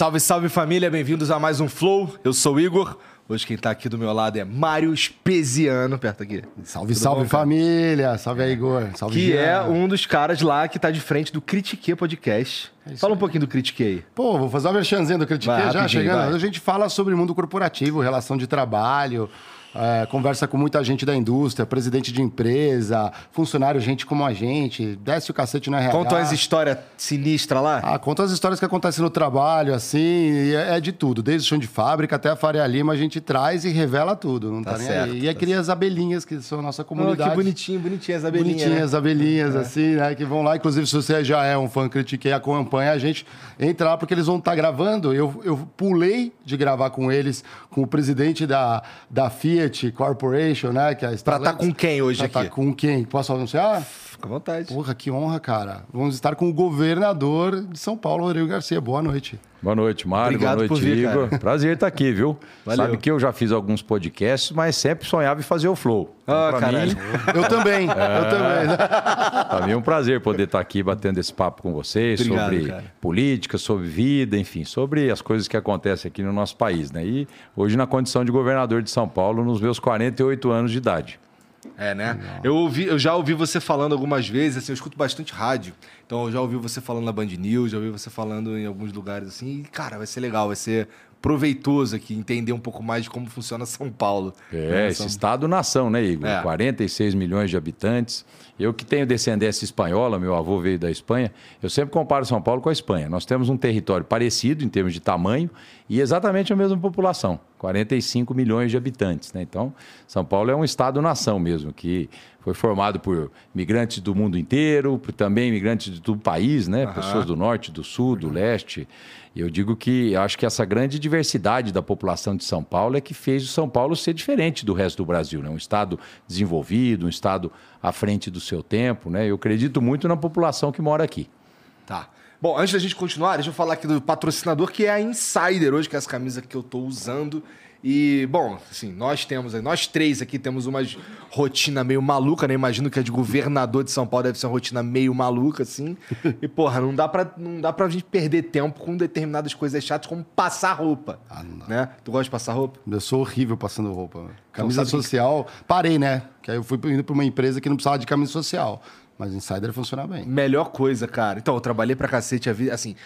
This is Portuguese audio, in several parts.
Salve, salve família, bem-vindos a mais um Flow. Eu sou o Igor. Hoje quem tá aqui do meu lado é Mário Speziano, perto aqui. Salve, Tudo salve bom, família. Salve aí, Igor. Salve, Que Jean. é um dos caras lá que tá de frente do Critique Podcast. É fala um pouquinho do Critique aí. Pô, vou fazer uma merchanzinha do Critique já chegando. Vai. A gente fala sobre mundo corporativo, relação de trabalho, é, conversa com muita gente da indústria, presidente de empresa, funcionário, gente como a gente, desce o cacete na RH. Conta as histórias sinistras lá? Ah, conta as histórias que acontecem no trabalho, assim, é, é, de tudo. Desde o chão de fábrica até a Faria Lima, a gente traz e revela tudo, não tá, tá certo. E tá aqui as abelhinhas, que são a nossa comunidade. Oh, que bonitinho, bonitinho as abelhinhas. Bonitinhas né? abelhinhas, é. assim, né, que vão lá. Inclusive, se você já é um fã critiquei, acompanha a gente, entra lá porque eles vão estar tá gravando. Eu, eu pulei de gravar com eles, com o presidente da, da FIA, Fiat Corporation, né? Que é pra estar tá com quem hoje pra aqui? Tá com quem? Posso anunciar? Fica à vontade. Porra, que honra, cara. Vamos estar com o governador de São Paulo, Rodrigo Garcia. Boa noite. Boa noite, Mário. Obrigado Boa noite, vir, Igor. Cara. Prazer estar aqui, viu? Valeu. Sabe que eu já fiz alguns podcasts, mas sempre sonhava em fazer o Flow. Ah, então, caralho. Mim... Eu também, é... eu também. Para mim é um prazer poder estar aqui batendo esse papo com vocês Obrigado, sobre cara. política, sobre vida, enfim, sobre as coisas que acontecem aqui no nosso país, né? E hoje na condição de governador de São Paulo, nos meus 48 anos de idade. É, né? Eu, ouvi, eu já ouvi você falando algumas vezes, assim, eu escuto bastante rádio. Então eu já ouvi você falando na Band News, já ouvi você falando em alguns lugares assim. E, cara, vai ser legal, vai ser proveitoso aqui entender um pouco mais de como funciona São Paulo. É, né? esse São... estado-nação, né, Igor? É. 46 milhões de habitantes. Eu que tenho descendência espanhola, meu avô veio da Espanha, eu sempre comparo São Paulo com a Espanha. Nós temos um território parecido em termos de tamanho e exatamente a mesma população, 45 milhões de habitantes. Né? Então, São Paulo é um estado-nação mesmo, que foi formado por migrantes do mundo inteiro, por também imigrantes do país, né? Uhum. pessoas do norte, do sul, do leste. Eu digo que acho que essa grande diversidade da população de São Paulo é que fez o São Paulo ser diferente do resto do Brasil, né? Um estado desenvolvido, um estado à frente do seu tempo, né? Eu acredito muito na população que mora aqui. Tá. Bom, antes da gente continuar, deixa eu falar aqui do patrocinador que é a Insider hoje, que é essa que eu estou usando. E, bom, assim, nós temos, nós três aqui temos uma rotina meio maluca, né? Imagino que a de governador de São Paulo deve ser uma rotina meio maluca, assim. E, porra, não dá pra, não dá pra gente perder tempo com determinadas coisas chatas, como passar roupa. Ah, não dá. Né? Tu gosta de passar roupa? Eu sou horrível passando roupa. Camisa social, que... parei, né? Que aí eu fui indo pra uma empresa que não precisava de camisa social. Mas Insider funciona bem. Melhor coisa, cara. Então, eu trabalhei pra cacete a vida. Assim,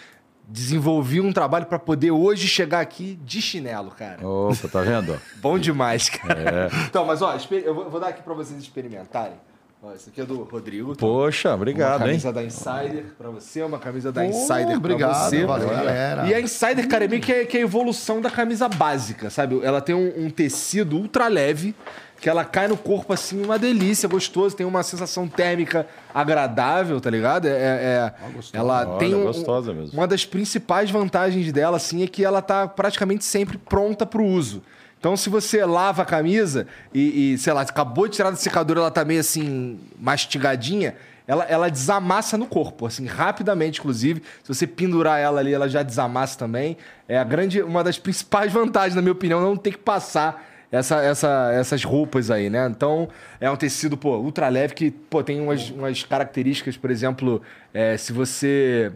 desenvolvi um trabalho para poder hoje chegar aqui de chinelo, cara. Opa, tá vendo? Bom demais, cara. É. Então, mas ó, eu vou dar aqui para vocês experimentarem. Ó, esse aqui é do Rodrigo. Tá? Poxa, obrigado, hein? Uma camisa hein? da Insider para você, uma camisa da Insider obrigado, pra você. Valeu, galera. E a Insider, cara, é meio que a, que é a evolução da camisa básica, sabe? Ela tem um, um tecido ultra leve que ela cai no corpo assim, uma delícia, gostoso, tem uma sensação térmica agradável, tá ligado? É, é, é ah, ela Olha, tem um, gostosa mesmo. uma das principais vantagens dela assim é que ela tá praticamente sempre pronta para o uso. Então, se você lava a camisa e, e, sei lá, acabou de tirar da secadora, ela tá meio assim, mastigadinha, ela, ela desamassa no corpo, assim, rapidamente, inclusive. Se você pendurar ela ali, ela já desamassa também. É a grande, uma das principais vantagens, na minha opinião, não ter que passar essa, essa, essas roupas aí, né? Então, é um tecido, pô, ultra leve que, pô, tem umas, umas características, por exemplo, é, se você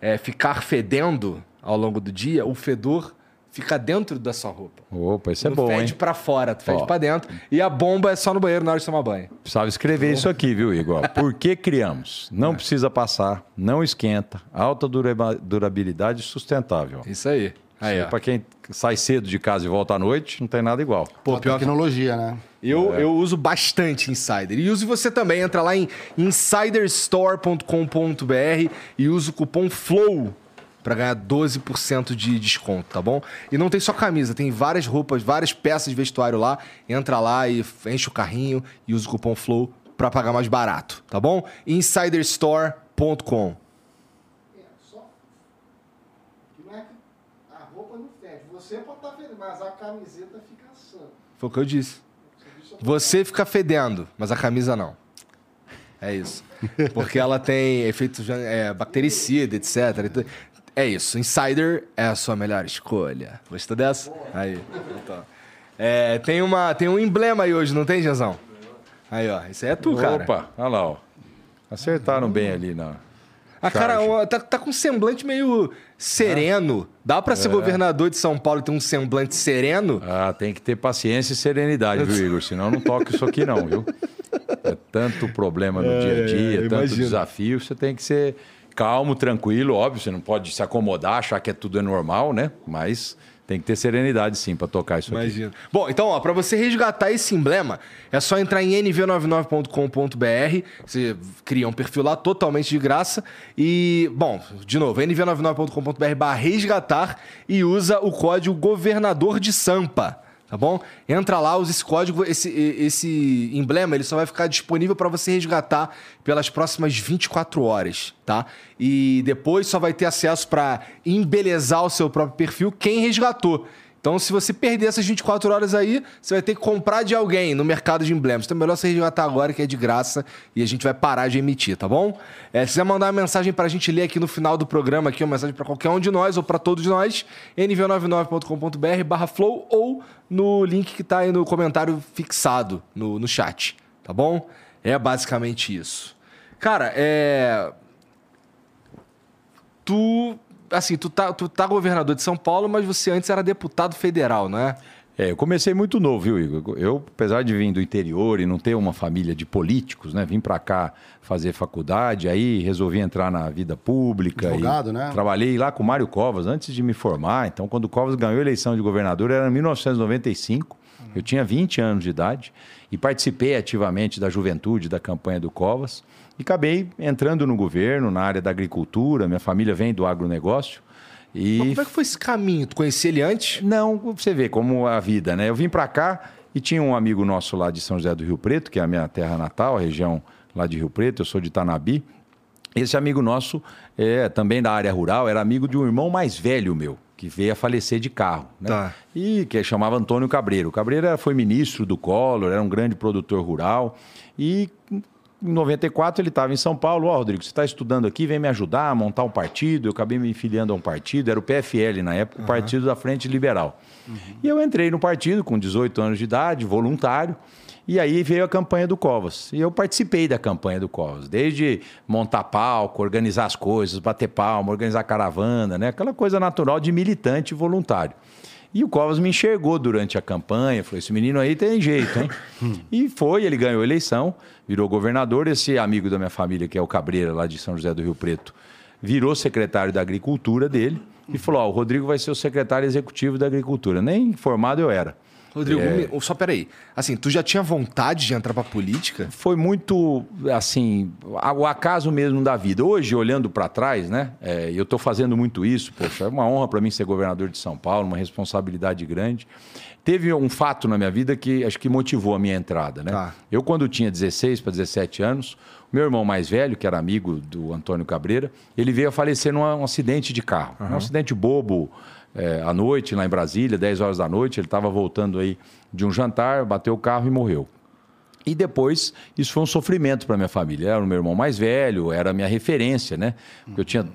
é, ficar fedendo ao longo do dia, o fedor fica dentro da sua roupa. Opa, isso é bom, fede hein? pra fora, tu fede Ó. pra dentro. E a bomba é só no banheiro na hora de tomar banho. Precisava escrever isso aqui, viu, Igor? Por que criamos? Não é. precisa passar, não esquenta, alta durabilidade sustentável. Isso aí. Aí, para quem sai cedo de casa e volta à noite, não tem nada igual. Pô, pior tecnologia, né? Eu, é. eu uso bastante Insider. E use você também. Entra lá em insiderstore.com.br e usa o cupom FLOW para ganhar 12% de desconto, tá bom? E não tem só camisa, tem várias roupas, várias peças de vestuário lá. Entra lá e enche o carrinho e usa o cupom FLOW para pagar mais barato, tá bom? insiderstore.com Você pode estar tá fedendo, mas a camiseta fica sã. Foi o que eu disse. Você fica fedendo, mas a camisa não. É isso. Porque ela tem efeitos é, bactericida, etc. É isso. Insider é a sua melhor escolha. Gostou dessa? Aí. Então. É, tem, uma, tem um emblema aí hoje, não tem, Jezão? Aí, ó. Isso aí é tu, cara. Opa, olha lá, ó. Acertaram bem ali na. A cara tá, tá com um semblante meio sereno. Dá para ser é. governador de São Paulo e ter um semblante sereno? Ah, tem que ter paciência e serenidade, viu, Igor? Senão não toca isso aqui não, viu? É tanto problema no é, dia a dia, é, tanto imagino. desafio, você tem que ser calmo, tranquilo, óbvio, você não pode se acomodar, achar que é tudo é normal, né? Mas tem que ter serenidade, sim, para tocar isso Imagina. aqui. Bom, então, para você resgatar esse emblema, é só entrar em nv99.com.br. Você cria um perfil lá totalmente de graça. E, bom, de novo, nv99.com.br resgatar e usa o código governador de Sampa tá bom? Entra lá, usa esse código, esse, esse emblema, ele só vai ficar disponível para você resgatar pelas próximas 24 horas, tá? E depois só vai ter acesso para embelezar o seu próprio perfil quem resgatou. Então, se você perder essas 24 horas aí, você vai ter que comprar de alguém no mercado de emblemas. Então, é melhor você resgatar agora, que é de graça, e a gente vai parar de emitir, tá bom? É, se quiser mandar uma mensagem para a gente ler aqui no final do programa, aqui, uma mensagem para qualquer um de nós ou para todos nós, nv99.com.br barra flow ou no link que está aí no comentário fixado no, no chat, tá bom? É basicamente isso. Cara, é. Tu assim, tu tá, tu tá governador de São Paulo, mas você antes era deputado federal, não é? É, eu comecei muito novo, viu, Igor? Eu, apesar de vir do interior e não ter uma família de políticos, né? Vim para cá fazer faculdade, aí resolvi entrar na vida pública. Advogado, né? Trabalhei lá com o Mário Covas antes de me formar. Então, quando o Covas ganhou a eleição de governador, era em 1995. Eu tinha 20 anos de idade e participei ativamente da juventude da campanha do Covas. E acabei entrando no governo, na área da agricultura. Minha família vem do agronegócio. E... Mas como é que foi esse caminho? Tu conhecia ele antes? Não, você vê como a vida, né? Eu vim para cá e tinha um amigo nosso lá de São José do Rio Preto, que é a minha terra natal, a região lá de Rio Preto. Eu sou de Tanabi. Esse amigo nosso, é também da área rural, era amigo de um irmão mais velho meu, que veio a falecer de carro. Né? Tá. E que chamava Antônio Cabreiro. O Cabreiro foi ministro do Collor, era um grande produtor rural. E em 94 ele estava em São Paulo, ó, oh, Rodrigo, você está estudando aqui, vem me ajudar a montar um partido. Eu acabei me filiando a um partido, era o PFL na época, uhum. o Partido da Frente Liberal. Uhum. E eu entrei no partido com 18 anos de idade, voluntário. E aí veio a campanha do Covas. E eu participei da campanha do Covas, desde montar palco, organizar as coisas, bater palma, organizar caravana, né? Aquela coisa natural de militante voluntário. E o Covas me enxergou durante a campanha, falou: esse menino aí tem jeito, hein? e foi, ele ganhou a eleição, virou governador. Esse amigo da minha família, que é o Cabreira, lá de São José do Rio Preto, virou secretário da Agricultura dele e falou: Ó, oh, o Rodrigo vai ser o secretário executivo da Agricultura. Nem informado eu era. Rodrigo, é... só peraí. Assim, tu já tinha vontade de entrar pra política? Foi muito, assim, o acaso mesmo da vida. Hoje, olhando para trás, né? É, eu estou fazendo muito isso, poxa, é uma honra para mim ser governador de São Paulo, uma responsabilidade grande. Teve um fato na minha vida que acho que motivou a minha entrada, né? Tá. Eu, quando tinha 16 para 17 anos, meu irmão mais velho, que era amigo do Antônio Cabreira, ele veio a falecer num um acidente de carro. Uhum. Um acidente bobo, é, à noite, lá em Brasília, 10 horas da noite. Ele estava voltando aí de um jantar, bateu o carro e morreu. E depois, isso foi um sofrimento para minha família. Era o meu irmão mais velho, era a minha referência, né? Eu tinha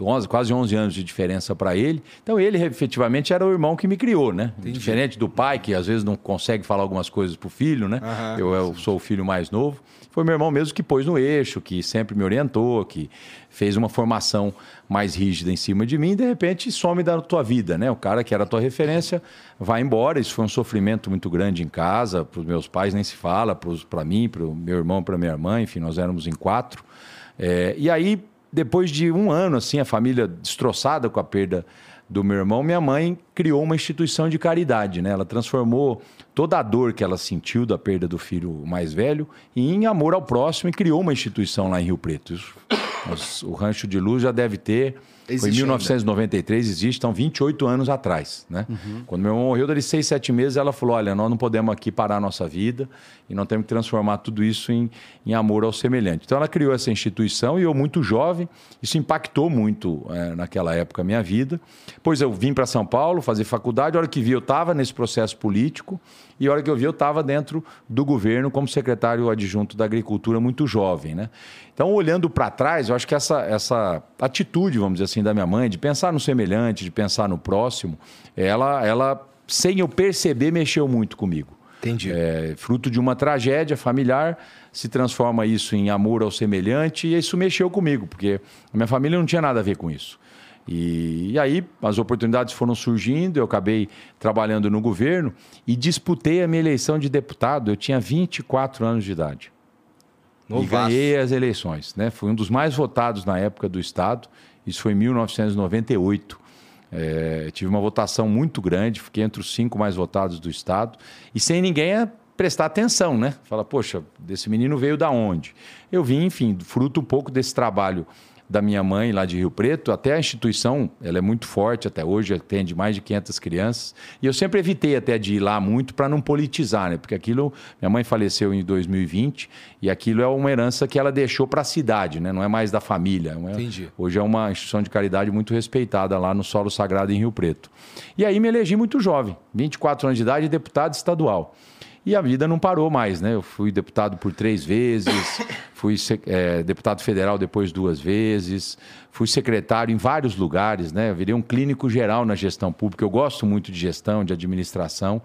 11, quase 11 anos de diferença para ele. Então, ele efetivamente era o irmão que me criou, né? Entendi. Diferente do pai, que às vezes não consegue falar algumas coisas para o filho, né? Eu, eu, sou o filho mais novo. Foi meu irmão mesmo que pôs no eixo, que sempre me orientou, que fez uma formação mais rígida em cima de mim, e de repente some da tua vida, né? O cara que era a tua referência vai embora. Isso foi um sofrimento muito grande em casa, para os meus pais nem se fala, para mim, para o meu irmão, para minha irmã, enfim, nós éramos em quatro. É, e aí, depois de um ano, assim, a família destroçada com a perda do meu irmão, minha mãe criou uma instituição de caridade, né? Ela transformou toda a dor que ela sentiu da perda do filho mais velho em amor ao próximo e criou uma instituição lá em Rio Preto. o Rancho de Luz já deve ter Existe Foi em 1993, ainda. existe, então 28 anos atrás. Né? Uhum. Quando meu irmão morreu, dali seis, sete meses, ela falou: olha, nós não podemos aqui parar a nossa vida e não temos que transformar tudo isso em, em amor ao semelhante. Então ela criou essa instituição e eu, muito jovem, isso impactou muito é, naquela época a minha vida. Pois eu vim para São Paulo fazer faculdade, a hora que vi, eu estava nesse processo político e a hora que eu vi, eu estava dentro do governo como secretário adjunto da Agricultura, muito jovem. Né? Então, olhando para trás, eu acho que essa, essa atitude, vamos dizer assim, da minha mãe, de pensar no semelhante, de pensar no próximo, ela, ela sem eu perceber, mexeu muito comigo. Entendi. É, fruto de uma tragédia familiar, se transforma isso em amor ao semelhante e isso mexeu comigo, porque a minha família não tinha nada a ver com isso. E, e, aí as oportunidades foram surgindo, eu acabei trabalhando no governo e disputei a minha eleição de deputado. Eu tinha 24 anos de idade. Novaço. E ganhei as eleições. Né? Fui um dos mais votados na época do Estado. Isso foi em 1998. É, tive uma votação muito grande, fiquei entre os cinco mais votados do Estado. E sem ninguém prestar atenção, né? Fala, poxa, desse menino veio da onde? Eu vim, enfim, fruto um pouco desse trabalho da minha mãe lá de Rio Preto, até a instituição, ela é muito forte até hoje, atende mais de 500 crianças. E eu sempre evitei até de ir lá muito para não politizar, né? Porque aquilo, minha mãe faleceu em 2020 e aquilo é uma herança que ela deixou para a cidade, né? Não é mais da família. É, Entendi. Hoje é uma instituição de caridade muito respeitada lá no solo sagrado em Rio Preto. E aí me elegi muito jovem, 24 anos de idade, deputado estadual. E a vida não parou mais, né? Eu fui deputado por três vezes, fui é, deputado federal depois duas vezes, fui secretário em vários lugares, né? Eu virei um clínico geral na gestão pública. Eu gosto muito de gestão, de administração.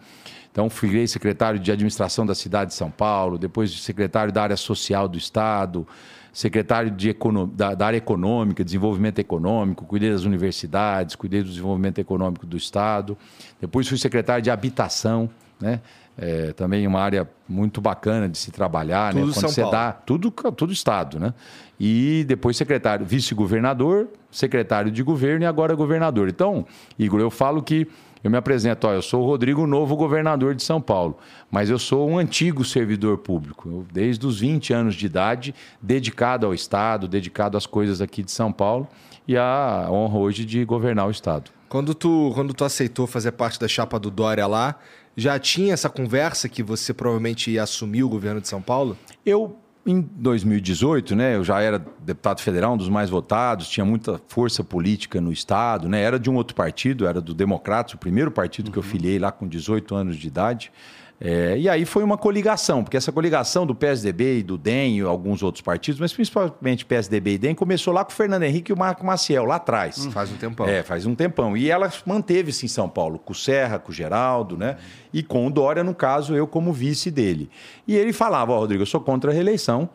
Então, fui secretário de administração da cidade de São Paulo, depois secretário da área social do Estado, secretário de econo... da, da, área econômica, desenvolvimento econômico, cuidei das universidades, cuidei do desenvolvimento econômico do Estado. Depois fui secretário de habitação, né? É, também uma área muito bacana de se trabalhar, tudo né? Quando São você Paulo. dá tudo, tudo estado, né? E depois secretário, vice-governador, secretário de governo e agora governador. Então, Igor, eu falo que eu me apresento, ó, eu sou o Rodrigo Novo, governador de São Paulo, mas eu sou um antigo servidor público, eu, desde os 20 anos de idade, dedicado ao Estado, dedicado às coisas aqui de São Paulo e a honra hoje de governar o Estado. Quando tu, quando tu aceitou fazer parte da chapa do Dória lá, já tinha essa conversa que você provavelmente ia assumir o governo de São Paulo? Eu, em 2018, né, eu já era deputado federal, um dos mais votados, tinha muita força política no Estado, né, era de um outro partido, era do Democratas, o primeiro partido uhum. que eu filiei lá com 18 anos de idade. É, e aí foi uma coligação, porque essa coligação do PSDB e do DEM e alguns outros partidos, mas principalmente PSDB e DEM, começou lá com o Fernando Henrique e o Marco Maciel, lá atrás. Hum, faz um tempão. É, faz um tempão. E ela manteve-se em São Paulo, com o Serra, com o Geraldo, né? E com o Dória, no caso, eu como vice dele. E ele falava, ó, oh, Rodrigo, eu sou contra a reeleição,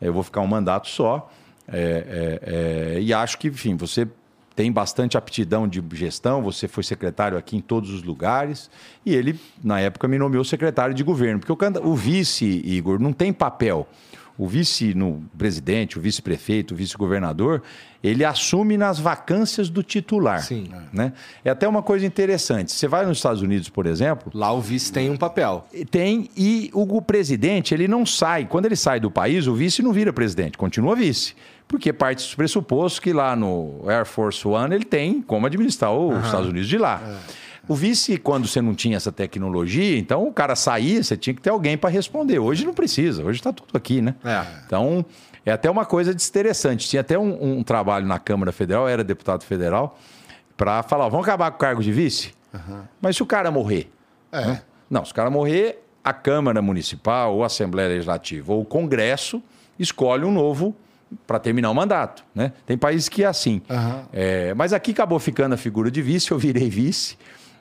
eu vou ficar um mandato só. É, é, é, e acho que, enfim, você tem bastante aptidão de gestão, você foi secretário aqui em todos os lugares, e ele, na época, me nomeou secretário de governo, porque o, o vice, Igor, não tem papel. O vice no presidente, o vice-prefeito, o vice-governador, ele assume nas vacâncias do titular. Sim. Né? É até uma coisa interessante. Você vai nos Estados Unidos, por exemplo. Lá o vice tem um papel. Tem, e o presidente, ele não sai. Quando ele sai do país, o vice não vira presidente, continua vice porque parte dos pressupostos que lá no Air Force One ele tem como administrar os uhum. Estados Unidos de lá. É. O vice, quando você não tinha essa tecnologia, então o cara saía, você tinha que ter alguém para responder. Hoje não precisa, hoje está tudo aqui, né? É. Então, é até uma coisa interessante. Tinha até um, um trabalho na Câmara Federal, era deputado federal, para falar: vamos acabar com o cargo de vice? Uhum. Mas se o cara morrer? É. Né? Não, se o cara morrer, a Câmara Municipal, ou a Assembleia Legislativa, ou o Congresso escolhe um novo para terminar o mandato. Né? Tem países que é assim. Uhum. É, mas aqui acabou ficando a figura de vice, eu virei vice.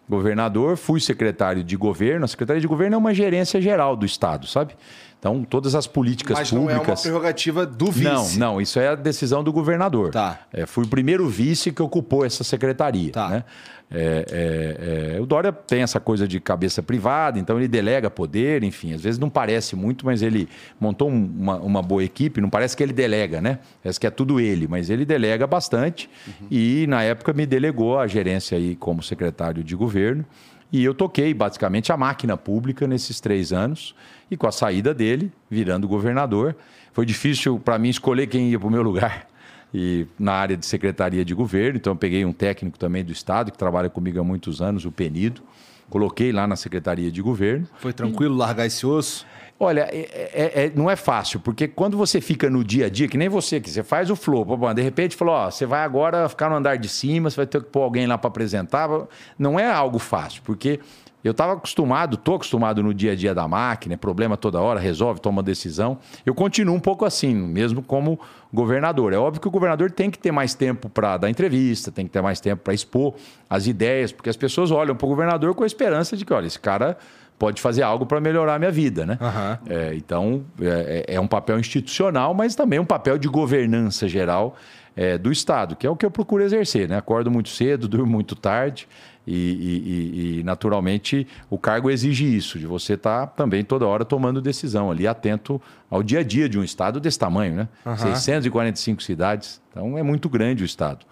Governador, fui secretário de governo. A secretaria de governo é uma gerência geral do Estado, sabe? Então, todas as políticas Mas públicas. Mas não é uma prerrogativa do vice. Não, não, isso é a decisão do governador. Tá. É, fui o primeiro vice que ocupou essa secretaria. Tá. Né? É, é, é, o Dória tem essa coisa de cabeça privada, então ele delega poder, enfim, às vezes não parece muito, mas ele montou uma, uma boa equipe, não parece que ele delega, né? Parece que é tudo ele, mas ele delega bastante uhum. e na época me delegou a gerência aí como secretário de governo e eu toquei basicamente a máquina pública nesses três anos e com a saída dele, virando governador, foi difícil para mim escolher quem ia para o meu lugar e na área de secretaria de governo. Então, eu peguei um técnico também do Estado, que trabalha comigo há muitos anos, o Penido. Coloquei lá na secretaria de governo. Foi tranquilo e... largar esse osso? Olha, é, é, é, não é fácil, porque quando você fica no dia a dia, que nem você, que você faz o flow, de repente falou, ó, você vai agora ficar no andar de cima, você vai ter que pôr alguém lá para apresentar. Não é algo fácil, porque eu estava acostumado, estou acostumado no dia a dia da máquina, problema toda hora, resolve, toma decisão. Eu continuo um pouco assim, mesmo como governador. É óbvio que o governador tem que ter mais tempo para dar entrevista, tem que ter mais tempo para expor as ideias, porque as pessoas olham para o governador com a esperança de que, olha, esse cara pode fazer algo para melhorar a minha vida, né? Uhum. É, então, é, é, um papel institucional, mas também um papel de governança geral é, do Estado, que é o que eu procuro exercer, né? Acordo muito cedo, durmo muito tarde, e, e, e, naturalmente o cargo exige isso, de você estar tá também toda hora tomando decisão ali, atento ao dia a dia de um estado desse tamanho, né? Uhum. 645 cidades, então é muito grande o estado.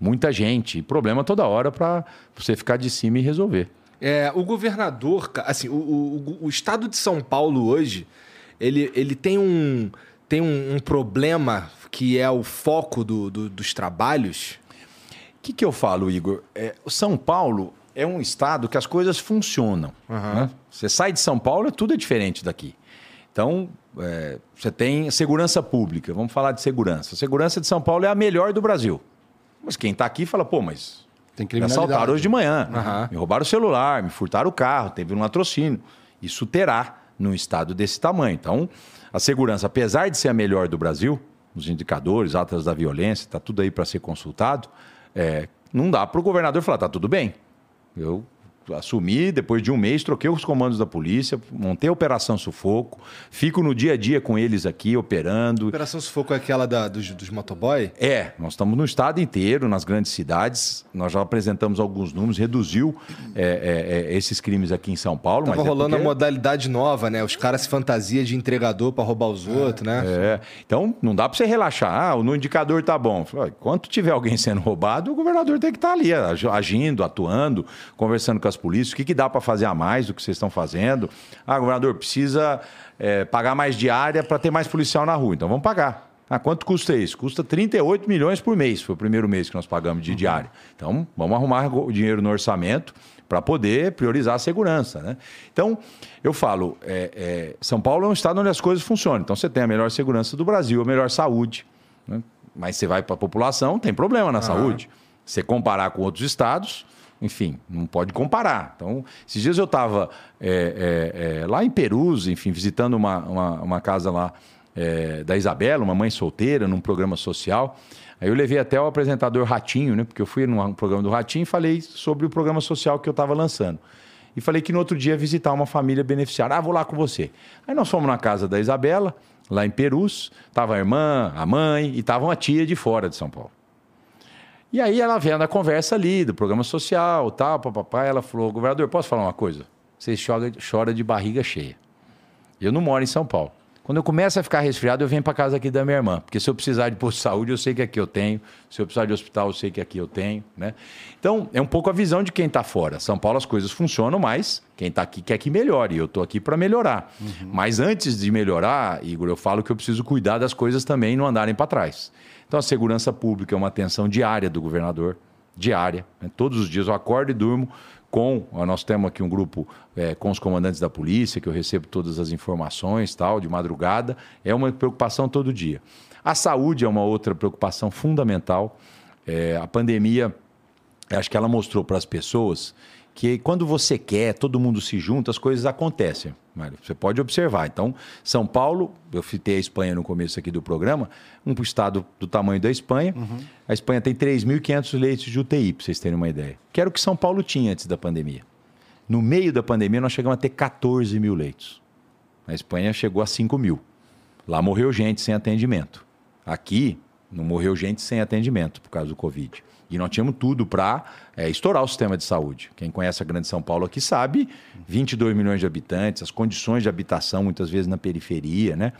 Muita gente, problema toda hora para você ficar de cima e resolver. É, o governador, assim, o, o, o estado de São Paulo hoje, ele, ele tem um, tem um, um problema que é o foco do, do, dos trabalhos, que, que eu falo, Igor? É, São Paulo é um estado que as coisas funcionam. Uhum. Né? Você sai de São Paulo, tudo é diferente daqui. Então, é, você tem segurança pública. Vamos falar de segurança. A segurança de São Paulo é a melhor do Brasil. Mas quem está aqui fala, pô, mas tem me assaltaram hoje de manhã, uhum. me roubaram o celular, me furtaram o carro, teve um latrocínio. Isso terá num estado desse tamanho. Então, a segurança, apesar de ser a melhor do Brasil, os indicadores, atas da violência, está tudo aí para ser consultado, é, não dá para o governador falar, tá tudo bem. Eu assumi, depois de um mês, troquei os comandos da polícia, montei a Operação Sufoco, fico no dia a dia com eles aqui, operando. Operação Sufoco é aquela da, dos, dos motoboy? É, nós estamos no estado inteiro, nas grandes cidades, nós já apresentamos alguns números, reduziu é, é, é esses crimes aqui em São Paulo. Estava é rolando porque... a modalidade nova, né? Os caras se fantasia de entregador para roubar os outros, né? É, então não dá para você relaxar, ah, no indicador tá bom. Enquanto tiver alguém sendo roubado, o governador tem que estar tá ali, agindo, atuando, conversando com as polícias, o que, que dá para fazer a mais do que vocês estão fazendo. Ah, governador, precisa é, pagar mais diária para ter mais policial na rua. Então vamos pagar. Ah, quanto custa isso? Custa 38 milhões por mês. Foi o primeiro mês que nós pagamos de uhum. diária. Então vamos arrumar o dinheiro no orçamento para poder priorizar a segurança. Né? Então, eu falo, é, é, São Paulo é um estado onde as coisas funcionam. Então, você tem a melhor segurança do Brasil, a melhor saúde. Né? Mas você vai para a população, tem problema na uhum. saúde. Você comparar com outros estados, enfim, não pode comparar. Então, esses dias eu estava é, é, é, lá em Perus, enfim, visitando uma, uma, uma casa lá é, da Isabela, uma mãe solteira, num programa social. Aí eu levei até o apresentador Ratinho, né? Porque eu fui num programa do Ratinho e falei sobre o programa social que eu estava lançando. E falei que no outro dia ia visitar uma família beneficiária. Ah, vou lá com você. Aí nós fomos na casa da Isabela, lá em Perus. Tava a irmã, a mãe e tava uma tia de fora de São Paulo. E aí ela vendo a conversa ali, do programa social, tal, papai, ela falou, governador, posso falar uma coisa? Você chora, chora de barriga cheia. Eu não moro em São Paulo. Quando eu começo a ficar resfriado, eu venho para casa aqui da minha irmã, porque se eu precisar de posto de saúde, eu sei que aqui eu tenho. Se eu precisar de hospital, eu sei que aqui eu tenho, né? Então, é um pouco a visão de quem está fora. São Paulo as coisas funcionam, mas quem está aqui quer que melhore. E eu estou aqui para melhorar. Uhum. Mas antes de melhorar, Igor, eu falo que eu preciso cuidar das coisas também não andarem para trás. Então, a segurança pública é uma atenção diária do governador, diária. Né? Todos os dias eu acordo e durmo com, nós temos aqui um grupo é, com os comandantes da polícia, que eu recebo todas as informações, tal, de madrugada, é uma preocupação todo dia. A saúde é uma outra preocupação fundamental. É, a pandemia, acho que ela mostrou para as pessoas que quando você quer, todo mundo se junta, as coisas acontecem. Mário. Você pode observar. Então, São Paulo, eu citei a Espanha no começo aqui do programa, um estado do tamanho da Espanha. Uhum. A Espanha tem 3.500 leitos de UTI, para vocês terem uma ideia. Que era o que São Paulo tinha antes da pandemia. No meio da pandemia, nós chegamos a ter 14 mil leitos. A Espanha chegou a 5 mil. Lá morreu gente sem atendimento. Aqui, não morreu gente sem atendimento por causa do Covid. E nós tínhamos tudo para é, estourar o sistema de saúde. Quem conhece a Grande São Paulo aqui sabe, 22 milhões de habitantes, as condições de habitação muitas vezes na periferia, né?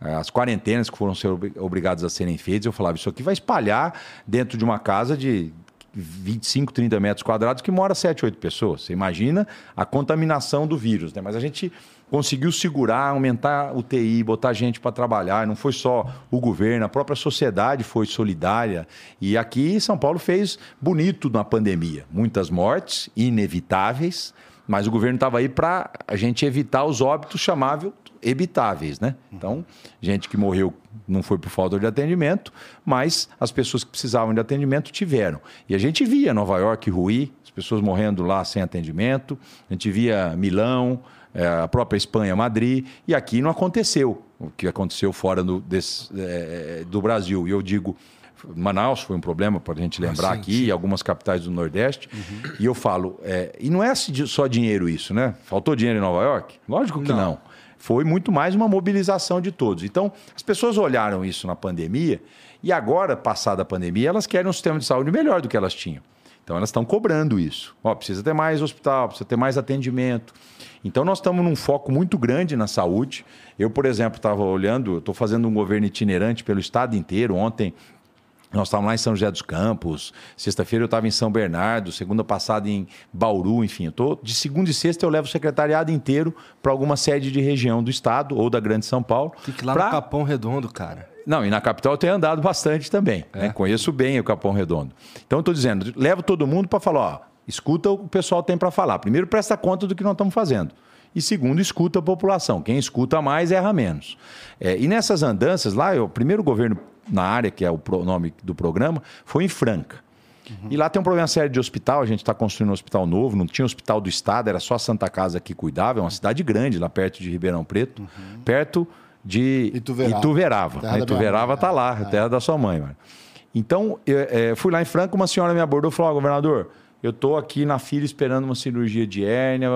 As quarentenas que foram ser obrigadas a serem feitas, eu falava, isso aqui vai espalhar dentro de uma casa de 25, 30 metros quadrados que mora 7, 8 pessoas. Você imagina a contaminação do vírus, né? Mas a gente conseguiu segurar, aumentar o TI, botar gente para trabalhar. Não foi só o governo, a própria sociedade foi solidária. E aqui São Paulo fez bonito na pandemia. Muitas mortes, inevitáveis, mas o governo estava aí para a gente evitar os óbitos chamáveis evitáveis, né? Então, gente que morreu não foi por falta de atendimento, mas as pessoas que precisavam de atendimento tiveram. E a gente via Nova York ruir, as pessoas morrendo lá sem atendimento, a gente via Milão, é, a própria Espanha, Madrid, e aqui não aconteceu o que aconteceu fora do, desse, é, do Brasil. E eu digo Manaus foi um problema para a gente lembrar ah, sim, aqui, sim. e algumas capitais do Nordeste. Uhum. E eu falo, é, e não é só dinheiro isso, né? Faltou dinheiro em Nova York? Lógico que não. não. Foi muito mais uma mobilização de todos. Então, as pessoas olharam isso na pandemia e agora, passada a pandemia, elas querem um sistema de saúde melhor do que elas tinham. Então elas estão cobrando isso. Ó, precisa ter mais hospital, precisa ter mais atendimento. Então nós estamos num foco muito grande na saúde. Eu, por exemplo, estava olhando, estou fazendo um governo itinerante pelo estado inteiro. Ontem nós estávamos lá em São José dos Campos, sexta-feira eu estava em São Bernardo, segunda passada em Bauru, enfim. Eu tô, de segunda e sexta eu levo o secretariado inteiro para alguma sede de região do estado ou da Grande São Paulo. Fique lá pra... no Capão Redondo, cara. Não, e na capital eu tenho andado bastante também. É. Né? Conheço bem o Capão Redondo. Então, estou dizendo, levo todo mundo para falar, ó, escuta o que o pessoal tem para falar. Primeiro, presta conta do que nós estamos fazendo. E segundo, escuta a população. Quem escuta mais erra menos. É, e nessas andanças lá, o primeiro governo na área, que é o nome do programa, foi em Franca. Uhum. E lá tem um problema sério de hospital. A gente está construindo um hospital novo, não tinha hospital do Estado, era só a Santa Casa que cuidava. É uma cidade grande, lá perto de Ribeirão Preto. Uhum. Perto de Ituverava. Ituverava. A Ituverava está lá, é. terra da sua mãe. Mano. Então, eu, é, fui lá em Franca, uma senhora me abordou e falou: oh, governador, eu estou aqui na fila esperando uma cirurgia de hérnia.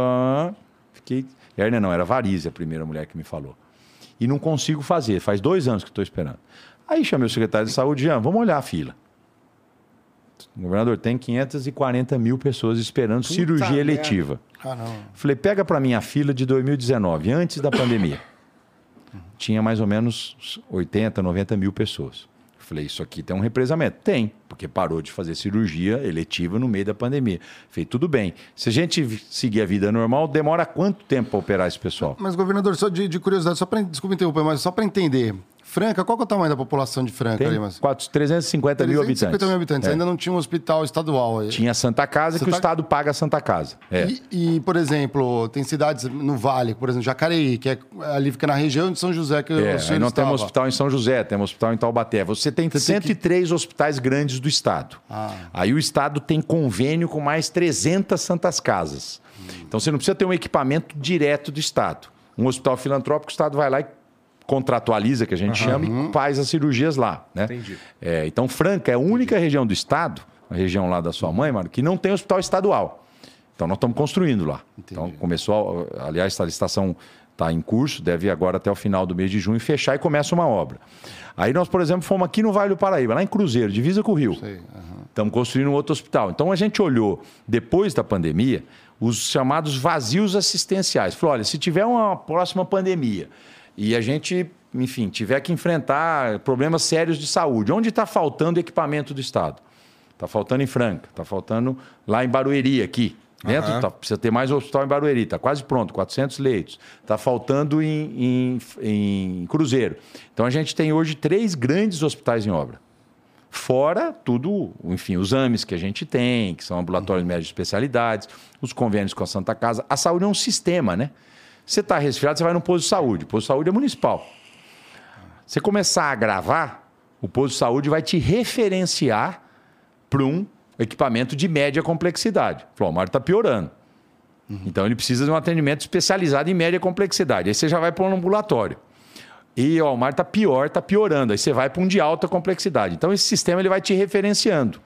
Fiquei. Hérnia não, era varize a primeira mulher que me falou. E não consigo fazer, faz dois anos que estou esperando. Aí chamei o secretário de saúde, Jean, vamos olhar a fila. Governador, tem 540 mil pessoas esperando Puta cirurgia eletiva. Falei, pega para mim a fila de 2019, antes da pandemia tinha mais ou menos 80, 90 mil pessoas. Falei, isso aqui tem um represamento. Tem, porque parou de fazer cirurgia eletiva no meio da pandemia. Falei, tudo bem. Se a gente seguir a vida normal, demora quanto tempo para operar esse pessoal? Mas, governador, só de, de curiosidade, só para desculpa interromper, mas só para entender. Franca, qual é o tamanho da população de Franca Tem ali? Mas... 4, 350 mil habitantes. 350 mil habitantes. É. Ainda não tinha um hospital estadual aí. Tinha Santa Casa, Santa... que o Estado paga a Santa Casa. É. E, e, por exemplo, tem cidades no Vale, por exemplo, Jacareí, que é, ali fica na região de São José, que é, o senhor não temos hospital em São José, temos hospital em Taubaté. Você tem Você 103 que... hospitais grandes do Estado. Ah. Aí o Estado tem convênio com mais 300 Santas Casas. Hum. Então você não precisa ter um equipamento direto do Estado. Um hospital filantrópico, o Estado vai lá e contratualiza, que a gente uhum. chama, e faz as cirurgias lá. Né? Entendi. É, então, Franca é a única Entendi. região do estado, a região lá da sua mãe, mano, que não tem hospital estadual. Então, nós estamos construindo lá. Entendi. Então, começou, aliás, a licitação está em curso, deve agora até o final do mês de junho fechar e começa uma obra. Aí nós, por exemplo, fomos aqui no Vale do Paraíba, lá em Cruzeiro, divisa com o Rio. Sei, uhum. Estamos construindo um outro hospital. Então a gente olhou, depois da pandemia, os chamados vazios assistenciais. Falou: olha, se tiver uma próxima pandemia e a gente, enfim, tiver que enfrentar problemas sérios de saúde, onde está faltando equipamento do Estado? Está faltando em Franca, está faltando lá em Barueri, aqui. Dentro, uhum. tá, precisa ter mais hospital em Barueri, está quase pronto, 400 leitos. Está faltando em, em, em Cruzeiro. Então a gente tem hoje três grandes hospitais em obra. Fora tudo, enfim, os AMES que a gente tem, que são ambulatórios médicos de especialidades, os convênios com a Santa Casa. A saúde é um sistema, né? Você está resfriado, você vai no posto de saúde. O posto de saúde é municipal. Você começar a gravar, o posto de saúde vai te referenciar para um equipamento de média complexidade. Falou, o Mário está piorando. Uhum. Então ele precisa de um atendimento especializado em média complexidade. Aí você já vai para um ambulatório. E ó, o Mário está pior, está piorando. Aí você vai para um de alta complexidade. Então esse sistema ele vai te referenciando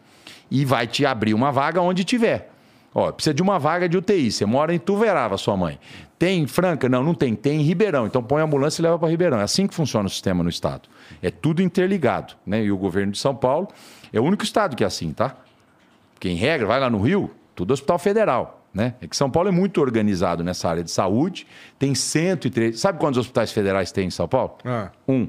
e vai te abrir uma vaga onde tiver. Ó, precisa de uma vaga de UTI. Você mora em Tuverava, sua mãe. Tem em Franca? Não, não tem. Tem em Ribeirão. Então põe a ambulância e leva para Ribeirão. É assim que funciona o sistema no estado. É tudo interligado. Né? E o governo de São Paulo é o único estado que é assim, tá? Porque, em regra, vai lá no Rio, tudo hospital federal. Né? É que São Paulo é muito organizado nessa área de saúde. Tem 103. Sabe quantos hospitais federais tem em São Paulo? Ah. Um.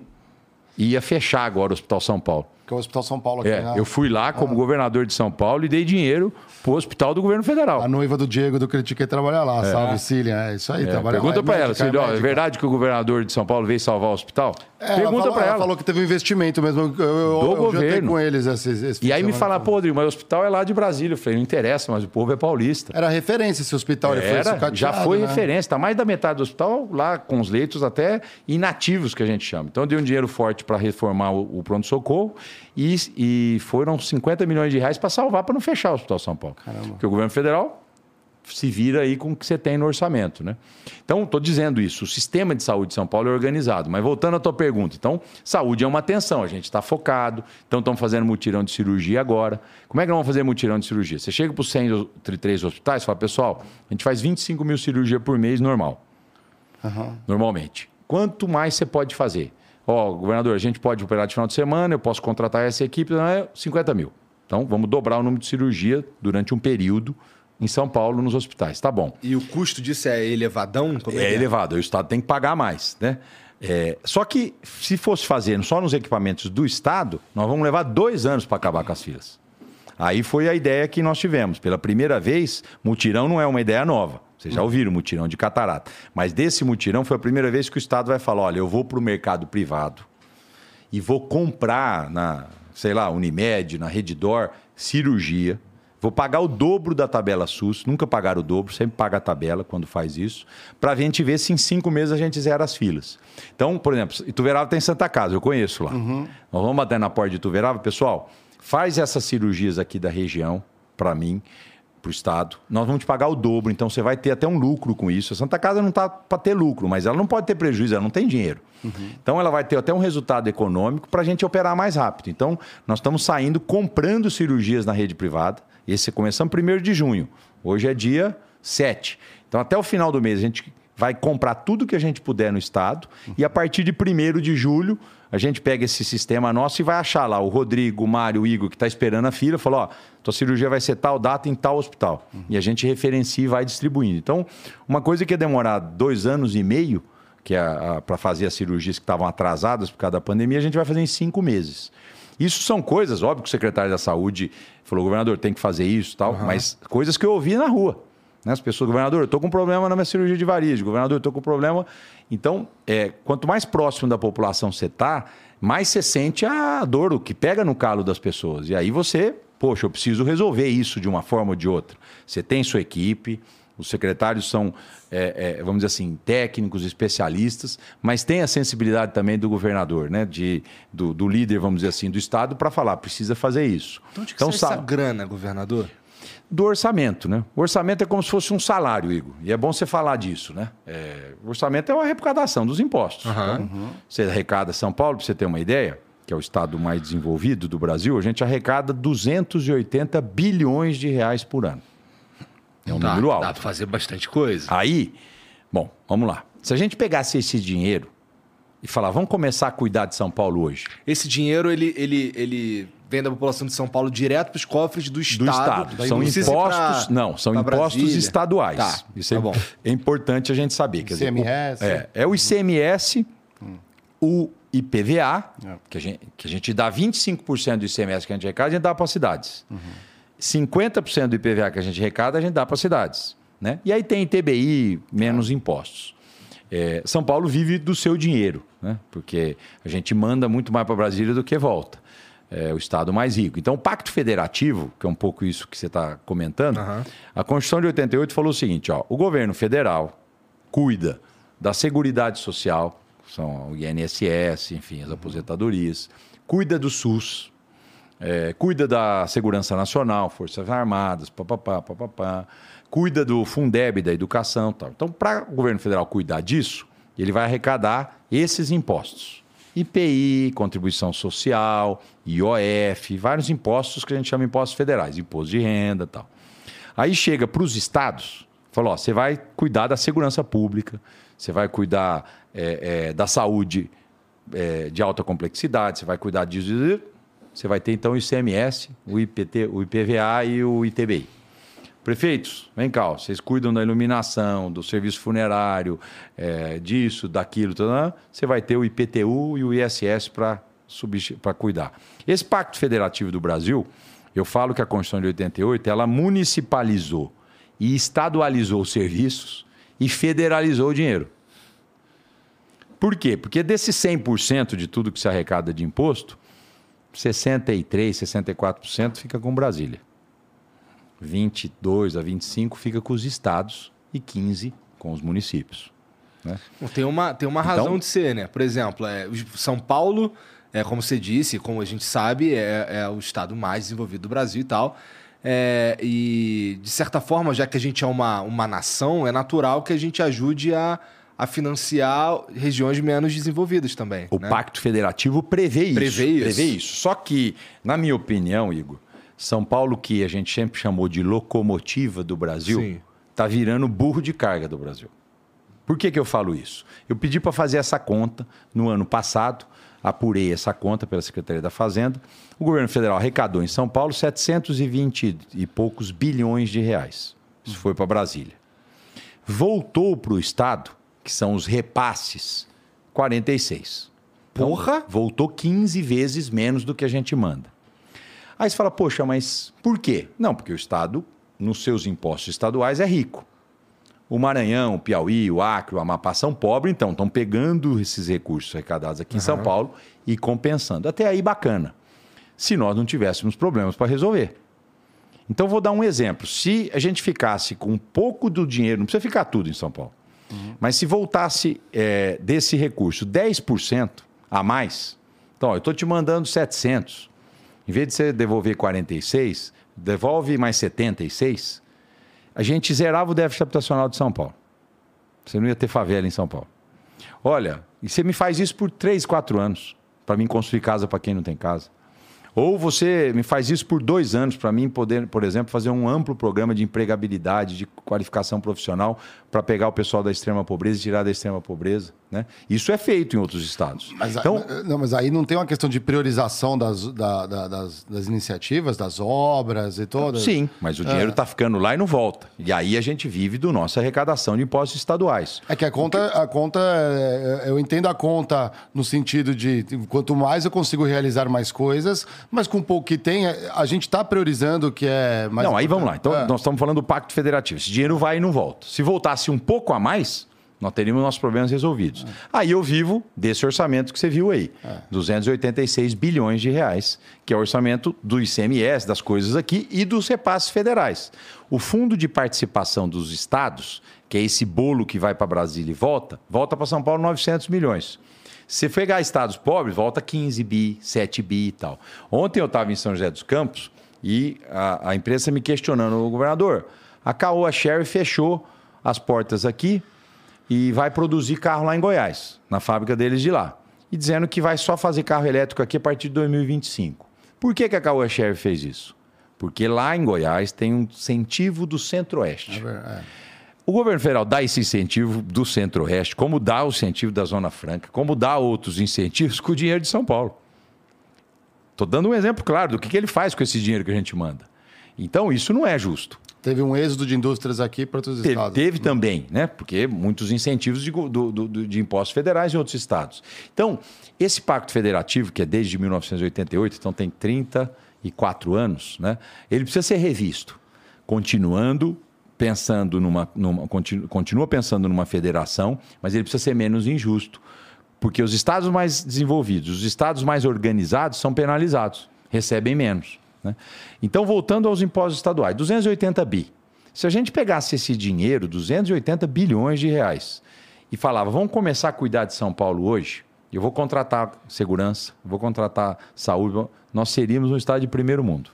Ia fechar agora o Hospital São Paulo. Que é o Hospital São Paulo aqui. É, né? Eu fui lá como ah. governador de São Paulo e dei dinheiro pro hospital do governo federal. A noiva do Diego do Critiquei trabalha lá. É. Salve, Cília. É isso aí, é, trabalha Pergunta para ela, Cília, é, é verdade que o governador de São Paulo veio salvar o hospital? É, Pergunta para ela. Ela falou que teve um investimento mesmo. Eu, eu, do eu governo. com eles esse, esse E aí me fala, pô, Rodrigo, mas o hospital é lá de Brasília. Eu falei, não interessa, mas o povo é paulista. Era referência esse hospital. Era, ele foi já foi né? referência. Está mais da metade do hospital lá com os leitos até inativos que a gente chama. Então eu dei um dinheiro forte para reformar o, o pronto-socorro e, e foram 50 milhões de reais para salvar, para não fechar o Hospital São Paulo. Caramba. Porque o governo federal se vira aí com o que você tem no orçamento, né? Então, estou dizendo isso, o sistema de saúde de São Paulo é organizado. Mas voltando à tua pergunta, então, saúde é uma atenção, a gente está focado, então estamos fazendo mutirão de cirurgia agora. Como é que nós vamos fazer mutirão de cirurgia? Você chega para os 103 hospitais e fala, pessoal, a gente faz 25 mil cirurgias por mês normal. Uhum. Normalmente. Quanto mais você pode fazer? Ó, oh, governador, a gente pode operar de final de semana, eu posso contratar essa equipe, não é 50 mil. Então, vamos dobrar o número de cirurgia durante um período em São Paulo nos hospitais. Tá bom. E o custo disso é elevadão? É, é, é elevado. O Estado tem que pagar mais, né? É, só que se fosse fazendo só nos equipamentos do Estado, nós vamos levar dois anos para acabar com as filas. Aí foi a ideia que nós tivemos. Pela primeira vez, mutirão não é uma ideia nova. Vocês já ouviram mutirão de catarata. Mas desse mutirão foi a primeira vez que o Estado vai falar: olha, eu vou para o mercado privado e vou comprar na, sei lá, Unimed, na Redditor, cirurgia Vou pagar o dobro da tabela SUS, nunca pagar o dobro, sempre paga a tabela quando faz isso, para a gente ver se em cinco meses a gente zera as filas. Então, por exemplo, Ituverava tem Santa Casa, eu conheço lá. Uhum. Nós vamos bater na porta de Ituverava, pessoal, faz essas cirurgias aqui da região para mim, para o Estado. Nós vamos te pagar o dobro, então você vai ter até um lucro com isso. A Santa Casa não está para ter lucro, mas ela não pode ter prejuízo, ela não tem dinheiro. Uhum. Então ela vai ter até um resultado econômico para a gente operar mais rápido. Então, nós estamos saindo comprando cirurgias na rede privada esse começamos 1 de junho. Hoje é dia 7. Então, até o final do mês, a gente vai comprar tudo que a gente puder no estado. E a partir de 1 de julho, a gente pega esse sistema nosso e vai achar lá o Rodrigo, o Mário, o Igor, que está esperando a fila, falou: ó, tua cirurgia vai ser tal data em tal hospital. E a gente referencia e vai distribuindo. Então, uma coisa que ia demorar dois anos e meio, que é para fazer as cirurgias que estavam atrasadas por causa da pandemia, a gente vai fazer em cinco meses. Isso são coisas, óbvio que o secretário da Saúde falou, governador, tem que fazer isso tal, uhum. mas coisas que eu ouvi na rua. Né? As pessoas, governador, eu estou com problema na minha cirurgia de varizes, governador, eu estou com problema. Então, é, quanto mais próximo da população você está, mais você sente a dor, o que pega no calo das pessoas. E aí você, poxa, eu preciso resolver isso de uma forma ou de outra. Você tem sua equipe, os secretários são, é, é, vamos dizer assim, técnicos, especialistas, mas tem a sensibilidade também do governador, né? De, do, do líder, vamos dizer assim, do Estado, para falar, precisa fazer isso. Então, onde que então, sai essa grana, governador? Do orçamento, né? O orçamento é como se fosse um salário, Igor. E é bom você falar disso, né? É, o orçamento é uma arrecadação dos impostos. Uhum. Então, uhum. Você arrecada São Paulo, para você ter uma ideia, que é o estado mais desenvolvido do Brasil, a gente arrecada 280 bilhões de reais por ano. É um dá, número alto. Dá para fazer bastante coisa. Aí, bom, vamos lá. Se a gente pegasse esse dinheiro e falar, vamos começar a cuidar de São Paulo hoje. Esse dinheiro, ele, ele, ele vem da população de São Paulo direto para os cofres do Estado. Do Estado. São impostos, pra, não, são impostos Brasília. estaduais. Tá, Isso tá é, bom. é importante a gente saber. Quer ICMS. Dizer, é, é o ICMS, hum. o IPVA, é. que, a gente, que a gente dá 25% do ICMS que a gente arrecada, a gente dá para as cidades. Uhum. 50% do IPVA que a gente arrecada, a gente dá para cidades. Né? E aí tem ITBI, menos impostos. É, São Paulo vive do seu dinheiro, né? porque a gente manda muito mais para Brasília do que volta. É o estado mais rico. Então, o Pacto Federativo, que é um pouco isso que você está comentando, uhum. a Constituição de 88 falou o seguinte: ó, o governo federal cuida da Seguridade Social, são o INSS, enfim, as aposentadorias, cuida do SUS, é, cuida da segurança nacional, Forças Armadas, papapá, papapá, cuida do Fundeb, da educação tal. Então, para o governo federal cuidar disso, ele vai arrecadar esses impostos. IPI, contribuição social, IOF, vários impostos que a gente chama de impostos federais, imposto de renda tal. Aí chega para os estados, falou: ó, você vai cuidar da segurança pública, você vai cuidar é, é, da saúde é, de alta complexidade, você vai cuidar disso você vai ter então o ICMS, o IPT, o IPVA e o ITBI. Prefeitos, vem cá, vocês cuidam da iluminação, do serviço funerário, é, disso, daquilo, tudo, você vai ter o IPTU e o ISS para cuidar. Esse Pacto Federativo do Brasil, eu falo que a Constituição de 88, ela municipalizou e estadualizou os serviços e federalizou o dinheiro. Por quê? Porque desses 100% de tudo que se arrecada de imposto, 63, 64% fica com Brasília. 22 a 25 fica com os estados e 15 com os municípios. Né? Tem uma, tem uma razão então, de ser, né? Por exemplo, é, São Paulo, é, como você disse, como a gente sabe, é, é o estado mais desenvolvido do Brasil e tal. É, e, de certa forma, já que a gente é uma, uma nação, é natural que a gente ajude a, a financiar regiões menos desenvolvidas também. O né? Pacto Federativo prevê isso. Prevê isso. Prevê isso. Só que, na minha opinião, Igor, São Paulo, que a gente sempre chamou de locomotiva do Brasil, está virando burro de carga do Brasil. Por que, que eu falo isso? Eu pedi para fazer essa conta no ano passado, apurei essa conta pela Secretaria da Fazenda. O governo federal arrecadou em São Paulo 720 e poucos bilhões de reais. Isso foi para Brasília. Voltou para o Estado, que são os repasses, 46. Então, Porra! voltou 15 vezes menos do que a gente manda. Aí você fala, poxa, mas por quê? Não, porque o Estado, nos seus impostos estaduais, é rico. O Maranhão, o Piauí, o Acre, o Amapá são pobres, então estão pegando esses recursos arrecadados aqui em São Paulo e compensando. Até aí, bacana. Se nós não tivéssemos problemas para resolver. Então, vou dar um exemplo. Se a gente ficasse com um pouco do dinheiro, não precisa ficar tudo em São Paulo, mas se voltasse é, desse recurso 10% a mais, então, ó, eu estou te mandando 700. Em vez de você devolver 46, devolve mais 76 a gente zerava o déficit habitacional de São Paulo. Você não ia ter favela em São Paulo. Olha, e você me faz isso por 3, 4 anos, para mim construir casa para quem não tem casa. Ou você me faz isso por dois anos para mim poder, por exemplo, fazer um amplo programa de empregabilidade, de qualificação profissional para pegar o pessoal da extrema pobreza e tirar da extrema pobreza. Né? Isso é feito em outros estados. Mas, então, não, mas aí não tem uma questão de priorização das, da, da, das, das, iniciativas, das obras e todas? Sim, mas o dinheiro está é. ficando lá e não volta. E aí a gente vive do nossa arrecadação de impostos estaduais. É que a conta, a conta é, eu entendo a conta no sentido de quanto mais eu consigo realizar mais coisas, mas com o pouco que tem, a gente está priorizando o que é mais. Não, aí vamos lá. Então, é. nós estamos falando do Pacto Federativo. Esse dinheiro vai e não volta. Se voltasse um pouco a mais, nós teríamos nossos problemas resolvidos. É. Aí eu vivo desse orçamento que você viu aí: é. 286 bilhões de reais, que é o orçamento do ICMS, das coisas aqui e dos repasses federais. O fundo de participação dos estados, que é esse bolo que vai para Brasília e volta, volta para São Paulo 900 milhões. Se pegar estados pobres, volta 15 bi, 7 bi e tal. Ontem eu estava em São José dos Campos e a, a imprensa me questionando, o governador, a Caoa Sherry fechou as portas aqui e vai produzir carro lá em Goiás, na fábrica deles de lá. E dizendo que vai só fazer carro elétrico aqui a partir de 2025. Por que, que a Caoa Sherry fez isso? Porque lá em Goiás tem um incentivo do Centro-Oeste. É, é. O governo federal dá esse incentivo do Centro-Oeste, como dá o incentivo da Zona Franca, como dá outros incentivos com o dinheiro de São Paulo. Estou dando um exemplo claro do que, que ele faz com esse dinheiro que a gente manda. Então, isso não é justo. Teve um êxodo de indústrias aqui para outros teve, estados. Teve também, né? Porque muitos incentivos de, do, do, de impostos federais em outros estados. Então, esse pacto federativo, que é desde 1988, então tem 34 anos, né? ele precisa ser revisto, continuando pensando numa, numa continua, continua pensando numa federação, mas ele precisa ser menos injusto, porque os estados mais desenvolvidos, os estados mais organizados são penalizados, recebem menos. Né? Então, voltando aos impostos estaduais, 280 bi. Se a gente pegasse esse dinheiro, 280 bilhões de reais, e falava, vamos começar a cuidar de São Paulo hoje, eu vou contratar segurança, vou contratar saúde, nós seríamos um estado de primeiro mundo.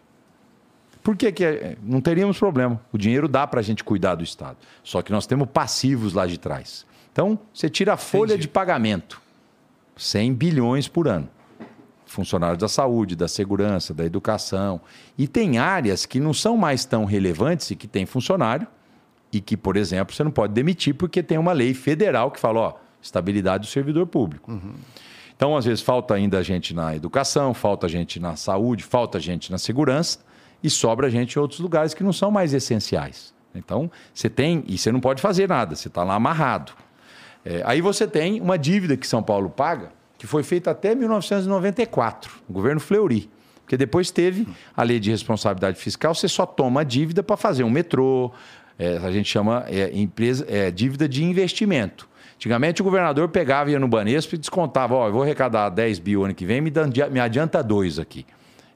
Por que, que é? não teríamos problema? O dinheiro dá para a gente cuidar do Estado. Só que nós temos passivos lá de trás. Então, você tira a folha Entendi. de pagamento, 100 bilhões por ano. Funcionários da saúde, da segurança, da educação. E tem áreas que não são mais tão relevantes e que tem funcionário e que, por exemplo, você não pode demitir porque tem uma lei federal que fala, ó, estabilidade do servidor público. Uhum. Então, às vezes, falta ainda gente na educação, falta gente na saúde, falta gente na segurança e sobra gente em outros lugares que não são mais essenciais. Então, você tem, e você não pode fazer nada, você está lá amarrado. É, aí você tem uma dívida que São Paulo paga, que foi feita até 1994, o governo Fleury. Porque depois teve a lei de responsabilidade fiscal, você só toma a dívida para fazer um metrô, é, a gente chama é, empresa, é, dívida de investimento. Antigamente o governador pegava, ia no Banespa e descontava, ó, eu vou arrecadar 10 bi ano que vem, me, me adianta dois aqui.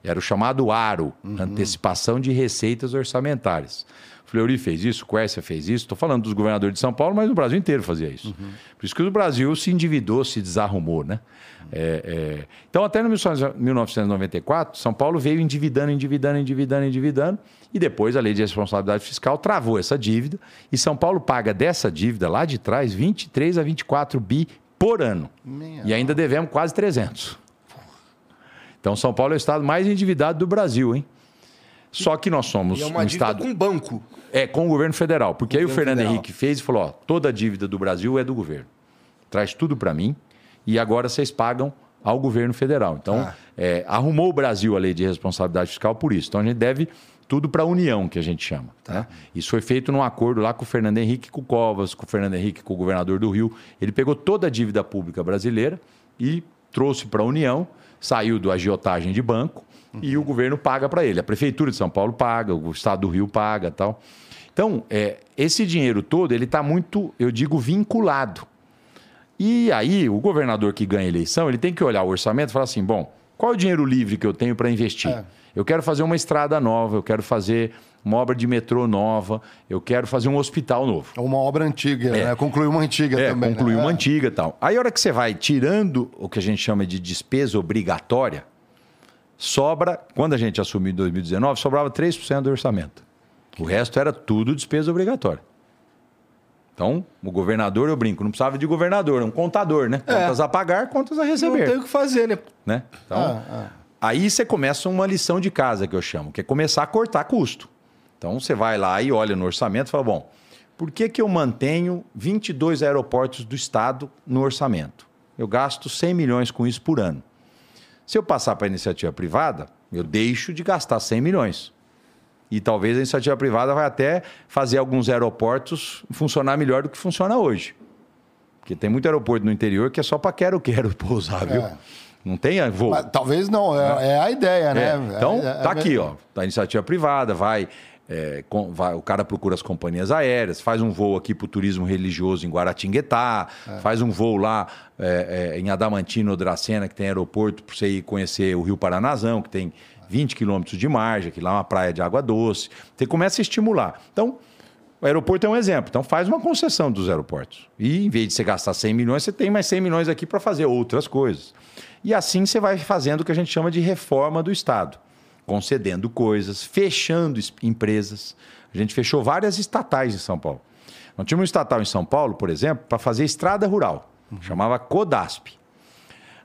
Era o chamado ARO, uhum. Antecipação de Receitas Orçamentárias. Fleury fez isso, Quércia fez isso. Estou falando dos governadores de São Paulo, mas no Brasil inteiro fazia isso. Uhum. Por isso que o Brasil se endividou, se desarrumou. Né? Uhum. É, é... Então, até no 1994, São Paulo veio endividando, endividando, endividando, endividando. E depois a lei de responsabilidade fiscal travou essa dívida. E São Paulo paga dessa dívida lá de trás 23 a 24 bi por ano. Minha e ainda devemos quase 300. Então, São Paulo é o estado mais endividado do Brasil, hein? Só que nós somos e é uma um estado com banco. É, com o governo federal. Porque o aí o Fernando federal. Henrique fez e falou: ó, toda a dívida do Brasil é do governo. Traz tudo para mim e agora vocês pagam ao governo federal. Então, ah. é, arrumou o Brasil a lei de responsabilidade fiscal por isso. Então, a gente deve tudo para a União, que a gente chama. Tá? Né? Isso foi feito num acordo lá com o Fernando Henrique, com o Covas, com o Fernando Henrique, com o governador do Rio. Ele pegou toda a dívida pública brasileira e trouxe para a União, saiu do agiotagem de banco e o governo paga para ele. A prefeitura de São Paulo paga, o estado do Rio paga tal. Então, é, esse dinheiro todo, ele está muito, eu digo, vinculado. E aí, o governador que ganha a eleição, ele tem que olhar o orçamento e falar assim, bom, qual é o dinheiro livre que eu tenho para investir? É. Eu quero fazer uma estrada nova, eu quero fazer uma obra de metrô nova, eu quero fazer um hospital novo. Uma obra antiga, é. né? Concluir uma antiga é, também. Concluir né? uma é. antiga e tal. Aí a hora que você vai tirando o que a gente chama de despesa obrigatória, sobra, quando a gente assumiu em 2019, sobrava 3% do orçamento. O resto era tudo despesa obrigatória. Então, o governador, eu brinco, não precisava de governador, um contador, né? É. Contas a pagar, contas a receber. Não tem o que fazer, né? né? Então, ah, ah. aí você começa uma lição de casa, que eu chamo, que é começar a cortar custo. Então, você vai lá e olha no orçamento e fala, bom, por que, que eu mantenho 22 aeroportos do Estado no orçamento? Eu gasto 100 milhões com isso por ano. Se eu passar para a iniciativa privada, eu deixo de gastar 100 milhões. E talvez a iniciativa privada vai até fazer alguns aeroportos funcionar melhor do que funciona hoje. Porque tem muito aeroporto no interior que é só para quero-quero pousar, viu? É. Não tem voo. Mas, talvez não, é, é, a ideia, né? É. Então, é, tá aqui, ó. Tá a iniciativa privada, vai é, com, vai, o cara procura as companhias aéreas, faz um voo aqui para o turismo religioso em Guaratinguetá, é. faz um voo lá é, é em Adamantina ou Dracena, que tem aeroporto para você ir conhecer o Rio Paranazão, que tem 20 quilômetros de margem, que lá é uma praia de água doce. Você começa a estimular. Então, o aeroporto é um exemplo. Então, faz uma concessão dos aeroportos. E, em vez de você gastar 100 milhões, você tem mais 100 milhões aqui para fazer outras coisas. E assim você vai fazendo o que a gente chama de reforma do Estado concedendo coisas, fechando empresas. A gente fechou várias estatais em São Paulo. Nós tínhamos um estatal em São Paulo, por exemplo, para fazer estrada rural. Uhum. Chamava Codasp.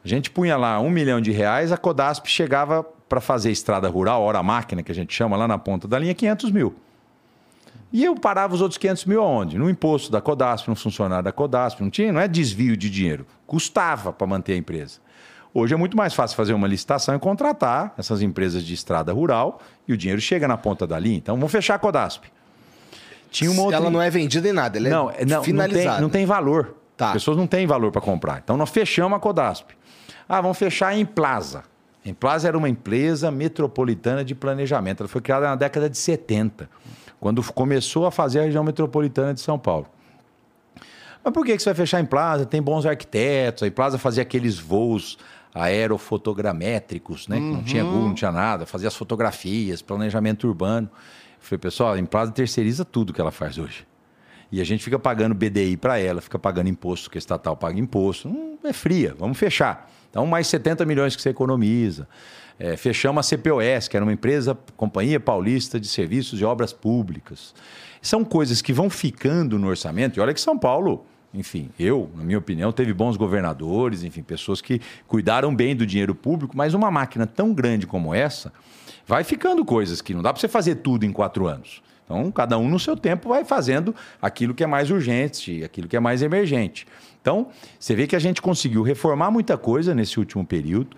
A gente punha lá um milhão de reais, a Codasp chegava para fazer estrada rural, hora máquina, que a gente chama lá na ponta da linha, 500 mil. E eu parava os outros 500 mil aonde? No imposto da Codasp, no funcionário da Codasp. Não tinha, não é desvio de dinheiro. Custava para manter a empresa. Hoje é muito mais fácil fazer uma licitação e contratar essas empresas de estrada rural e o dinheiro chega na ponta da linha. Então, vamos fechar a Codasp. Tinha uma outra... Ela não é vendida em nada, ela não, é não, finalizada. Não tem, não tem valor. Tá. As pessoas não têm valor para comprar. Então, nós fechamos a Codasp. Ah, vamos fechar em Plaza. Em Plaza era uma empresa metropolitana de planejamento. Ela foi criada na década de 70, quando começou a fazer a região metropolitana de São Paulo. Mas por que você vai fechar em Plaza? Tem bons arquitetos. A Plaza fazia aqueles voos aerofotogramétricos, né? Uhum. Que não tinha Google, não tinha nada, fazia as fotografias, planejamento urbano. Eu falei, pessoal, a empresa terceiriza tudo que ela faz hoje. E a gente fica pagando BDI para ela, fica pagando imposto, que a estatal paga imposto. Hum, é fria, vamos fechar. Então, mais 70 milhões que você economiza. É, fechamos a CPOS, que era uma empresa, Companhia Paulista de Serviços e Obras Públicas. São coisas que vão ficando no orçamento. E olha que São Paulo enfim, eu, na minha opinião, teve bons governadores, enfim, pessoas que cuidaram bem do dinheiro público, mas uma máquina tão grande como essa vai ficando coisas que não dá para você fazer tudo em quatro anos. Então, cada um no seu tempo vai fazendo aquilo que é mais urgente, aquilo que é mais emergente. Então, você vê que a gente conseguiu reformar muita coisa nesse último período.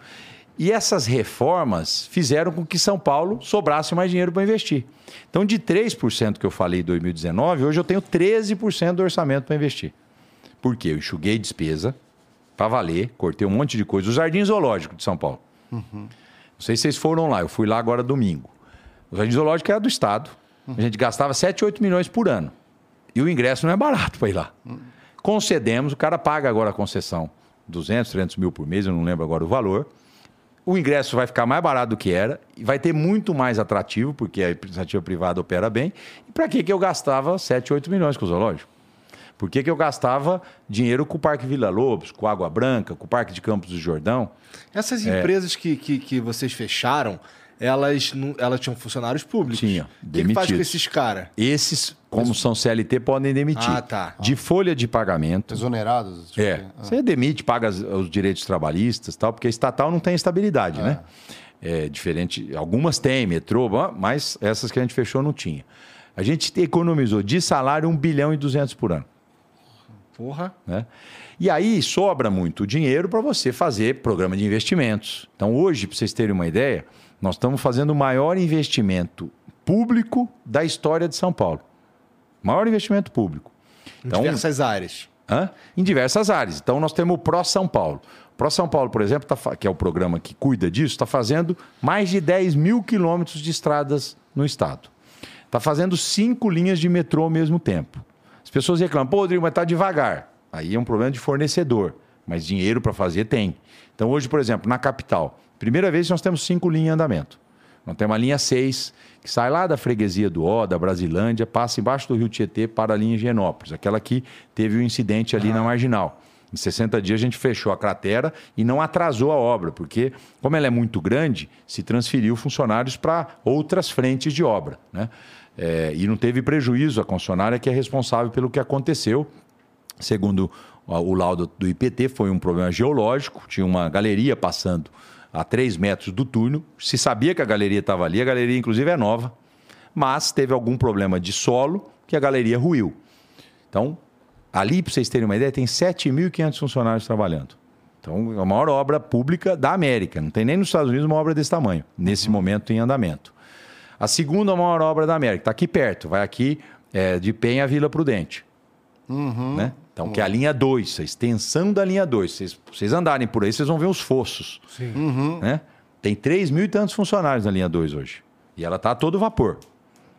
E essas reformas fizeram com que São Paulo sobrasse mais dinheiro para investir. Então, de 3% que eu falei em 2019, hoje eu tenho 13% do orçamento para investir. Porque eu enxuguei despesa para valer, cortei um monte de coisa. O Jardim Zoológico de São Paulo. Uhum. Não sei se vocês foram lá, eu fui lá agora domingo. O Jardim Zoológico era do Estado. Uhum. A gente gastava 7, 8 milhões por ano. E o ingresso não é barato para ir lá. Uhum. Concedemos, o cara paga agora a concessão. 200, 300 mil por mês, eu não lembro agora o valor. o ingresso vai ficar mais barato do que era, e vai ter muito mais atrativo, porque a iniciativa privada opera bem. E para que eu gastava 7, 8 milhões com o zoológico? Por que, que eu gastava dinheiro com o Parque Vila Lobos, com Água Branca, com o Parque de Campos do Jordão? Essas é... empresas que, que, que vocês fecharam, elas, elas tinham funcionários públicos. Tinha. O que, que faz com esses caras? Esses, como Mas... são CLT, podem demitir. Ah, tá. De folha de pagamento. Exonerados. Tipo é. Ah. Você demite, paga os direitos trabalhistas tal, porque estatal não tem estabilidade, né? É diferente. Algumas têm, metrô, mas essas que a gente fechou não tinha. A gente economizou de salário 1 bilhão e 200 por ano. Porra. Né? E aí sobra muito dinheiro para você fazer programa de investimentos. Então, hoje, para vocês terem uma ideia, nós estamos fazendo o maior investimento público da história de São Paulo. Maior investimento público. Então, em diversas áreas. Hã? Em diversas áreas. Então, nós temos o Pró São Paulo. Pró São Paulo, por exemplo, tá, que é o programa que cuida disso, está fazendo mais de 10 mil quilômetros de estradas no estado. Está fazendo cinco linhas de metrô ao mesmo tempo pessoas reclamam, pô, Rodrigo, mas está devagar. Aí é um problema de fornecedor, mas dinheiro para fazer tem. Então, hoje, por exemplo, na capital, primeira vez nós temos cinco linhas em andamento. Nós temos a linha 6, que sai lá da freguesia do Ó, da Brasilândia, passa embaixo do Rio Tietê para a linha Higienópolis, aquela que teve o um incidente ali ah. na Marginal. Em 60 dias a gente fechou a cratera e não atrasou a obra, porque, como ela é muito grande, se transferiu funcionários para outras frentes de obra. Né? É, e não teve prejuízo a concessionária que é responsável pelo que aconteceu. Segundo o laudo do IPT, foi um problema geológico, tinha uma galeria passando a 3 metros do túnel. Se sabia que a galeria estava ali, a galeria inclusive é nova, mas teve algum problema de solo que a galeria ruiu. Então, ali, para vocês terem uma ideia, tem 7.500 funcionários trabalhando. Então, é a maior obra pública da América. Não tem nem nos Estados Unidos uma obra desse tamanho, nesse momento em andamento. A segunda maior obra da América está aqui perto, vai aqui é, de Penha a Vila Prudente. Uhum. Né? Então, uhum. que é a linha 2, a extensão da linha 2. Vocês, vocês andarem por aí, vocês vão ver os fossos. Sim. Uhum. Né? Tem 3 mil e tantos funcionários na linha 2 hoje. E ela está a todo vapor.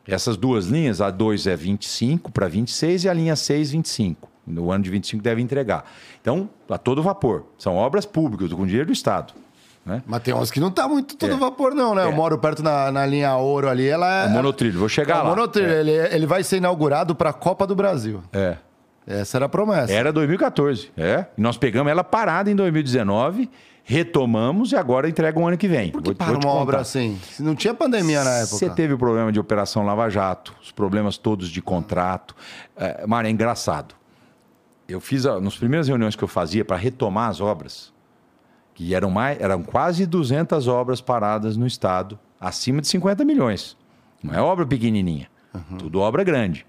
Essas duas linhas, a 2 é 25 para 26 e a linha 6, 25. No ano de 25 deve entregar. Então, a todo vapor. São obras públicas, com dinheiro do Estado. Né? Mas tem umas que não tá muito todo é. vapor, não, né? É. Eu moro perto na, na linha Ouro ali, ela é. O monotrilho, vou chegar é, lá. O monotrilho, é. ele, ele vai ser inaugurado para a Copa do Brasil. É. Essa era a promessa. Era 2014, é. E nós pegamos ela parada em 2019, retomamos e agora entrega o ano que vem. Por que vou, para vou uma obra assim? Não tinha pandemia na época. Você teve o problema de operação Lava Jato, os problemas todos de contrato. É, é engraçado. Eu fiz, a, nas primeiras reuniões que eu fazia para retomar as obras, que eram, mais, eram quase 200 obras paradas no estado, acima de 50 milhões. Não é obra pequenininha, uhum. tudo obra grande.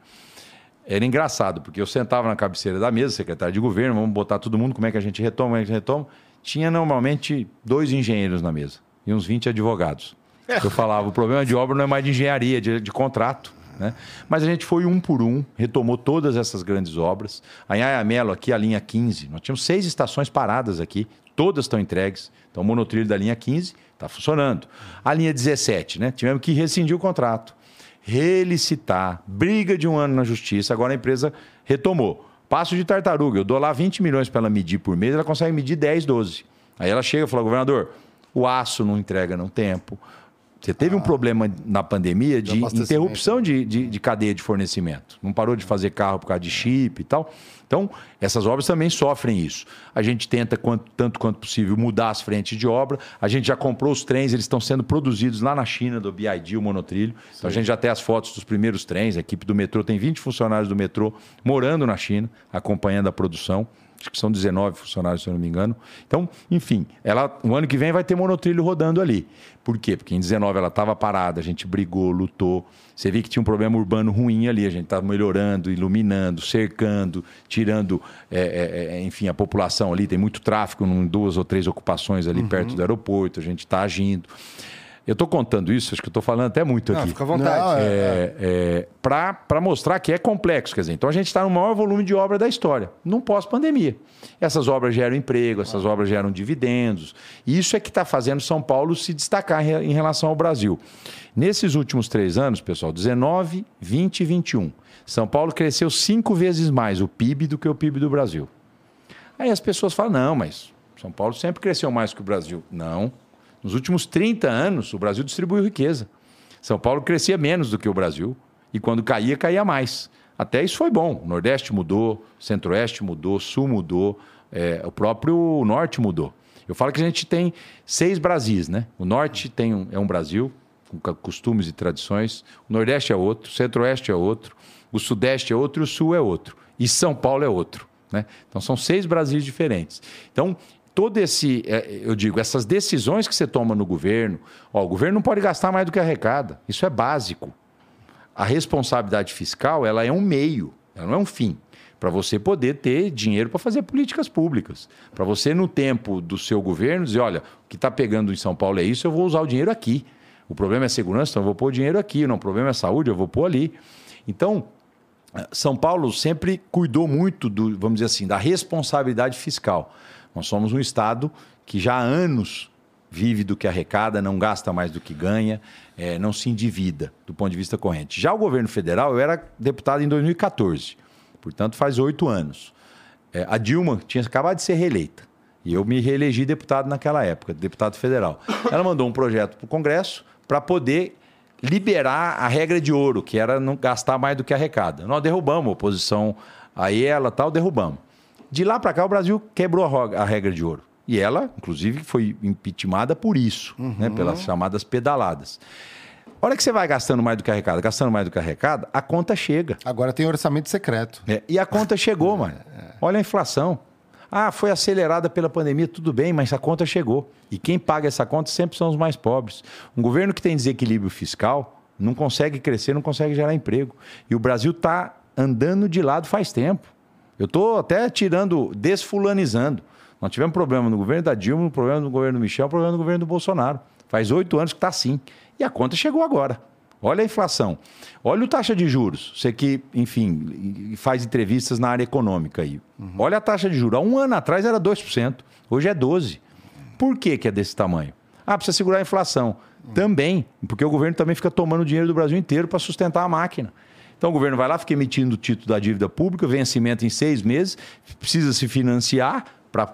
Era engraçado, porque eu sentava na cabeceira da mesa, secretário de governo, vamos botar todo mundo, como é que a gente retoma, como é que a gente retoma. Tinha normalmente dois engenheiros na mesa e uns 20 advogados. É. Eu falava, o problema de obra não é mais de engenharia, de, de contrato. Né? Mas a gente foi um por um, retomou todas essas grandes obras. A Anhaia aqui, a linha 15, nós tínhamos seis estações paradas aqui, todas estão entregues. Então, o monotrilho da linha 15 está funcionando. A linha 17, né? Tivemos que rescindir o contrato, relicitar, briga de um ano na justiça, agora a empresa retomou. Passo de tartaruga, eu dou lá 20 milhões para ela medir por mês, ela consegue medir 10, 12. Aí ela chega e fala, governador, o aço não entrega no tempo. Você teve ah, um problema na pandemia de interrupção de, de, de cadeia de fornecimento. Não parou de fazer carro por causa de chip e tal. Então, essas obras também sofrem isso. A gente tenta, quanto, tanto quanto possível, mudar as frentes de obra. A gente já comprou os trens, eles estão sendo produzidos lá na China, do BID, o monotrilho. Sim. Então, a gente já tem as fotos dos primeiros trens. A equipe do metrô tem 20 funcionários do metrô morando na China, acompanhando a produção acho que são 19 funcionários, se eu não me engano. Então, enfim, ela, o ano que vem vai ter monotrilho rodando ali. Por quê? Porque em 19 ela estava parada, a gente brigou, lutou. Você viu que tinha um problema urbano ruim ali, a gente estava melhorando, iluminando, cercando, tirando, é, é, é, enfim, a população ali. Tem muito tráfego em duas ou três ocupações ali uhum. perto do aeroporto, a gente está agindo. Eu estou contando isso, acho que estou falando até muito Não, aqui. Fica à vontade. Não, é, é, é Para mostrar que é complexo. Quer dizer, então a gente está no maior volume de obra da história, num pós-pandemia. Essas obras geram emprego, essas ah. obras geram dividendos. E isso é que está fazendo São Paulo se destacar em relação ao Brasil. Nesses últimos três anos, pessoal, 19, 20 e 21, São Paulo cresceu cinco vezes mais o PIB do que o PIB do Brasil. Aí as pessoas falam: não, mas São Paulo sempre cresceu mais que o Brasil. Não. Nos últimos 30 anos, o Brasil distribuiu riqueza. São Paulo crescia menos do que o Brasil e quando caía, caía mais. Até isso foi bom. O Nordeste mudou, Centro-Oeste mudou, Sul mudou, é, o próprio Norte mudou. Eu falo que a gente tem seis Brasis, né? O Norte tem um, é um Brasil, com costumes e tradições, o Nordeste é outro, o Centro-Oeste é outro, o Sudeste é outro e o Sul é outro. E São Paulo é outro. Né? Então são seis Brasis diferentes. Então, todo esse, é, eu digo, essas decisões que você toma no governo, ó, o governo não pode gastar mais do que arrecada. Isso é básico. A responsabilidade fiscal, ela é um meio, ela não é um fim para você poder ter dinheiro para fazer políticas públicas. Para você, no tempo do seu governo, dizer: olha, o que está pegando em São Paulo é isso, eu vou usar o dinheiro aqui. O problema é segurança, então eu vou pôr o dinheiro aqui. Não, o problema é saúde, eu vou pôr ali. Então, São Paulo sempre cuidou muito, do, vamos dizer assim, da responsabilidade fiscal. Nós somos um Estado que já há anos vive do que arrecada, não gasta mais do que ganha, é, não se endivida do ponto de vista corrente. Já o governo federal, eu era deputado em 2014. Portanto, faz oito anos. É, a Dilma tinha acabado de ser reeleita. E eu me reelegi deputado naquela época, deputado federal. Ela mandou um projeto para o Congresso para poder liberar a regra de ouro, que era não gastar mais do que arrecada. Nós derrubamos a oposição a ela, tal, derrubamos. De lá para cá, o Brasil quebrou a regra de ouro. E ela, inclusive, foi impeachmentada por isso, né, uhum. né, pelas chamadas pedaladas. A hora que você vai gastando mais do que arrecada, gastando mais do que arrecada, a conta chega. Agora tem orçamento secreto. É, e a conta chegou, é, mano. É. Olha a inflação. Ah, foi acelerada pela pandemia, tudo bem, mas a conta chegou. E quem paga essa conta sempre são os mais pobres. Um governo que tem desequilíbrio fiscal não consegue crescer, não consegue gerar emprego. E o Brasil está andando de lado faz tempo. Eu estou até tirando, desfulanizando. Nós tivemos problema no governo da Dilma, um problema no governo do Michel, um problema no governo do Bolsonaro. Faz oito anos que está assim. E a conta chegou agora. Olha a inflação. Olha o taxa de juros. Você que, enfim, faz entrevistas na área econômica aí. Uhum. Olha a taxa de juros. Há um ano atrás era 2%. Hoje é 12%. Por que, que é desse tamanho? Ah, precisa segurar a inflação. Uhum. Também, porque o governo também fica tomando dinheiro do Brasil inteiro para sustentar a máquina. Então o governo vai lá, fica emitindo o título da dívida pública, vencimento em seis meses, precisa se financiar para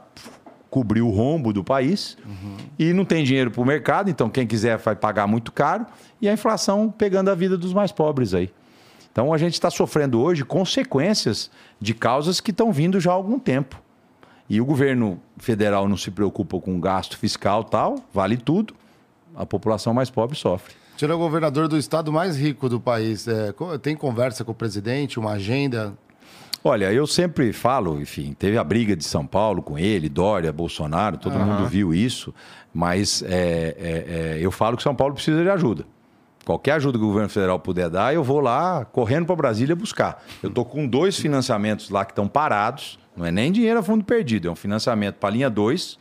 cobrir o rombo do país uhum. e não tem dinheiro para o mercado, então quem quiser vai pagar muito caro e a inflação pegando a vida dos mais pobres aí. Então a gente está sofrendo hoje consequências de causas que estão vindo já há algum tempo. E o governo federal não se preocupa com gasto fiscal tal, vale tudo, a população mais pobre sofre. Tira o governador do estado mais rico do país. É, tem conversa com o presidente, uma agenda? Olha, eu sempre falo, enfim, teve a briga de São Paulo com ele, Dória, Bolsonaro, todo uhum. mundo viu isso, mas é, é, é, eu falo que São Paulo precisa de ajuda. Qualquer ajuda que o governo federal puder dar, eu vou lá correndo para Brasília buscar. Eu estou com dois financiamentos lá que estão parados, não é nem dinheiro a fundo perdido, é um financiamento para a linha 2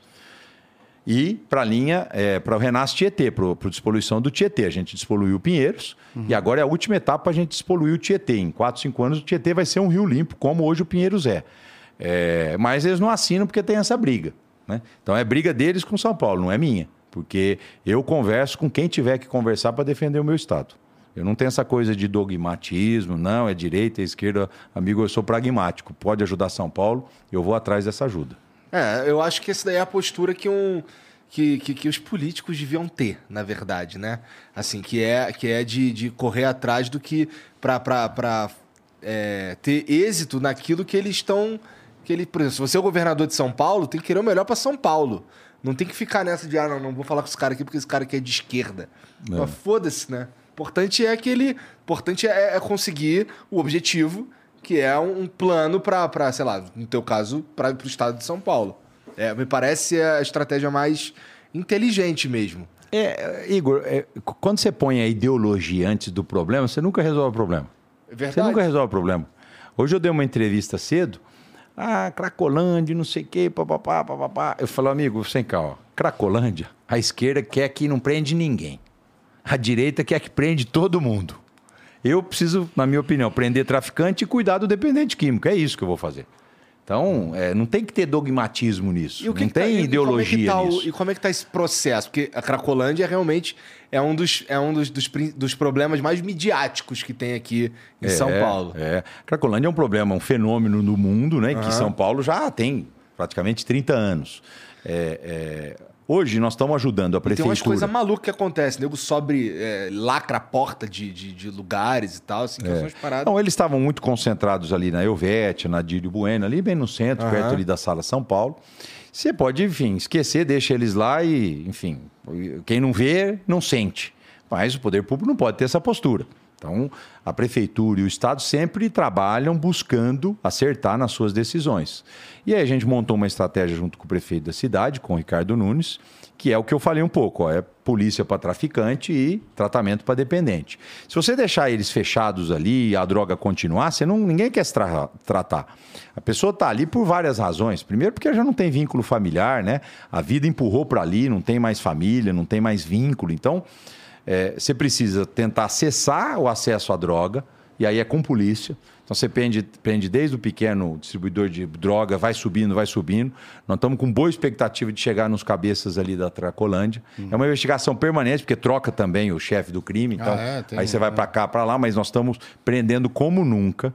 e para a linha, é, para o Renasce Tietê, para a despoluição do Tietê. A gente despoluiu Pinheiros uhum. e agora é a última etapa a gente despoluir o Tietê. Em 4, 5 anos o Tietê vai ser um rio limpo, como hoje o Pinheiros é. é mas eles não assinam porque tem essa briga. Né? Então é briga deles com São Paulo, não é minha. Porque eu converso com quem tiver que conversar para defender o meu Estado. Eu não tenho essa coisa de dogmatismo, não, é direita, é esquerda. Amigo, eu sou pragmático. Pode ajudar São Paulo, eu vou atrás dessa ajuda. É, eu acho que essa daí é a postura que um. Que, que, que, os políticos deviam ter, na verdade, né? Assim, que é, que é de, de correr atrás do que para é, ter êxito naquilo que eles estão. Que ele, por exemplo, se você é o governador de São Paulo, tem que querer o melhor para São Paulo. Não tem que ficar nessa de, ah, não, não vou falar com esse cara aqui porque esse cara aqui é de esquerda. É. Mas foda-se, né? Importante é que ele. Importante é, é conseguir o objetivo que é um, plano para, sei lá, no teu caso, para o estado de São Paulo. É, me parece a estratégia mais inteligente mesmo. É, Igor, é, quando você põe a ideologia antes do problema, você nunca resolve o problema. É verdade. Você nunca resolve o problema. Hoje eu dei uma entrevista cedo, ah, Cracolândia, não sei o quê, papapá, papapá. Eu falo, amigo, sem cá, ó, Cracolândia, a esquerda quer que não prende ninguém. A direita quer que prende todo mundo. Eu preciso, na minha opinião, prender traficante e cuidar do dependente químico. É isso que eu vou fazer. Então, é, não tem que ter dogmatismo nisso. não tem tá, ideologia e como é tá nisso. O, e como é que está esse processo? Porque a Cracolândia realmente é um dos, é um dos, dos, dos problemas mais midiáticos que tem aqui em é, São Paulo. É. Cracolândia é um problema, um fenômeno no mundo, né? Uhum. Que São Paulo já tem praticamente 30 anos. É, é Hoje nós estamos ajudando a prefeitura. E tem umas coisas malucas que acontecem. Nego sobe, é, lacra a porta de, de, de, lugares e tal, assim, que é. paradas. Não, eles estavam muito concentrados ali na Elvete, na Dílio Bueno, ali bem no centro, uhum. perto ali da Sala São Paulo. Você pode, enfim, esquecer, deixa eles lá e, enfim, quem não vê, não sente. Mas o poder público não pode ter essa postura. Então, a prefeitura e o Estado sempre trabalham buscando acertar nas suas decisões. E aí a gente montou uma estratégia junto com o prefeito da cidade, com o Ricardo Nunes, que é o que eu falei um pouco, ó, é polícia para traficante e tratamento para dependente. Se você deixar eles fechados ali e a droga continuar, você não, ninguém quer se tra tratar. A pessoa está ali por várias razões. Primeiro porque já não tem vínculo familiar, né? A vida empurrou para ali, não tem mais família, não tem mais vínculo. Então, é, você precisa tentar cessar o acesso à droga, e aí é com polícia. Então você prende, prende desde o pequeno distribuidor de droga, vai subindo, vai subindo. Nós estamos com boa expectativa de chegar nos cabeças ali da Tracolândia. Uhum. É uma investigação permanente, porque troca também o chefe do crime. Então, ah, é, tem, aí você vai para cá, para lá, mas nós estamos prendendo como nunca.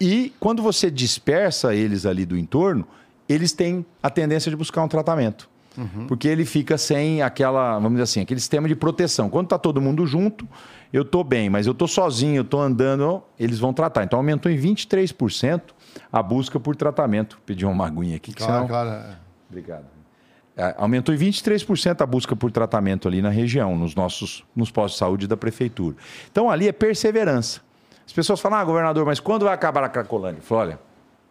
E quando você dispersa eles ali do entorno, eles têm a tendência de buscar um tratamento. Uhum. Porque ele fica sem aquela, vamos dizer assim, aquele sistema de proteção. Quando está todo mundo junto, eu estou bem, mas eu estou sozinho, eu estou andando, eles vão tratar. Então aumentou em 23% a busca por tratamento. Pedi uma maguinha aqui. Que claro, senão... claro. É. Obrigado. É, aumentou em 23% a busca por tratamento ali na região, nos nossos nos postos de saúde da prefeitura. Então ali é perseverança. As pessoas falam, ah, governador, mas quando vai acabar a Cracolândia? Eu falo, olha,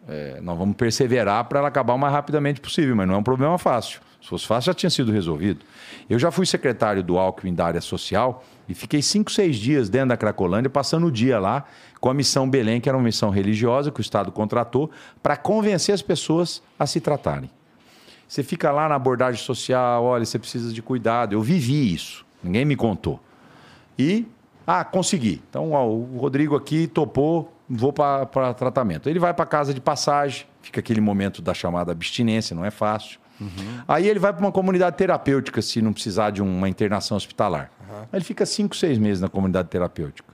é, nós vamos perseverar para ela acabar o mais rapidamente possível, mas não é um problema fácil. Se fosse fácil, já tinha sido resolvido. Eu já fui secretário do Alckmin da área social e fiquei cinco, seis dias dentro da Cracolândia, passando o dia lá com a missão Belém, que era uma missão religiosa que o Estado contratou, para convencer as pessoas a se tratarem. Você fica lá na abordagem social, olha, você precisa de cuidado. Eu vivi isso, ninguém me contou. E, ah, consegui. Então, ó, o Rodrigo aqui topou, vou para tratamento. Ele vai para casa de passagem, fica aquele momento da chamada abstinência, não é fácil. Uhum. Aí ele vai para uma comunidade terapêutica, se não precisar de uma internação hospitalar. Uhum. Ele fica cinco, seis meses na comunidade terapêutica.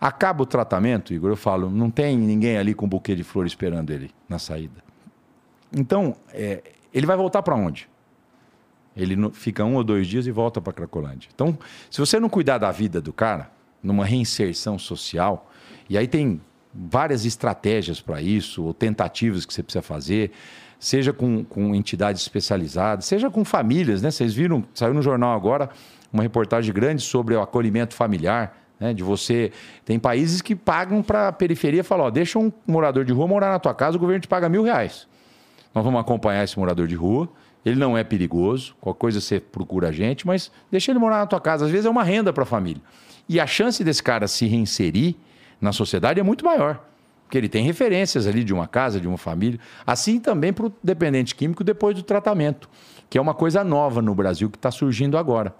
Acaba o tratamento, Igor, eu falo, não tem ninguém ali com um buquê de flor esperando ele na saída. Então, é, ele vai voltar para onde? Ele fica um ou dois dias e volta para Cracolândia. Então, se você não cuidar da vida do cara, numa reinserção social, e aí tem várias estratégias para isso, ou tentativas que você precisa fazer seja com, com entidades especializadas, seja com famílias, né? Vocês viram, saiu no jornal agora uma reportagem grande sobre o acolhimento familiar, né? De você. Tem países que pagam para a periferia falar, ó, deixa um morador de rua morar na tua casa, o governo te paga mil reais. Nós vamos acompanhar esse morador de rua. Ele não é perigoso, qualquer coisa você procura a gente, mas deixa ele morar na tua casa. Às vezes é uma renda para a família. E a chance desse cara se reinserir na sociedade é muito maior porque ele tem referências ali de uma casa, de uma família. Assim também para o dependente químico depois do tratamento, que é uma coisa nova no Brasil que está surgindo agora.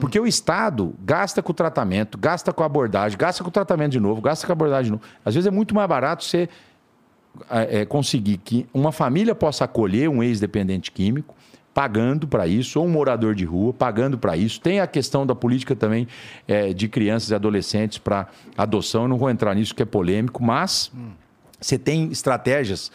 Porque o Estado gasta com o tratamento, gasta com a abordagem, gasta com o tratamento de novo, gasta com a abordagem de novo. Às vezes é muito mais barato você é, conseguir que uma família possa acolher um ex-dependente químico, pagando para isso, ou um morador de rua pagando para isso. Tem a questão da política também é, de crianças e adolescentes para adoção. Eu não vou entrar nisso que é polêmico, mas você tem estratégias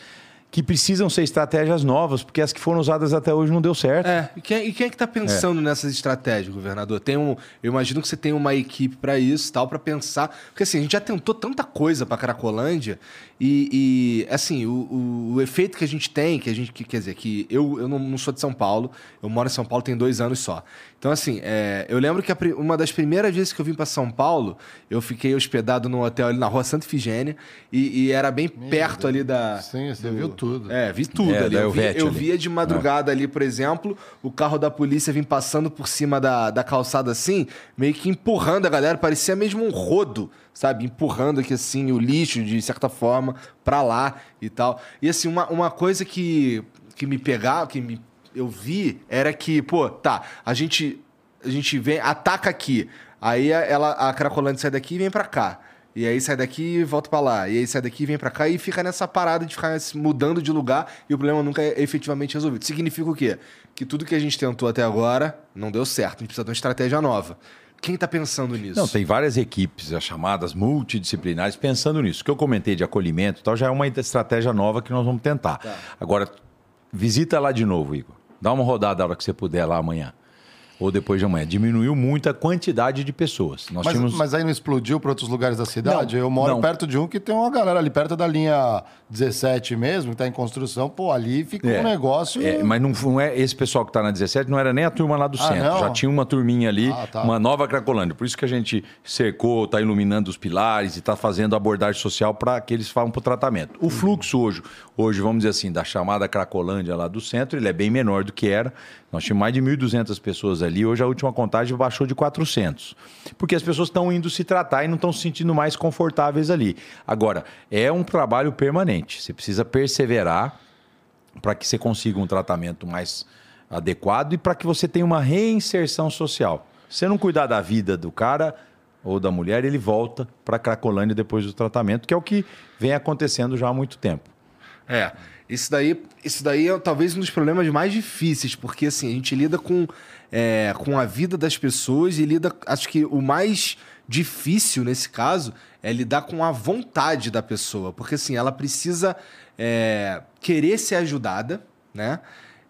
que precisam ser estratégias novas, porque as que foram usadas até hoje não deu certo. É, e quem, e quem é que está pensando é. nessas estratégias, governador? Tem um, eu imagino que você tem uma equipe para isso, tal, para pensar, porque assim, a gente já tentou tanta coisa para Cracolândia e, e assim, o, o, o, efeito que a gente tem, que a gente, que, quer dizer, que eu, eu não, não, sou de São Paulo, eu moro em São Paulo tem dois anos só. Então, assim, é, eu lembro que a, uma das primeiras vezes que eu vim para São Paulo, eu fiquei hospedado num hotel ali na rua Santa Ifigênia e, e era bem Meu perto Deus. ali da. Sim, você do, viu tudo. É, vi tudo é, ali. Eu, vi, eu ali. via de madrugada ali, por exemplo, o carro da polícia vir passando por cima da, da calçada assim, meio que empurrando a galera, parecia mesmo um rodo sabe, empurrando aqui assim o lixo de certa forma para lá e tal. E assim, uma, uma coisa que, que me pegava, que me, eu vi era que, pô, tá, a gente a gente vem, ataca aqui. Aí ela a Cracolândia sai daqui e vem para cá. E aí sai daqui e volta para lá. E aí sai daqui e vem para cá e fica nessa parada de ficar mudando de lugar e o problema nunca é efetivamente resolvido. Significa o quê? Que tudo que a gente tentou até agora não deu certo. A gente precisa de uma estratégia nova. Quem está pensando nisso? Não, tem várias equipes, as chamadas multidisciplinares, pensando nisso. O que eu comentei de acolhimento tal, já é uma estratégia nova que nós vamos tentar. Tá. Agora, visita lá de novo, Igor. Dá uma rodada a hora que você puder lá amanhã ou depois de amanhã. Diminuiu muito a quantidade de pessoas. Nós mas, tínhamos... mas aí não explodiu para outros lugares da cidade? Não, eu moro não. perto de um que tem uma galera ali perto da linha 17 mesmo, que está em construção. Pô, ali fica é, um negócio. É, mas não, não, é esse pessoal que está na 17, não era nem a turma lá do ah, centro. Não? Já tinha uma turminha ali, ah, tá. uma nova Cracolândia. Por isso que a gente cercou, está iluminando os pilares e está fazendo abordagem social para que eles façam para o tratamento. O uhum. fluxo hoje, hoje, vamos dizer assim, da chamada Cracolândia lá do centro, ele é bem menor do que era. Nós tínhamos mais de 1.200 pessoas ali, hoje a última contagem baixou de 400. Porque as pessoas estão indo se tratar e não estão se sentindo mais confortáveis ali. Agora, é um trabalho permanente. Você precisa perseverar para que você consiga um tratamento mais adequado e para que você tenha uma reinserção social. Se não cuidar da vida do cara ou da mulher, ele volta para a Cracolândia depois do tratamento, que é o que vem acontecendo já há muito tempo. É. Isso daí, isso daí é talvez um dos problemas mais difíceis, porque assim, a gente lida com, é, com a vida das pessoas e lida. Acho que o mais difícil nesse caso é lidar com a vontade da pessoa. Porque assim, ela precisa é, querer ser ajudada, né?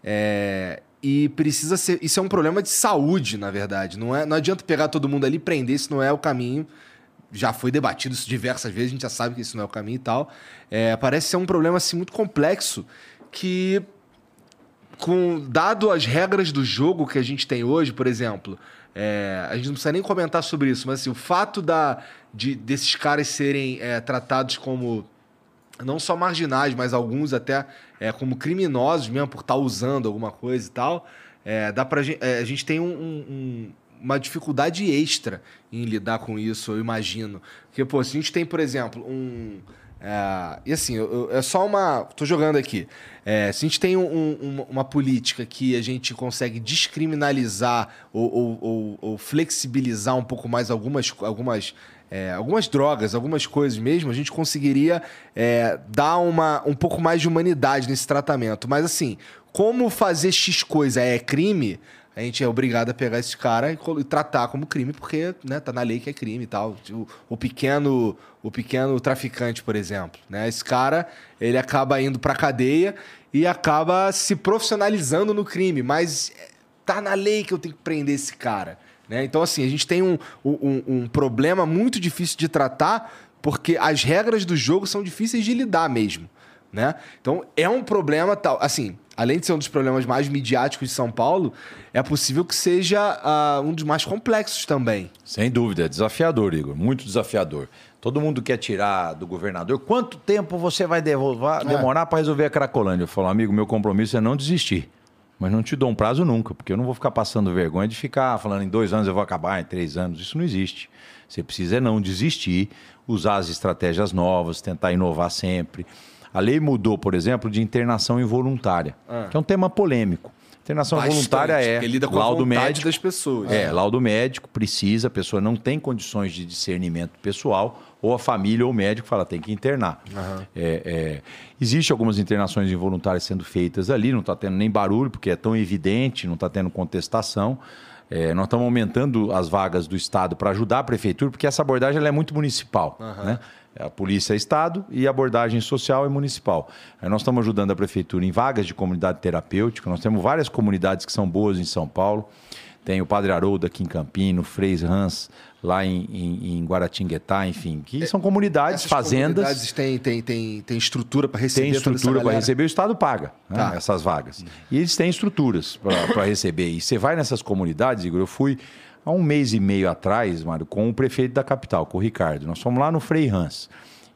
É, e precisa ser. Isso é um problema de saúde, na verdade. Não, é, não adianta pegar todo mundo ali e prender, isso não é o caminho já foi debatido isso diversas vezes, a gente já sabe que isso não é o caminho e tal. É, parece ser um problema assim, muito complexo que, com dado as regras do jogo que a gente tem hoje, por exemplo, é, a gente não precisa nem comentar sobre isso, mas assim, o fato da, de, desses caras serem é, tratados como não só marginais, mas alguns até é, como criminosos mesmo por estar usando alguma coisa e tal, é, dá pra, é, a gente tem um, um uma dificuldade extra em lidar com isso, eu imagino. Porque, pô, se a gente tem, por exemplo, um. É, e assim, eu, eu, é só uma. Tô jogando aqui. É, se a gente tem um, um, uma política que a gente consegue descriminalizar ou, ou, ou, ou flexibilizar um pouco mais algumas, algumas, é, algumas drogas, algumas coisas mesmo, a gente conseguiria é, dar uma, um pouco mais de humanidade nesse tratamento. Mas assim, como fazer X coisa é crime, a gente é obrigado a pegar esse cara e, e tratar como crime, porque né, tá na lei que é crime e tal. O, o, pequeno o pequeno traficante, por exemplo. Né? Esse cara, ele acaba indo pra cadeia e acaba se profissionalizando no crime, mas é, tá na lei que eu tenho que prender esse cara. Né? Então, assim, a gente tem um, um, um problema muito difícil de tratar, porque as regras do jogo são difíceis de lidar mesmo. Né? Então, é um problema tal. Assim, além de ser um dos problemas mais midiáticos de São Paulo, é possível que seja uh, um dos mais complexos também. Sem dúvida, é desafiador, Igor, muito desafiador. Todo mundo quer tirar do governador. Quanto tempo você vai devolver, é. demorar para resolver a Cracolândia? Eu falo, amigo, meu compromisso é não desistir. Mas não te dou um prazo nunca, porque eu não vou ficar passando vergonha de ficar falando em dois anos eu vou acabar, em três anos. Isso não existe. Você precisa é não desistir, usar as estratégias novas, tentar inovar sempre. A lei mudou, por exemplo, de internação involuntária, ah. que é um tema polêmico. Internação Bastante, voluntária é lida com laudo a médico das pessoas. É, laudo médico precisa, a pessoa não tem condições de discernimento pessoal, ou a família ou o médico fala, tem que internar. Uhum. É, é, existe algumas internações involuntárias sendo feitas ali, não está tendo nem barulho, porque é tão evidente, não está tendo contestação. É, nós estamos aumentando as vagas do Estado para ajudar a prefeitura, porque essa abordagem é muito municipal. Uhum. Né? É a polícia é Estado e a abordagem social é municipal. Aí nós estamos ajudando a prefeitura em vagas de comunidade terapêutica. Nós temos várias comunidades que são boas em São Paulo. Tem o Padre Haroldo aqui em Campino, Freis Hans lá em, em, em, Guaratinguetá, enfim, que são comunidades, Essas fazendas. comunidades têm, têm, estrutura para receber Tem estrutura para receber, o Estado paga né, tá. essas vagas. E eles têm estruturas para receber. E você vai nessas comunidades, Igor, eu fui há um mês e meio atrás, Mário, com o prefeito da capital, com o Ricardo. Nós fomos lá no Frei Hans.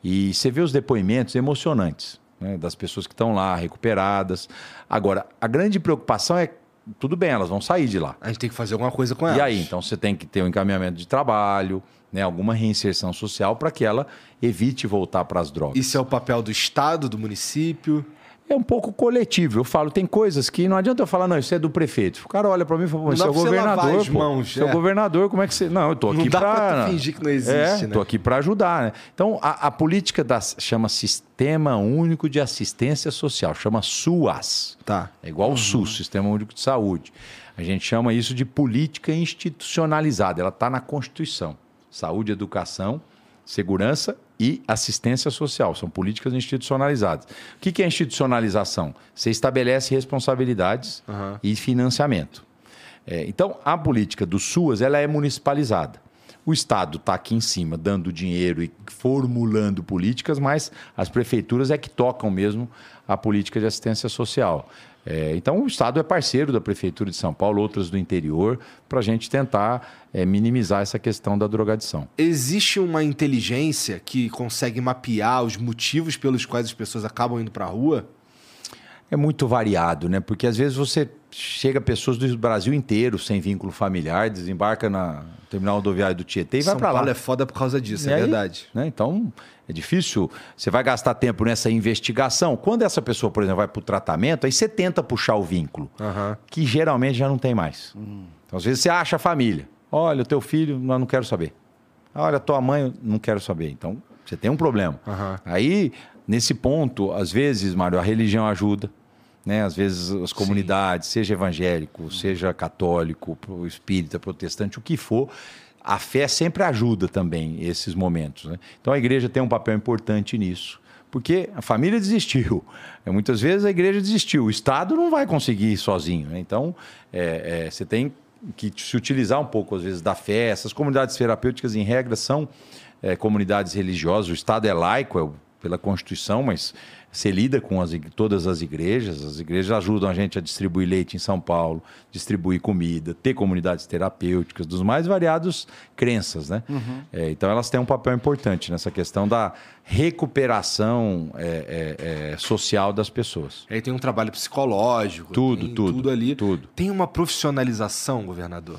E você vê os depoimentos emocionantes né, das pessoas que estão lá, recuperadas. Agora, a grande preocupação é tudo bem, elas vão sair de lá. A gente tem que fazer alguma coisa com elas. E aí, então você tem que ter um encaminhamento de trabalho, né, alguma reinserção social para que ela evite voltar para as drogas. Isso é o papel do Estado, do município? É um pouco coletivo. Eu falo, tem coisas que não adianta eu falar, não, isso é do prefeito. O cara olha para mim e fala, você é o governador. Pô, mãos, é. governador, como é que você. Não, eu tô aqui para. fingir que não existe. É, né? Tô aqui para ajudar, né? Então, a, a política da, chama Sistema Único de Assistência Social, chama SUAS. Tá. É igual uhum. o SUS, Sistema Único de Saúde. A gente chama isso de política institucionalizada. Ela está na Constituição. Saúde, educação segurança e assistência social. São políticas institucionalizadas. O que é institucionalização? Você estabelece responsabilidades uhum. e financiamento. É, então, a política do SUAS ela é municipalizada. O Estado está aqui em cima dando dinheiro e formulando políticas, mas as prefeituras é que tocam mesmo a política de assistência social. É, então, o Estado é parceiro da Prefeitura de São Paulo, outras do interior, para a gente tentar é, minimizar essa questão da drogadição. Existe uma inteligência que consegue mapear os motivos pelos quais as pessoas acabam indo para a rua? É muito variado, né? Porque às vezes você chega pessoas do Brasil inteiro sem vínculo familiar, desembarca na terminal rodoviário do Tietê e vai para lá. São Paulo é foda por causa disso, e é aí, verdade. Né? Então, é difícil. Você vai gastar tempo nessa investigação. Quando essa pessoa, por exemplo, vai para o tratamento, aí você tenta puxar o vínculo, uhum. que geralmente já não tem mais. Então, às vezes você acha a família. Olha, o teu filho, eu não quero saber. Olha, tua mãe, não quero saber. Então, você tem um problema. Uhum. Aí, nesse ponto, às vezes, Mário, a religião ajuda. Né? Às vezes as comunidades, Sim. seja evangélico, seja católico, espírita, protestante, o que for, a fé sempre ajuda também esses momentos. Né? Então a igreja tem um papel importante nisso. Porque a família desistiu. É, muitas vezes a igreja desistiu. O Estado não vai conseguir sozinho. Né? Então, é, é, você tem que se utilizar um pouco, às vezes, da fé. Essas comunidades terapêuticas, em regra, são é, comunidades religiosas. O Estado é laico, é pela Constituição, mas você lida com as, todas as igrejas, as igrejas ajudam a gente a distribuir leite em São Paulo, distribuir comida, ter comunidades terapêuticas, dos mais variados crenças, né? Uhum. É, então elas têm um papel importante nessa questão da recuperação é, é, é social das pessoas. Aí tem um trabalho psicológico, tudo, tudo, tudo ali. Tudo. Tem uma profissionalização, governador?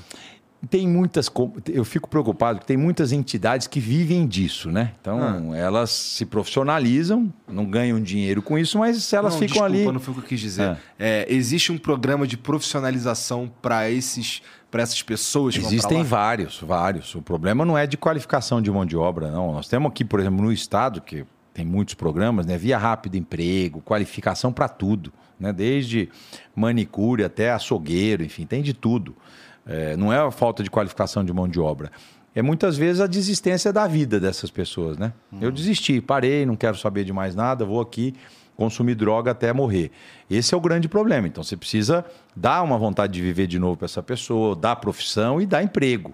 Tem muitas. Eu fico preocupado que tem muitas entidades que vivem disso, né? Então, ah. elas se profissionalizam, não ganham dinheiro com isso, mas elas não, ficam desculpa, ali. Não foi o que eu quis dizer. É. É, existe um programa de profissionalização para esses. Para essas pessoas que Existem vários, vários. O problema não é de qualificação de mão de obra, não. Nós temos aqui, por exemplo, no Estado, que tem muitos programas, né? Via Rápido Emprego, qualificação para tudo, né? Desde manicure até açougueiro, enfim, tem de tudo. É, não é a falta de qualificação de mão de obra. É muitas vezes a desistência da vida dessas pessoas, né? Hum. Eu desisti, parei, não quero saber de mais nada, vou aqui consumir droga até morrer. Esse é o grande problema. Então você precisa dar uma vontade de viver de novo para essa pessoa, dar profissão e dar emprego.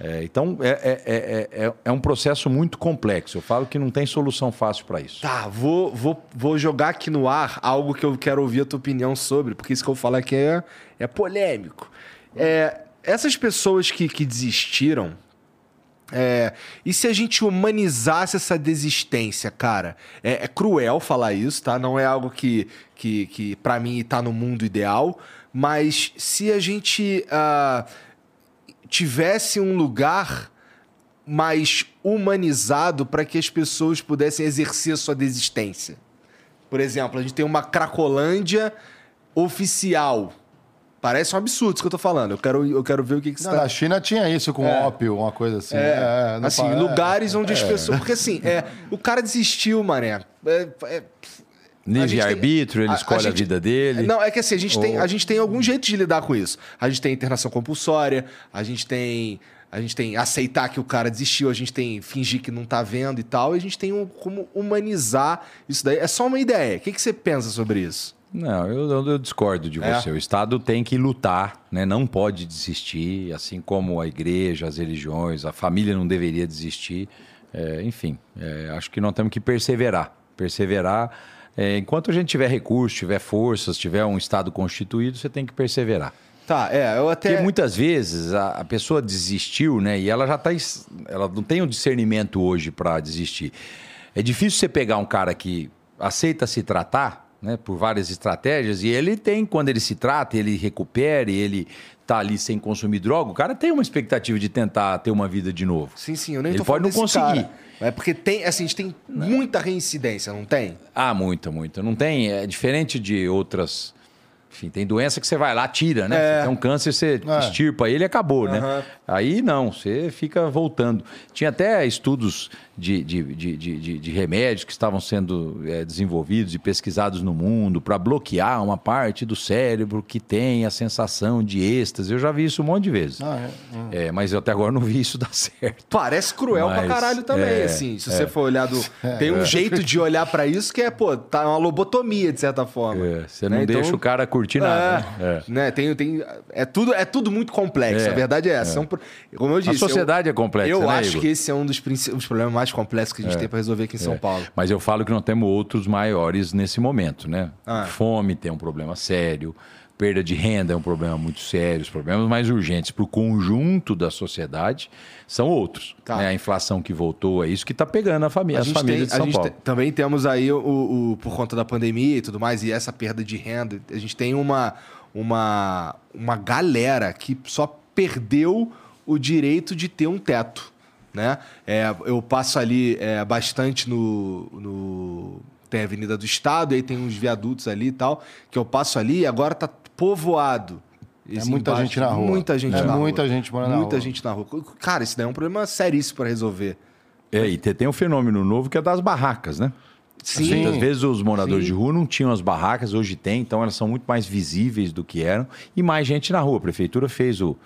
É, então é, é, é, é, um processo muito complexo. Eu falo que não tem solução fácil para isso. Tá, vou, vou, vou jogar aqui no ar algo que eu quero ouvir a tua opinião sobre, porque isso que eu falo aqui é, é polêmico. É, essas pessoas que, que desistiram, é, e se a gente humanizasse essa desistência, cara? É, é, cruel falar isso, tá? Não é algo que, que, que para mim, tá no mundo ideal. Mas se a gente uh, tivesse um lugar mais humanizado para que as pessoas pudessem exercer sua desistência. Por exemplo, a gente tem uma Cracolândia oficial Parece um absurdo isso que eu tô falando. Eu quero, eu quero ver o que, que você não, tá... Na China tinha isso com é. ópio, uma coisa assim. É, é assim, lugares onde as é. pessoas. Porque assim, é, o cara desistiu, mané. É, é Livre-arbítrio, ele a, escolhe a, gente, a, vida dele. Não, é que assim, a gente, Ou... tem, a gente tem algum jeito de lidar com isso. A gente tem internação compulsória, a gente tem. A gente tem aceitar que o cara desistiu, a gente tem fingir que não tá vendo e tal, e a gente tem um, como humanizar isso daí. É só uma ideia. O que, que você pensa sobre isso? Não, eu, eu discordo de é. você. O Estado tem que lutar, né? não pode desistir, assim como a igreja, as religiões, a família não deveria desistir. É, enfim, é, acho que nós temos que perseverar. Perseverar. É, enquanto a gente tiver recursos, tiver forças, tiver um Estado constituído, você tem que perseverar. Tá, é, eu até. Porque muitas vezes a, a pessoa desistiu, né? E ela já está. Ela não tem o um discernimento hoje para desistir. É difícil você pegar um cara que aceita se tratar né, por várias estratégias, e ele tem, quando ele se trata, ele recupera, ele tá ali sem consumir droga, o cara tem uma expectativa de tentar ter uma vida de novo. Sim, sim, eu nem ele tô pode não conseguir. É porque tem, assim, a gente tem muita reincidência, não tem? Ah, muita, muita. Não tem, é diferente de outras Enfim, tem doença que você vai lá, tira, né? É. Você tem um câncer, você é. extirpa ele e acabou, uhum. né? Aí não, você fica voltando. Tinha até estudos de, de, de, de, de remédios que estavam sendo é, desenvolvidos e pesquisados no mundo para bloquear uma parte do cérebro que tem a sensação de êxtase. Eu já vi isso um monte de vezes. Ah, é? é? mas eu até agora não vi isso dar certo. Parece cruel mas, pra caralho também, é, assim. Se você é. for olhar do. É. Tem um jeito de olhar para isso que é, pô, tá uma lobotomia, de certa forma. você não né? deixa então, o cara curtir nada. Né? né? Tem, tem, é, tudo, é tudo muito complexo. A verdade é essa. Como eu disse. A sociedade eu, é complexa. Eu né, acho Igor? que esse é um dos, dos problemas mais complexos que a gente tem para resolver aqui em São Paulo. Mas eu falo que não temos outros maiores nesse momento, né? Ah. Fome tem um problema sério perda de renda é um problema muito sério. Os problemas mais urgentes para o conjunto da sociedade são outros. Tá. Né? A inflação que voltou é isso que está pegando a família, as famílias tem, de São Paulo. Te, também temos aí, o, o, por conta da pandemia e tudo mais, e essa perda de renda, a gente tem uma, uma, uma galera que só perdeu o direito de ter um teto. Né? É, eu passo ali é, bastante no, no tem a Avenida do Estado, e aí tem uns viadutos ali e tal, que eu passo ali e agora tá povoado. é muita embaixo, gente na rua. Muita gente é na muita rua. gente morando Muita gente na rua. Cara, isso daí é um problema seríssimo para resolver. É, e tem um fenômeno novo que é das barracas, né? Sim. Muitas vezes os moradores Sim. de rua não tinham as barracas, hoje tem, então elas são muito mais visíveis do que eram e mais gente na rua. A prefeitura fez o,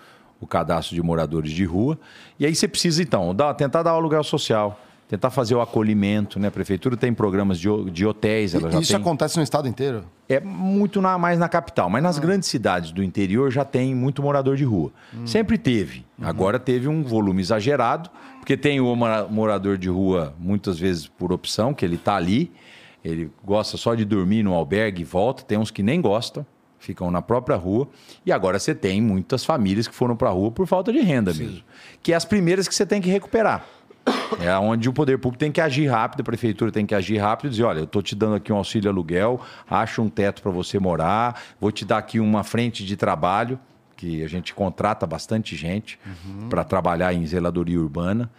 o cadastro de moradores de rua e aí você precisa, então, dar, tentar dar aluguel social tentar fazer o acolhimento, né? A prefeitura tem programas de, de hotéis. Ela isso tem... acontece no estado inteiro? É muito na, mais na capital, mas nas ah. grandes cidades do interior já tem muito morador de rua. Hum. Sempre teve. Uhum. Agora teve um volume exagerado, porque tem o morador de rua, muitas vezes por opção, que ele está ali, ele gosta só de dormir no albergue e volta, tem uns que nem gostam ficam na própria rua. E agora você tem muitas famílias que foram para a rua por falta de renda Sim. mesmo. Que é as primeiras que você tem que recuperar. É onde o poder público tem que agir rápido, a prefeitura tem que agir rápido e dizer: olha, eu estou te dando aqui um auxílio aluguel, acho um teto para você morar, vou te dar aqui uma frente de trabalho, que a gente contrata bastante gente uhum. para trabalhar em zeladoria urbana.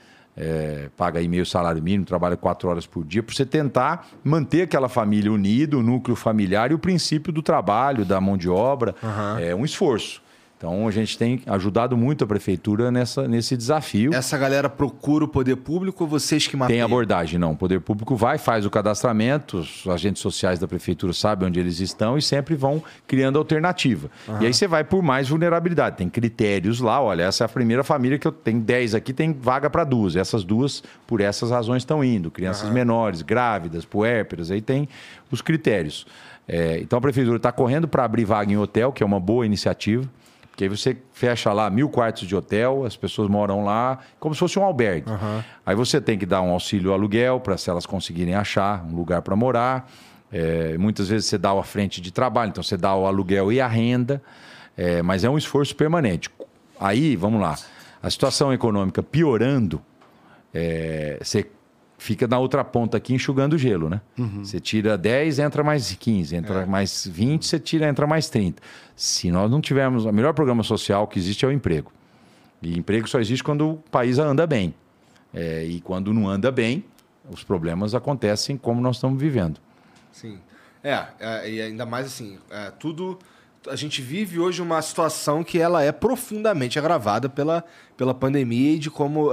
É, paga aí meio salário mínimo, trabalha quatro horas por dia, para você tentar manter aquela família unida, o núcleo familiar e o princípio do trabalho, da mão de obra. Uhum. É um esforço. Então a gente tem ajudado muito a prefeitura nessa, nesse desafio. Essa galera procura o poder público ou vocês que mapeiam? Tem abordagem, não. O poder público vai, faz o cadastramento, os agentes sociais da prefeitura sabem onde eles estão e sempre vão criando alternativa. Uhum. E aí você vai por mais vulnerabilidade. Tem critérios lá, olha, essa é a primeira família que eu tenho 10 aqui, tem vaga para duas. Essas duas, por essas razões, estão indo. Crianças uhum. menores, grávidas, puérperas, aí tem os critérios. É, então a prefeitura está correndo para abrir vaga em hotel, que é uma boa iniciativa. Que aí você fecha lá mil quartos de hotel, as pessoas moram lá, como se fosse um albergue. Uhum. Aí você tem que dar um auxílio aluguel para se elas conseguirem achar um lugar para morar. É, muitas vezes você dá a frente de trabalho, então você dá o aluguel e a renda, é, mas é um esforço permanente. Aí, vamos lá, a situação econômica piorando, é, você fica na outra ponta aqui enxugando gelo, né? Uhum. Você tira 10, entra mais 15, entra é. mais 20, você tira, entra mais 30. Se nós não tivermos. O melhor programa social que existe é o emprego. E emprego só existe quando o país anda bem. É, e quando não anda bem, os problemas acontecem como nós estamos vivendo. Sim. É, é e ainda mais assim, é, tudo. A gente vive hoje uma situação que ela é profundamente agravada pela, pela pandemia e de como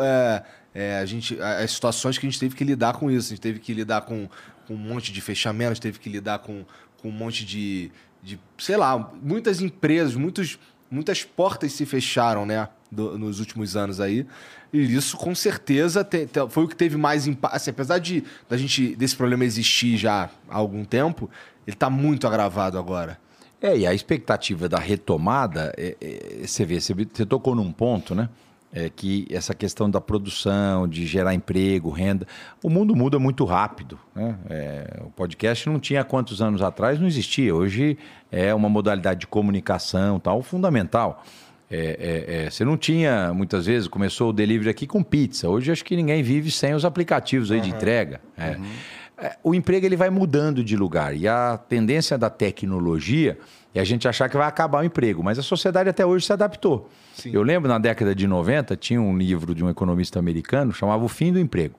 é, a gente, as situações que a gente teve que lidar com isso. A gente teve que lidar com, com um monte de fechamentos, teve que lidar com, com um monte de, de, sei lá, muitas empresas, muitos, muitas portas se fecharam, né? Do, nos últimos anos aí. E isso, com certeza, te, te, foi o que teve mais impacto. Assim, apesar de da gente, desse problema existir já há algum tempo, ele está muito agravado agora. É, e a expectativa da retomada, é, é, você vê, você, você tocou num ponto, né? É que essa questão da produção, de gerar emprego, renda, o mundo muda muito rápido. Né? É, o podcast não tinha quantos anos atrás, não existia. Hoje é uma modalidade de comunicação tal fundamental. É, é, é, você não tinha, muitas vezes, começou o delivery aqui com pizza. Hoje acho que ninguém vive sem os aplicativos aí uhum. de entrega. Uhum. O emprego ele vai mudando de lugar e a tendência da tecnologia é a gente achar que vai acabar o emprego, mas a sociedade até hoje se adaptou. Sim. Eu lembro na década de 90, tinha um livro de um economista americano chamava O Fim do Emprego.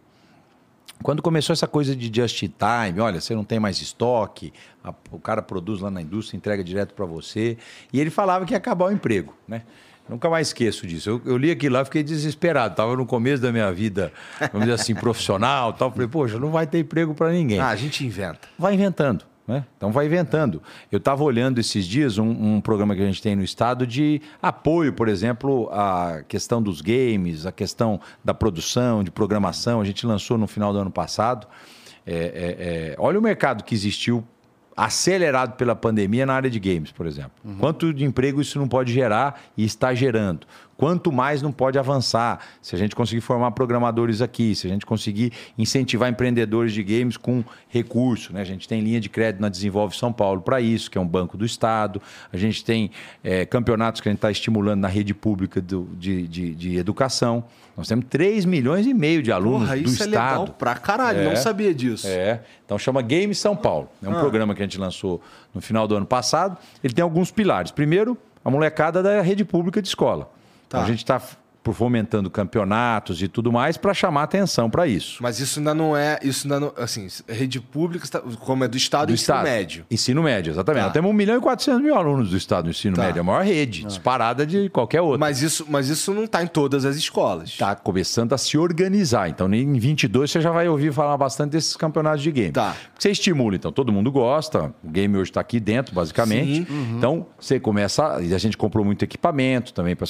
Quando começou essa coisa de just time, olha, você não tem mais estoque, a, o cara produz lá na indústria, entrega direto para você, e ele falava que ia acabar o emprego, né? Nunca mais esqueço disso. Eu, eu li aquilo lá, fiquei desesperado. Estava no começo da minha vida, vamos dizer assim, profissional, tal. Falei, poxa, não vai ter emprego para ninguém. Ah, a gente inventa. Vai inventando. Né? Então vai inventando. Eu estava olhando esses dias um, um, programa que a gente tem no estado de apoio, por exemplo, à questão dos games, a questão da produção, de programação. A gente lançou no final do ano passado. É, é, é, olha o mercado que existiu acelerado pela pandemia na área de games, por exemplo. Uhum. Quanto de emprego isso não pode gerar e está gerando? Quanto mais não pode avançar? Se a gente conseguir formar programadores aqui, se a gente conseguir incentivar empreendedores de games com recurso, né? A gente tem linha de crédito na Desenvolve São Paulo para isso, que é um banco do Estado. A gente tem é, campeonatos que a gente está estimulando na rede pública do, de, de, de, educação. Nós temos 3 milhões e meio de alunos Porra, do isso Estado. É legal pra caralho, é, não sabia disso. É. Então chama Game São Paulo. É um ah. programa que a gente lançou no final do ano passado. Ele tem alguns pilares. Primeiro, a molecada da rede pública de escola. Tá. Então, a gente está por fomentando campeonatos e tudo mais para chamar atenção para isso. Mas isso ainda não é, isso ainda não, assim, rede pública, como é do Estado, do ensino estado. médio. Ensino médio, exatamente. Tá. Nós temos 1 milhão e 400 mil alunos do Estado no ensino tá. médio, a maior rede, ah. disparada de qualquer outra. Mas isso, mas isso não está em todas as escolas. Está começando a se organizar. Então, em 22 você já vai ouvir falar bastante desses campeonatos de game. Tá. Você estimula, então, todo mundo gosta, o game hoje está aqui dentro, basicamente. Uhum. Então, você começa, e a gente comprou muito equipamento também para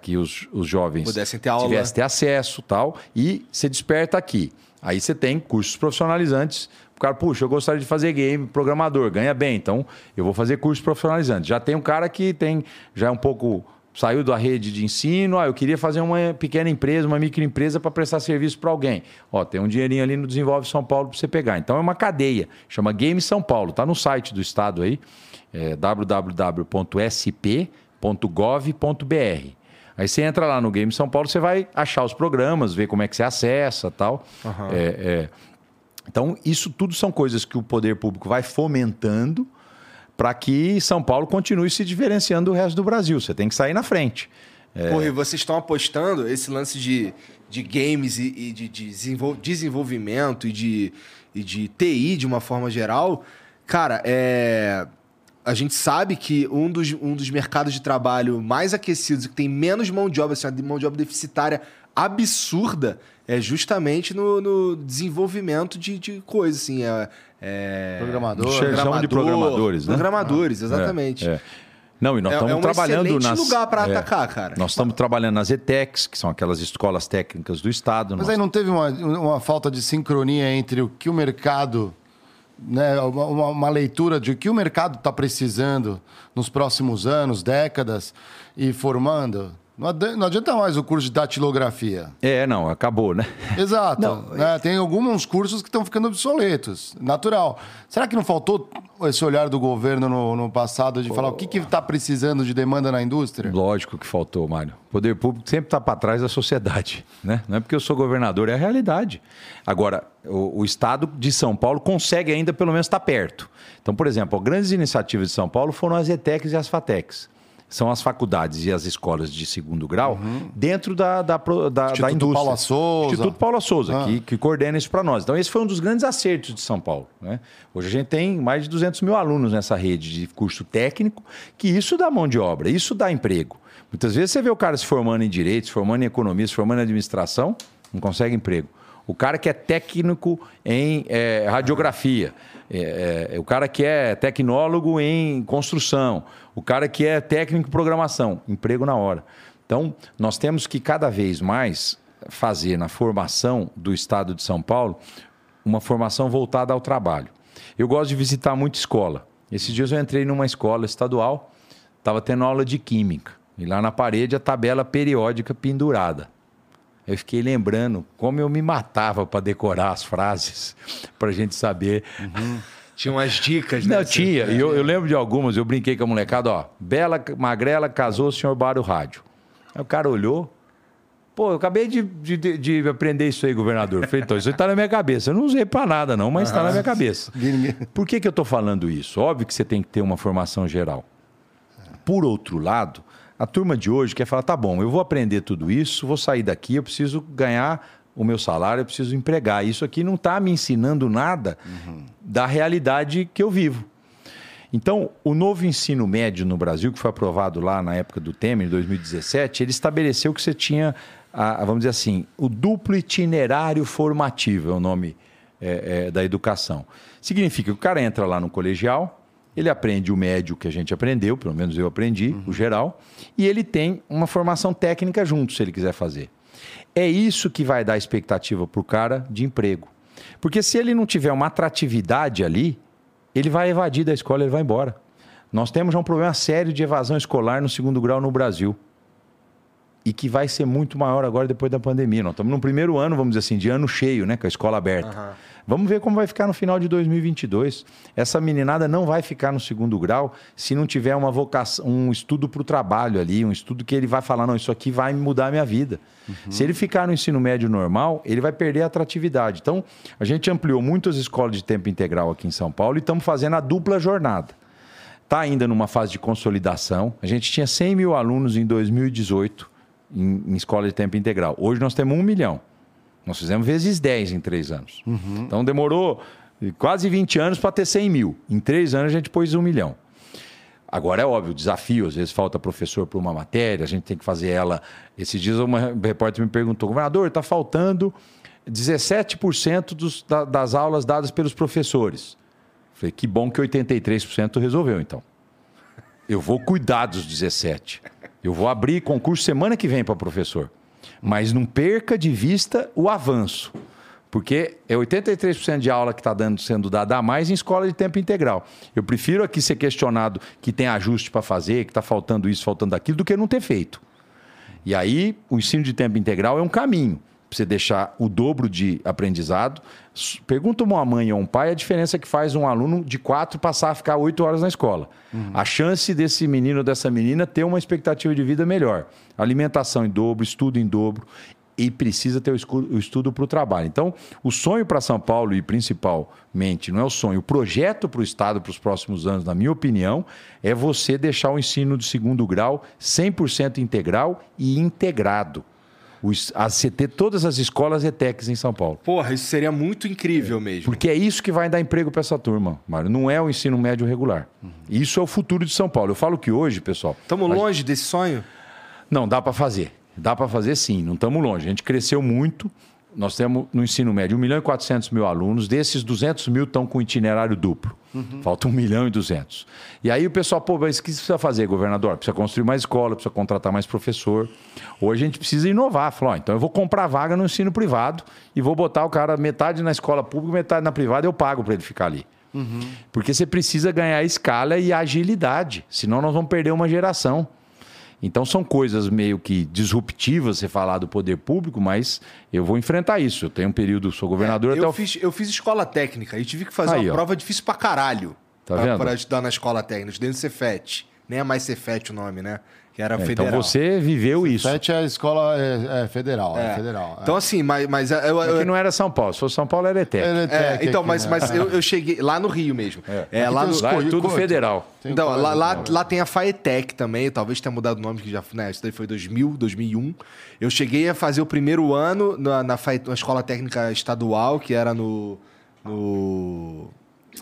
que os, os jovens pudessem ter aula. tivessem ter acesso tal, e você desperta aqui. Aí você tem cursos profissionalizantes. O cara, puxa, eu gostaria de fazer game, programador, ganha bem, então eu vou fazer cursos profissionalizantes. Já tem um cara que tem, já é um pouco saiu da rede de ensino, ah, eu queria fazer uma pequena empresa, uma microempresa para prestar serviço para alguém. Ó, tem um dinheirinho ali no Desenvolve São Paulo para você pegar. Então é uma cadeia, chama Game São Paulo, está no site do estado aí, é www.sp.gov.br. Aí você entra lá no Game São Paulo, você vai achar os programas, ver como é que você acessa tal. Uhum. É, é... Então, isso tudo são coisas que o poder público vai fomentando para que São Paulo continue se diferenciando do resto do Brasil. Você tem que sair na frente. É... Porra, e vocês estão apostando esse lance de, de games e, e de, de desenvolvimento e de, e de TI de uma forma geral. Cara, é a gente sabe que um dos, um dos mercados de trabalho mais aquecidos, que tem menos mão de obra, assim, uma mão de obra deficitária absurda, é justamente no, no desenvolvimento de, de coisas, assim. É, é... Programador. Programador, de programadores, né? Programadores, ah, exatamente. É, é. Não, e nós estamos é, é um trabalhando nas. lugar para é, atacar, cara. Nós estamos trabalhando nas ETECs, que são aquelas escolas técnicas do Estado. Mas nós... aí não teve uma, uma falta de sincronia entre o que o mercado né, uma, uma, leitura de o que o mercado está precisando nos próximos anos, décadas, e formando. Não adianta mais o curso de datilografia. É, não, acabou, né? Exato. Não, né? Tem alguns cursos que estão ficando obsoletos. Natural. Será que não faltou esse olhar do governo no, no passado de falar o que está precisando de demanda na indústria? Lógico que faltou, Mário. O poder público sempre está para trás da sociedade. Né? Não é porque eu sou governador, é a realidade. Agora, o, o Estado de São Paulo consegue ainda pelo menos estar tá perto. Então, por exemplo, grandes iniciativas de São Paulo foram as ETECs e as FATECs são as faculdades e as escolas de segundo grau uhum. dentro da, da, da, Instituto da indústria. Paula Souza. Instituto Paula Souza, ah. que, que coordena isso para nós. Então, esse foi um dos grandes acertos de São Paulo. Né? Hoje a gente tem mais de 200 mil alunos nessa rede de curso técnico, que isso dá mão de obra, isso dá emprego. Muitas vezes você vê o cara se formando em direito, se formando em economia, se formando em administração, não consegue emprego. O cara que é técnico em é, radiografia, é, é, o cara que é tecnólogo em construção, o cara que é técnico em programação, emprego na hora. Então, nós temos que cada vez mais fazer na formação do Estado de São Paulo uma formação voltada ao trabalho. Eu gosto de visitar muita escola. Esses dias eu entrei numa escola estadual, estava tendo aula de química. E lá na parede a tabela periódica pendurada. Eu fiquei lembrando como eu me matava para decorar as frases, para a gente saber. Uhum. Tinha umas dicas, né? Não, tinha. Eu, eu, lembro de algumas, eu brinquei com a molecada, ó. Bela Magrela casou o senhor Bário Rádio. Aí o cara olhou. Pô, eu acabei de, de, de aprender isso aí, governador. falei, então, isso está na minha cabeça. Eu não usei para nada, não, mas está ah, na minha cabeça. Por que, que eu estou falando isso? Óbvio que você tem que ter uma formação geral. Por outro lado, a turma de hoje quer falar: tá bom, eu vou aprender tudo isso, vou sair daqui, eu preciso ganhar o meu salário, eu preciso empregar. Isso aqui não está me ensinando nada uhum. da realidade que eu vivo. Então, o novo ensino médio no Brasil, que foi aprovado lá na época do Temer, em 2017, ele estabeleceu que você tinha, vamos dizer assim, o duplo itinerário formativo, é o nome é, é, da educação. Significa que o cara entra lá no colegial, ele aprende o médio que a gente aprendeu, pelo menos eu aprendi, uhum. o geral, e ele tem uma formação técnica junto, se ele quiser fazer. É isso que vai dar expectativa para o cara de emprego. Porque se ele não tiver uma atratividade ali, ele vai evadir da escola, ele vai embora. Nós temos já um problema sério de evasão escolar no segundo grau no Brasil. E que vai ser muito maior agora depois da pandemia. Nós estamos no primeiro ano, vamos dizer assim, de ano cheio, né? Com a escola aberta. Uhum. Vamos ver como vai ficar no final de 2022. Essa meninada não vai ficar no segundo grau se não tiver uma vocação, um estudo para o trabalho ali, um estudo que ele vai falar, não, isso aqui vai mudar a minha vida. Uhum. Se ele ficar no ensino médio normal, ele vai perder a atratividade. Então, a gente ampliou muitas escolas de tempo integral aqui em São Paulo e estamos fazendo a dupla jornada. Está ainda numa fase de consolidação. A gente tinha 100 mil alunos em 2018 em, em escola de tempo integral. Hoje nós temos um milhão. Nós fizemos vezes 10 em três anos. Uhum. Então demorou quase 20 anos para ter 100 mil. Em três anos a gente pôs um milhão. Agora é óbvio, desafio, às vezes falta professor para uma matéria, a gente tem que fazer ela. Esses dias uma repórter me perguntou, governador, está faltando 17% dos, da, das aulas dadas pelos professores. Falei, que bom que 83% resolveu, então. Eu vou cuidar dos 17. Eu vou abrir concurso semana que vem para professor. Mas não perca de vista o avanço. Porque é 83% de aula que está sendo dada a mais em escola de tempo integral. Eu prefiro aqui ser questionado que tem ajuste para fazer, que está faltando isso, faltando aquilo, do que não ter feito. E aí, o ensino de tempo integral é um caminho para você deixar o dobro de aprendizado. Pergunta uma mãe ou um pai a diferença que faz um aluno de quatro passar a ficar oito horas na escola. Uhum. A chance desse menino ou dessa menina ter uma expectativa de vida melhor. Alimentação em dobro, estudo em dobro e precisa ter o estudo para o trabalho. Então, o sonho para São Paulo, e principalmente, não é o sonho, o projeto para o Estado para os próximos anos, na minha opinião, é você deixar o ensino de segundo grau 100% integral e integrado os, a CT, todas as escolas ETECs em São Paulo. Porra, isso seria muito incrível é. mesmo. Porque é isso que vai dar emprego para essa turma, Mário. Não é o ensino médio regular. Uhum. Isso é o futuro de São Paulo. Eu falo que hoje, pessoal. Estamos longe gente... desse sonho? Não, dá para fazer. Dá para fazer sim, não estamos longe. A gente cresceu muito. Nós temos no ensino médio 1 milhão e 400 mil alunos, desses 200 mil estão com itinerário duplo. Uhum. Falta 1 milhão e 200. E aí o pessoal, pô, mas o que precisa fazer, governador? Precisa construir mais escola, precisa contratar mais professor. Hoje a gente precisa inovar. Falou, então eu vou comprar vaga no ensino privado e vou botar o cara metade na escola pública, metade na privada, eu pago para ele ficar ali. Uhum. Porque você precisa ganhar escala e agilidade, senão nós vamos perder uma geração. Então são coisas meio que disruptivas você falar do poder público, mas eu vou enfrentar isso. Eu tenho um período, sou governador é, até eu o... fiz Eu fiz escola técnica e tive que fazer Aí, uma ó. prova difícil pra caralho. Tá pra, vendo? Pra estudar na escola técnica, dentro do Cefet. Nem é mais Cefet o nome, né? Que era é, federal. Então você viveu isso. Sete é a escola é, é federal, é. é federal. Então assim, mas, mas eu, eu, é que não era São Paulo. Se fosse São Paulo era ETEC. Era ETEC então, mas, né? mas eu, eu, cheguei lá no Rio mesmo. É, lá, no, lá é tudo federal. Então, lá, lá, lá, tem a FAETEC também, talvez tenha mudado o nome, que já, né, isso daí foi 2000, 2001. Eu cheguei a fazer o primeiro ano na, na, na escola técnica estadual, que era no, no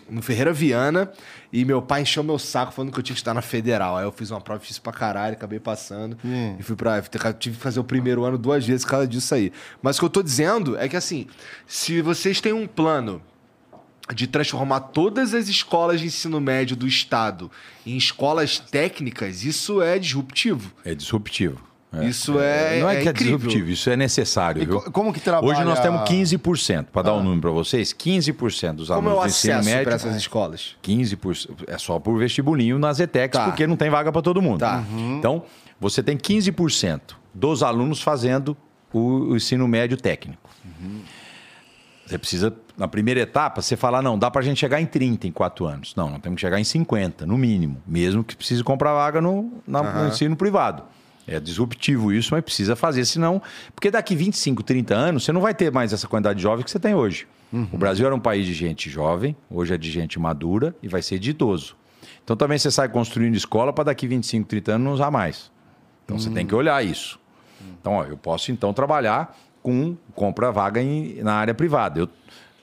no Ferreira Viana e meu pai encheu meu saco falando que eu tinha que estar na federal. Aí eu fiz uma prova, fiz pra caralho, acabei passando hum. e fui pra. Tive que fazer o primeiro ano duas vezes por causa disso aí. Mas o que eu tô dizendo é que assim, se vocês têm um plano de transformar todas as escolas de ensino médio do estado em escolas técnicas, isso é disruptivo. É disruptivo. É. Isso é. Não é, é que é disruptivo, isso é necessário. Viu? Como que trabalha? Hoje nós temos 15%, para dar um ah. número para vocês, 15% dos como alunos é do ensino médio. para essas escolas? 15%. É só por vestibulinho nas ETECs, tá. porque não tem vaga para todo mundo. Tá. Uhum. Então, você tem 15% dos alunos fazendo o, o ensino médio técnico. Uhum. Você precisa, na primeira etapa, você falar, não, dá para a gente chegar em 30 em 4 anos. Não, nós temos que chegar em 50, no mínimo. Mesmo que precise comprar vaga no, na, uhum. no ensino privado. É disruptivo isso, mas precisa fazer, senão. Porque daqui 25, 30 anos, você não vai ter mais essa quantidade de jovens que você tem hoje. Uhum. O Brasil era um país de gente jovem, hoje é de gente madura e vai ser de idoso. Então também você sai construindo escola para daqui 25, 30 anos não usar mais. Então uhum. você tem que olhar isso. Então, ó, eu posso então trabalhar com compra vaga em, na área privada. Eu,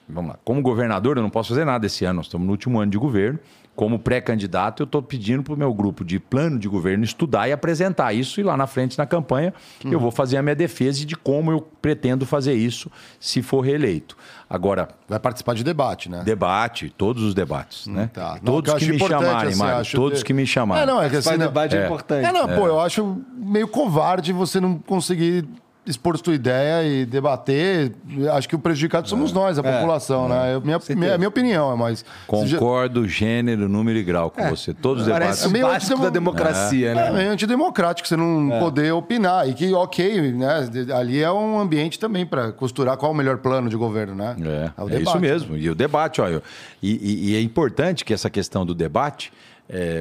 vamos lá, como governador, eu não posso fazer nada esse ano, nós estamos no último ano de governo. Como pré-candidato, eu estou pedindo para o meu grupo de plano de governo estudar e apresentar isso, e lá na frente, na campanha, uhum. eu vou fazer a minha defesa de como eu pretendo fazer isso se for reeleito. Agora. Vai participar de debate, né? Debate, todos os debates, hum, né? Tá. Todos não, que, me chamarem, assim, Mário. Todos de... que me chamarem. É, não, é que assim, debate é, é importante. É, não, é. pô, eu acho meio covarde você não conseguir expor sua ideia e debater. Acho que o prejudicado somos é. nós, a é. população, é. né? minha, minha, minha opinião, é mais. Concordo, já... gênero, número e grau com é. você. Todos os debates. É meio antidemo... da democracia, né? É meio antidemocrático você não poder opinar. E que, ok, né? Ali é um ambiente também para costurar qual o melhor plano de governo, né? É, é, isso mesmo. Né? E o debate, olha. E, e, e, é importante que essa questão do debate,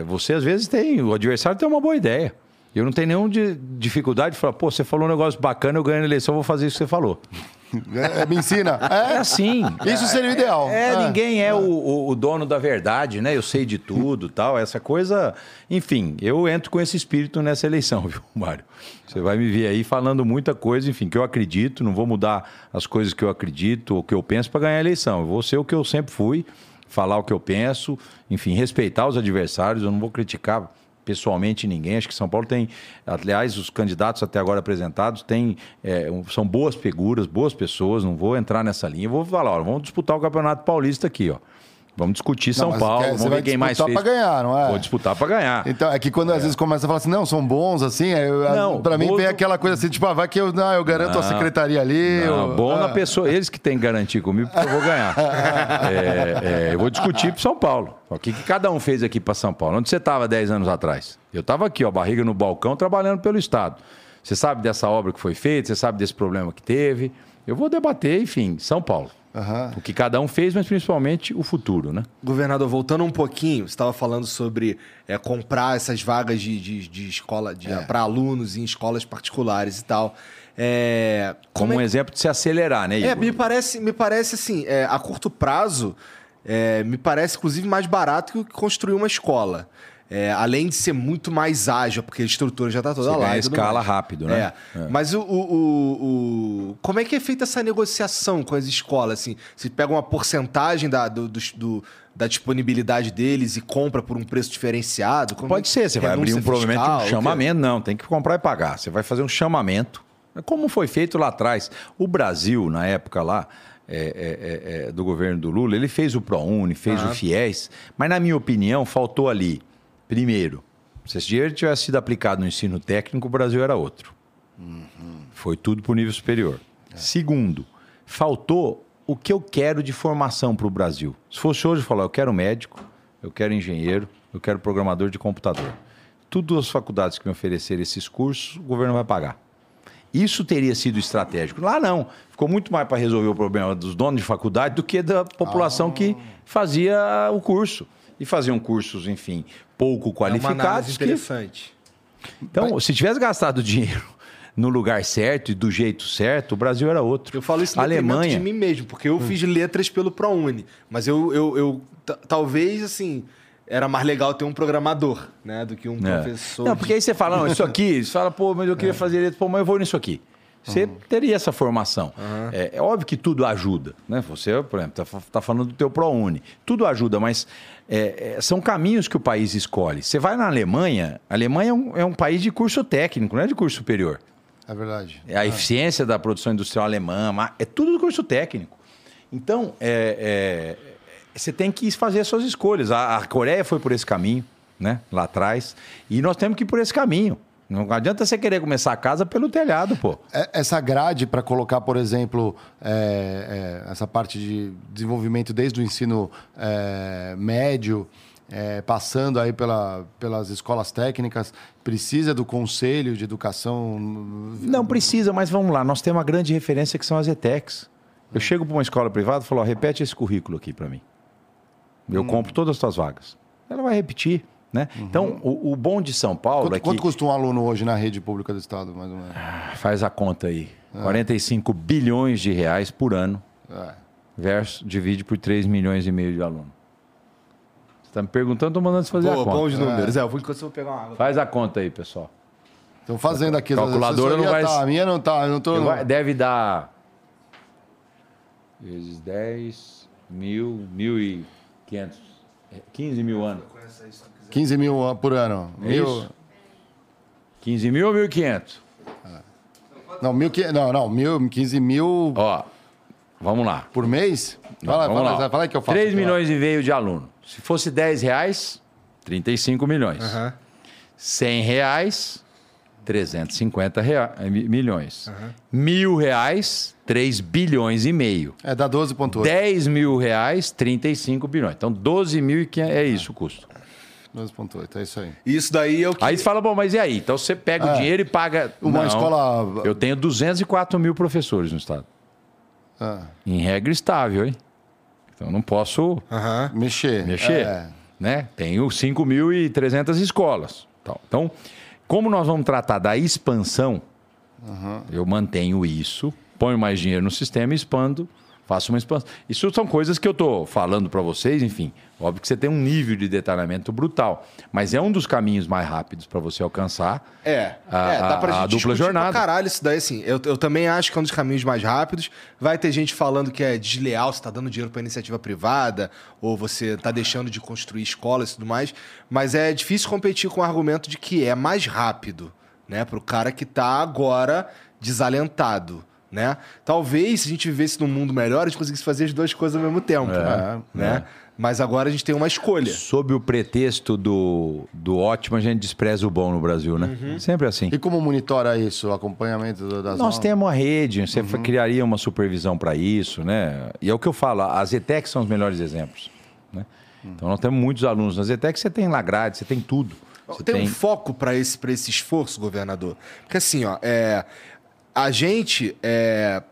você às vezes tem, o adversário tem uma boa ideia. Eu não tenho nenhuma de dificuldade de falar, pô, você falou um negócio bacana, eu ganho a eleição, vou fazer isso que você falou. É, me ensina. É, é assim. Isso seria o ideal. É, é ninguém é, é. O, o, dono da verdade, né? Eu sei de tudo tal. Essa coisa. Enfim, eu entro com esse espírito nessa eleição, viu, Mário? Você vai me ver aí falando muita coisa, enfim, que eu acredito, não vou mudar as coisas que eu acredito ou que eu penso para ganhar a eleição. Eu vou ser o que eu sempre fui, falar o que eu penso, enfim, respeitar os adversários, eu não vou criticar pessoalmente ninguém. Acho que São Paulo tem, aliás, os candidatos até agora apresentados têm, é, são boas figuras, boas pessoas. Não vou entrar nessa linha. Vou falar, ó, vamos disputar o Campeonato Paulista aqui, ó. Vamos discutir São não, Paulo, quer, vamos ver quem mais fez. para ganhar, não é? Vou disputar para ganhar. Então, é que quando é. às vezes começa a falar assim, não, são bons, assim, para mim vem aquela coisa assim, tipo, ah, vai que eu, não, eu garanto não, a secretaria ali. Não, eu, bom é. na pessoa, eles que têm que garantir comigo, porque eu vou ganhar. é, é, eu vou discutir para São Paulo. O que, que cada um fez aqui para São Paulo? Onde você estava 10 anos atrás? Eu estava aqui, ó, barriga no balcão, trabalhando pelo Estado. Você sabe dessa obra que foi feita, você sabe desse problema que teve. Eu vou debater, enfim, São Paulo. Uhum. O que cada um fez, mas principalmente o futuro, né? Governador, voltando um pouquinho, você estava falando sobre é, comprar essas vagas de, de, de escola é. para alunos em escolas particulares e tal. É, como, como um é... exemplo de se acelerar, né? É, Igor? É, me parece, me parece assim, é, a curto prazo, é, me parece inclusive mais barato que construir uma escola. É, além de ser muito mais ágil, porque a estrutura já está toda Você lá. A escala mais. rápido, né? É. É. Mas o, o, o, como é que é feita essa negociação com as escolas? Assim, você pega uma porcentagem da, do, do, da disponibilidade deles e compra por um preço diferenciado? Como Pode ser, você vai abrir um provimento um chamamento. Não, tem que comprar e pagar. Você vai fazer um chamamento. Como foi feito lá atrás. O Brasil, na época lá, é, é, é, é do governo do Lula, ele fez o ProUni, fez o FIES, mas na minha opinião faltou ali Primeiro, se esse dinheiro tivesse sido aplicado no ensino técnico, o Brasil era outro. Uhum. Foi tudo para o nível superior. É. Segundo, faltou o que eu quero de formação para o Brasil. Se fosse hoje, eu falar, eu quero médico, eu quero engenheiro, eu quero programador de computador. Tudo as faculdades que me oferecerem esses cursos, o governo vai pagar. Isso teria sido estratégico. Lá não. Ficou muito mais para resolver o problema dos donos de faculdade do que da população ah. que fazia o curso e faziam cursos, enfim, pouco qualificados. É interessante. Que... Então, Mas... se tivesse gastado dinheiro no lugar certo e do jeito certo, o Brasil era outro. Eu falo isso Alemanha de mim mesmo, porque eu hum. fiz letras pelo ProUni, mas eu, eu, eu talvez assim era mais legal ter um programador, né, do que um é. professor. Não, porque aí você fala, não, isso aqui, você fala, pô, mas eu queria é. fazer letras, pô, mas eu vou nisso aqui. Você uhum. teria essa formação. Uhum. É, é, óbvio que tudo ajuda. Né? Você, por exemplo, está tá falando do teu ProUni. Tudo ajuda, mas é, é, são caminhos que o país escolhe. Você vai na Alemanha, a Alemanha é um, é um, país de curso técnico, não é de curso superior. É verdade. É a ah. eficiência da produção industrial alemã, é tudo do curso técnico. Então, é, você tem que fazer as suas escolhas. A, a Coreia foi por esse caminho, né? lá atrás, e nós temos que ir por esse caminho. Não adianta você querer começar a casa pelo telhado, pô. É, essa grade para colocar, por exemplo, é, é, essa parte de desenvolvimento desde o ensino é, médio, é, passando aí pela, pelas escolas técnicas, precisa do conselho de educação? Não precisa, mas vamos lá. Nós temos uma grande referência que são as ETECs. Eu chego para uma escola privada e falo, ó, repete esse currículo aqui para mim. Eu hum. compro todas as suas vagas. Ela vai repetir. Né? Uhum. Então, o, o, bom de São Paulo quanto, é que... Quanto custa um aluno hoje na rede pública do Estado, mais ou menos? Ah, faz a conta aí. É. 45 bilhões de reais por ano. É. Versus, divide por 3 milhões e meio de alunos. Você está me perguntando, estou mandando você fazer Boa, a conta. Bom de números. É, é eu vou enquanto eu vou pegar uma água. Faz a conta aí, pessoal. Estão fazendo aqui. Calculadora não vai... Tá, a minha não tá. Não tô... Vai, deve dar... Vezes 10, mil, mil e quinhentos. 15 mil anos. 15 mil por ano. É mil... 15 mil ou 1.500? Não, mil, não, não, mil, 15 mil. Ó, vamos lá. Por mês? Fala, vamos fala, lá. fala aí que eu faço. 3 milhões e meio de aluno. Se fosse 10 reais, 35 milhões. Uhum. 100 reais, 350 rea... milhões. Uhum. Mil reais, 3 bilhões e meio. É, dá 12,8. 10 mil reais, 35 bilhões. Então, 12 mil e é isso o custo. 12,8, é isso aí. Isso daí é o que. Aí você fala, bom, mas e aí? Então você pega é. o dinheiro e paga. Uma Não, escola. Eu tenho 204 mil professores no estado. Ah. Em regra estável, hein? Então não posso uhum. mexer. Mexer. É. Né? Tenho 5.300 escolas. Então, como nós vamos tratar da expansão, uhum. eu mantenho isso, ponho mais dinheiro no sistema e expando faço uma expansão. Isso são coisas que eu estou falando para vocês, enfim. Óbvio que você tem um nível de detalhamento brutal, mas é um dos caminhos mais rápidos para você alcançar é, a, é, dá pra a, a dupla jornada. Pra caralho isso daí, assim. Eu, eu também acho que é um dos caminhos mais rápidos. Vai ter gente falando que é desleal, você está dando dinheiro para iniciativa privada, ou você está deixando de construir escolas e tudo mais. Mas é difícil competir com o argumento de que é mais rápido, né? Para o cara que está agora desalentado né? Talvez, se a gente vivesse num mundo melhor, a gente conseguisse fazer as duas coisas ao mesmo tempo, é, né? É. Mas agora a gente tem uma escolha. Sob o pretexto do, do ótimo, a gente despreza o bom no Brasil, né? Uhum. Sempre assim. E como monitora isso, o acompanhamento das Nós temos a rede, você uhum. criaria uma supervisão para isso, né? E é o que eu falo, as ETECs são os melhores exemplos. Né? Uhum. Então nós temos muitos alunos nas ETECs, você tem lá grade, você tem tudo. Você tem, tem, um foco para esse, esse esforço, governador? Porque assim, ó, é, a gente. É,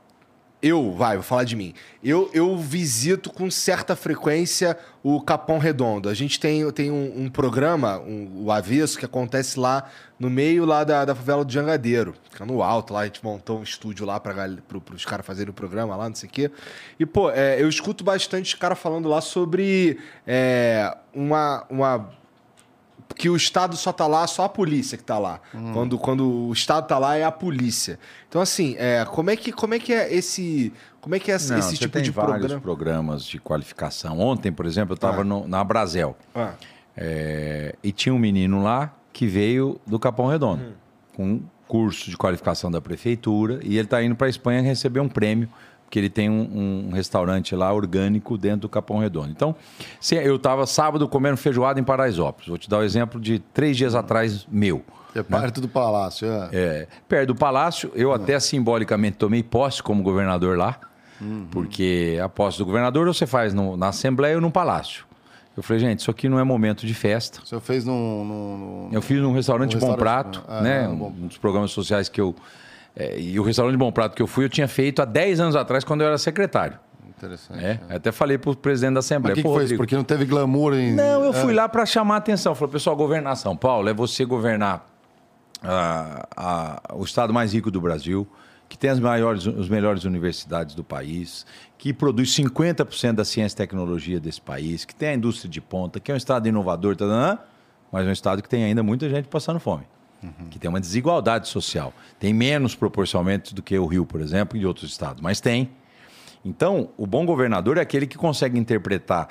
eu, vai, vou falar de mim. Eu, eu visito com certa frequência o Capão Redondo. A gente tem, tem um, um programa, um, o Avesso, que acontece lá no meio lá da, da favela do Jangadeiro. Fica no alto lá, a gente montou um estúdio lá para pro, os caras fazerem o programa lá, não sei o quê. E, pô, é, eu escuto bastante os caras falando lá sobre é, uma, uma que o Estado só tá lá, só a polícia que tá lá. Hum. Quando, quando o Estado tá lá, é a polícia. Então, assim, é, como, é que, como é que é esse. Como é que é Não, esse tipo de programa? vários programas de qualificação. Ontem, por exemplo, eu estava ah. na Brasel. Ah. É, e tinha um menino lá que veio do Capão Redondo, hum. com um curso de qualificação da prefeitura, e ele está indo para a Espanha receber um prêmio que ele tem um, um, restaurante lá orgânico dentro do Capão Redondo. Então, se eu estava sábado comendo feijoada em Paraisópolis. Vou te dar o um exemplo de três dias atrás meu. É né? perto do palácio, é. é. Perto do palácio. Eu é. até simbolicamente tomei posse como governador lá. Uhum. Porque a posse do governador você faz no, na Assembleia ou no Palácio. Eu falei, gente, isso aqui não é momento de festa. Senhor fez num. num, num eu fiz num restaurante, Bom Prato, é, né? Um dos programas sociais que eu é, e o restaurante Bom Prato que eu fui, eu tinha feito há 10 anos atrás, quando eu era secretário. Interessante. É, é. Até falei para o presidente da Assembleia. Mas que, que foi isso? Porque não teve glamour em. Não, eu fui é. lá para chamar a atenção. Falei, pessoal, governar São Paulo é você governar a, a, o estado mais rico do Brasil, que tem as maiores, as melhores universidades do país, que produz 50% da ciência e tecnologia desse país, que tem a indústria de ponta, que é um estado inovador, tá mas é um estado que tem ainda muita gente passando fome uhum. que tem uma desigualdade social. Tem menos proporcionalmente do que o Rio, por exemplo, e outros estados, mas tem. Então, o bom governador é aquele que consegue interpretar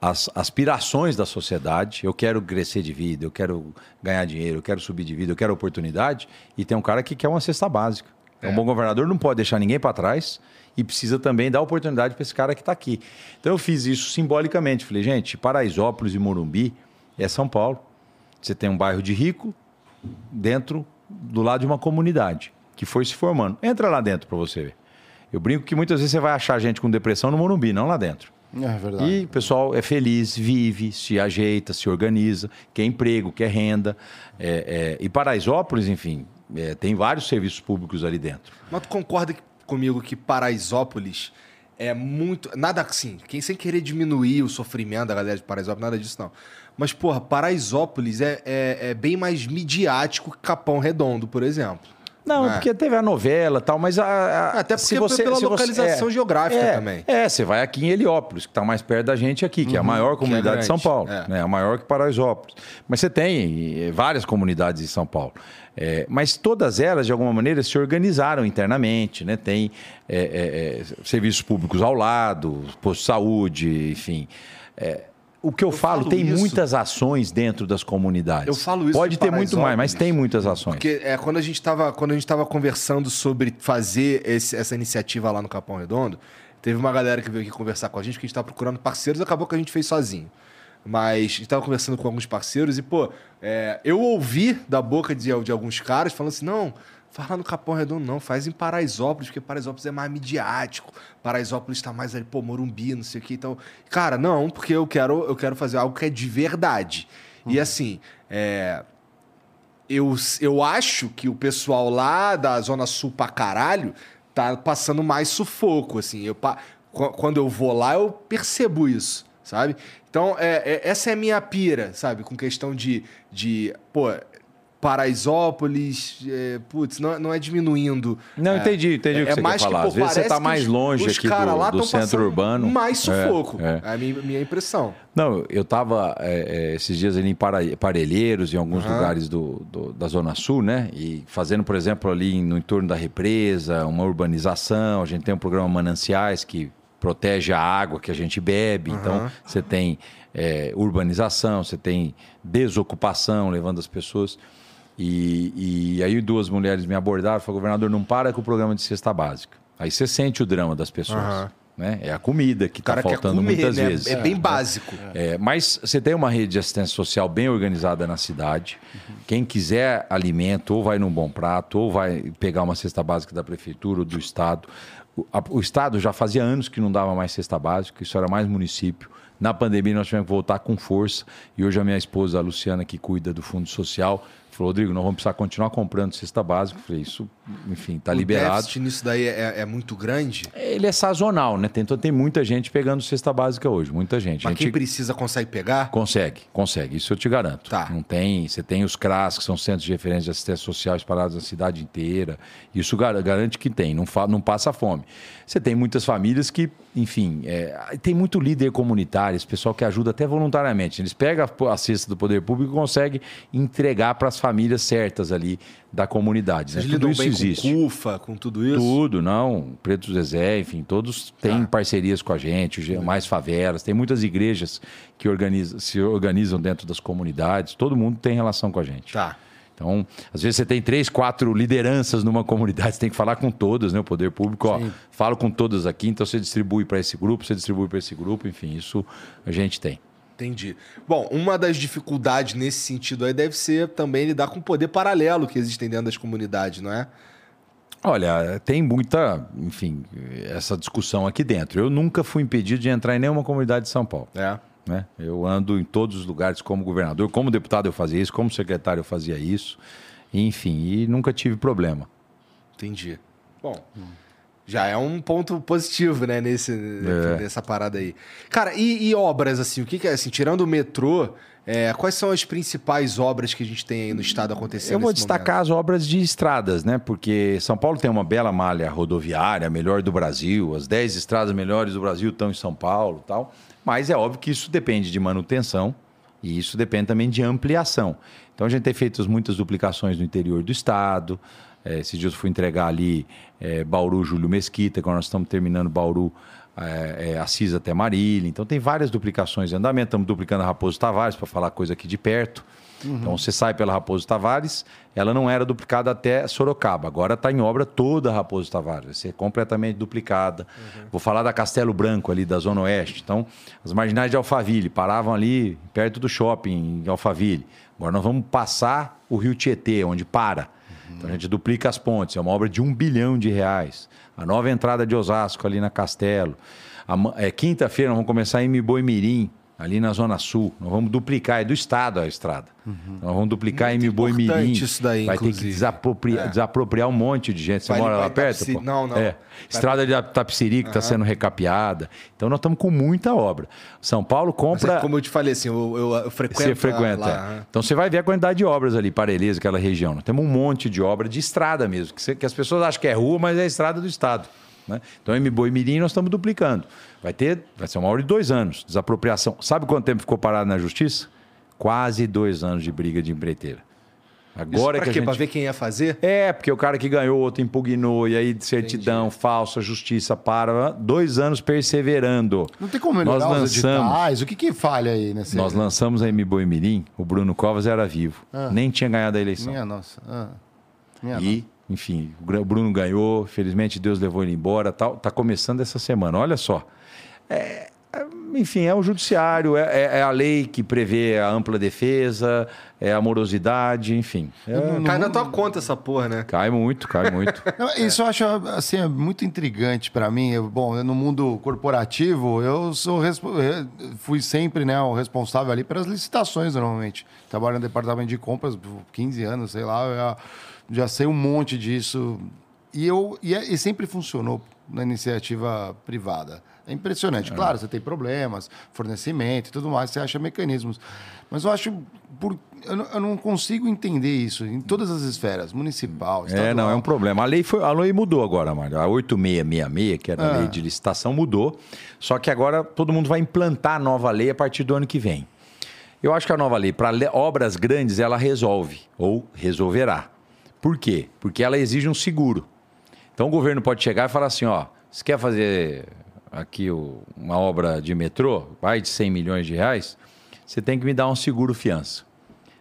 as aspirações da sociedade. Eu quero crescer de vida, eu quero ganhar dinheiro, eu quero subir de vida, eu quero oportunidade. E tem um cara que quer uma cesta básica. É. Um bom governador não pode deixar ninguém para trás e precisa também dar oportunidade para esse cara que está aqui. Então eu fiz isso simbolicamente. Falei, gente, Paraisópolis e Morumbi é São Paulo. Você tem um bairro de rico, dentro do lado de uma comunidade que foi se formando. Entra lá dentro para você ver. Eu brinco que muitas vezes você vai achar gente com depressão no Morumbi, não lá dentro. É verdade. E o pessoal é feliz, vive, se ajeita, se organiza, quer emprego, quer renda. É, é... E Paraisópolis, enfim, é, tem vários serviços públicos ali dentro. Mas tu concorda comigo que Paraisópolis é muito. Nada assim, quem sem querer diminuir o sofrimento da galera de Paraisópolis, nada disso não. Mas, porra, Paraisópolis é, é, é bem mais midiático que Capão Redondo, por exemplo. Não, é. porque teve a novela e tal, mas a, a, Até porque se você, pela se localização você, é, geográfica é, também. É, você vai aqui em Heliópolis, que está mais perto da gente aqui, que uhum, é a uhum. maior é comunidade é de São Paulo. É. Né, a maior que Paraisópolis. Mas você tem eh, várias comunidades em São Paulo. É, mas todas elas, de alguma maneira, se organizaram internamente, né? Tem é, é, serviços públicos ao lado, posto de saúde, enfim o que eu, eu falo, falo, tem isso. muitas ações dentro das comunidades. Eu falo isso. Pode ter muito mais, mas tem muitas ações. Porque é, quando a gente estava quando a gente conversando sobre fazer esse, essa iniciativa lá no Capão Redondo, teve uma galera que veio aqui conversar com a gente que a gente estava procurando parceiros, acabou que a gente fez sozinho. Mas a gente estava conversando com alguns parceiros e, pô, é, eu ouvi da boca de, de alguns caras falando assim: não, Fala no Capão Redondo, não. Faz em Paraisópolis, porque Paraisópolis é mais midiático. Paraisópolis está mais ali, pô, Morumbi, não sei o quê. Então, cara, não, porque eu quero, eu quero fazer algo que é de verdade. Uhum. E assim, é, eu, eu acho que o pessoal lá da Zona Sul pra caralho tá passando mais sufoco, assim. Eu, quando eu vou lá, eu percebo isso, sabe? Então, é, é, essa é a minha pira, sabe? Com questão de, de pô, Paraisópolis, é, putz, não, não é diminuindo. Não, é, entendi, entendi é, o que é você mais quer falar. Que, pô, Às vezes você está mais longe aqui do, do centro urbano. Mais sufoco, é, é. é, a minha, minha impressão. Não, eu estava é, é, esses dias ali em Parelheiros, em alguns uhum. lugares do, do, da Zona Sul, né? E fazendo, por exemplo, ali no entorno da represa, uma urbanização. A gente tem um programa Mananciais que protege a água que a gente bebe. Uhum. Então, você tem é, urbanização, você tem desocupação, levando as pessoas. E, e aí duas mulheres me abordaram e falaram, governador, não para com o programa de cesta básica. Aí você sente o drama das pessoas. Uhum. Né? É a comida que está faltando comer, muitas né? vezes. É bem básico. É, mas você tem uma rede de assistência social bem organizada na cidade. Uhum. Quem quiser alimento, ou vai num bom prato, ou vai pegar uma cesta básica da prefeitura ou do Estado. O, a, o Estado já fazia anos que não dava mais cesta básica, isso era mais município. Na pandemia nós tivemos que voltar com força. E hoje a minha esposa, a Luciana, que cuida do Fundo Social, Falou, Rodrigo, nós vamos precisar continuar comprando cesta básica. falei, isso, enfim, está liberado. O déficit nisso daí é, é, muito grande? Ele é sazonal, né? Tem, então, tem muita gente pegando cesta básica hoje, muita gente. Mas gente... quem precisa consegue pegar? Consegue, consegue. Isso eu te garanto. Tá. Não tem, você tem os CRAS, que são centros de referência de assistência social espalhados na cidade inteira. Isso garante que tem, não, fa... não passa fome. Você tem muitas famílias que, enfim, é... tem muito líder comunitário, esse pessoal que ajuda até voluntariamente. Eles pegam a cesta do poder público e conseguem entregar para as famílias certas ali da comunidade. Vocês né? Tudo isso existe. Com CUFA, com tudo isso? Tudo, não. Preto Zezé, enfim, todos têm ah. parcerias com a gente, mais favelas, tem muitas igrejas que organizam, se organizam dentro das comunidades, todo mundo tem relação com a gente. Tá. Então, às vezes você tem três, quatro lideranças numa comunidade, você tem que falar com todas, né? O poder público, ó, falo com todas aqui, então você distribui para esse grupo, você distribui para esse grupo, enfim, isso a gente tem. Entendi. Bom, uma das dificuldades nesse sentido aí deve ser também lidar com o poder paralelo que existem dentro das comunidades, não é? Olha, tem muita, enfim, essa discussão aqui dentro. Eu nunca fui impedido de entrar em nenhuma comunidade de São Paulo. É. Né? Eu ando em todos os lugares como governador, como deputado eu fazia isso, como secretário eu fazia isso, enfim, e nunca tive problema. Entendi. Bom. Já é um ponto positivo, né, nesse, é. nessa parada aí. Cara, e, e, obras, assim, o que, que é, assim, tirando o metrô, é, quais são as principais obras que a gente tem aí no estado acontecendo? Eu vou destacar momento? as obras de estradas, né? Porque São Paulo tem uma bela malha rodoviária, a melhor do Brasil, as 10 estradas melhores do Brasil estão em São Paulo tal. Mas é óbvio que isso depende de manutenção e isso depende também de ampliação. Então a gente tem feito muitas duplicações no interior do estado. É, esses dias eu fui entregar ali é, Bauru, Júlio Mesquita, quando nós estamos terminando Bauru, é, é, Assis até Marília. Então tem várias duplicações em andamento. Estamos duplicando a Raposo Tavares para falar coisa aqui de perto. Uhum. Então você sai pela Raposo Tavares, ela não era duplicada até Sorocaba. Agora está em obra toda a Raposo Tavares, vai ser completamente duplicada. Uhum. Vou falar da Castelo Branco ali da Zona Oeste. Então, as marginais de Alphaville paravam ali perto do shopping em Alphaville. Agora nós vamos passar o Rio Tietê, onde para. Então a gente duplica as pontes, é uma obra de um bilhão de reais. A nova entrada de Osasco ali na Castelo. É, Quinta-feira vamos começar em Miboimirim, ali na Zona Sul. Nós vamos duplicar, é do Estado a estrada. Uhum. Nós vamos duplicar em Boi Mirim. isso daí, Vai inclusive. ter que desapropriar, é. desapropriar, um monte de gente. Você vai, mora lá perto? Tapsi... Não, não. É. Estrada de Tapsiri que está uhum. sendo recapeada. Então nós estamos com muita obra. São Paulo compra... É como eu te falei, assim, eu, eu, eu frequento Você frequenta. Lá, é. Então você vai ver a quantidade de obras ali, Parelhas, aquela região. Nós temos um monte de obra de estrada mesmo, que, que as pessoas acham que é rua, mas é estrada do Estado. Né? Então, em Boi Mirim, nós estamos duplicando. Vai ter, vai ser uma hora de dois anos. Desapropriação. Sabe quanto tempo ficou parado na justiça? Quase dois anos de briga de empreiteira. Agora Isso pra que quê? Gente... Pra ver quem ia fazer? É, porque o cara que ganhou, outro impugnou, e aí certidão, Entendi. falsa, justiça, para. Dois anos perseverando. Não tem como melhorar Nós lançamos... editais? O que que falha aí nesse... Nós lançamos a Mboi Mirim, o Bruno Covas era vivo. Ah. Nem tinha ganhado a eleição. Minha nossa. Ah. Minha e nossa. Enfim, o Bruno ganhou, felizmente Deus levou ele embora, tal. Tá começando essa semana. Olha só. É, é enfim, é o judiciário, é, é, é, a lei que prevê a ampla defesa, é a morosidade, enfim. É, cai na tua conta essa porra, né? Cai muito, cai muito. Isso eu acho assim, é muito intrigante para mim. Eu, bom, no mundo corporativo, eu sou fui sempre né, o responsável ali pelas licitações, normalmente. Trabalho no departamento de compras por 15 anos, sei lá. Eu, já sei um monte disso. E, eu, e, e sempre funcionou na iniciativa privada. É impressionante. É. Claro, você tem problemas, fornecimento e tudo mais, você acha mecanismos. Mas eu acho. Por, eu, não, eu não consigo entender isso em todas as esferas, municipal, estadual. É, não, é um problema. A lei, foi, a lei mudou agora, Mário. A 8666, que era a é. lei de licitação, mudou. Só que agora todo mundo vai implantar a nova lei a partir do ano que vem. Eu acho que a nova lei, para obras grandes, ela resolve, ou resolverá. Por quê? Porque ela exige um seguro. Então o governo pode chegar e falar assim: ó, você quer fazer aqui uma obra de metrô, vai de 100 milhões de reais, você tem que me dar um seguro fiança.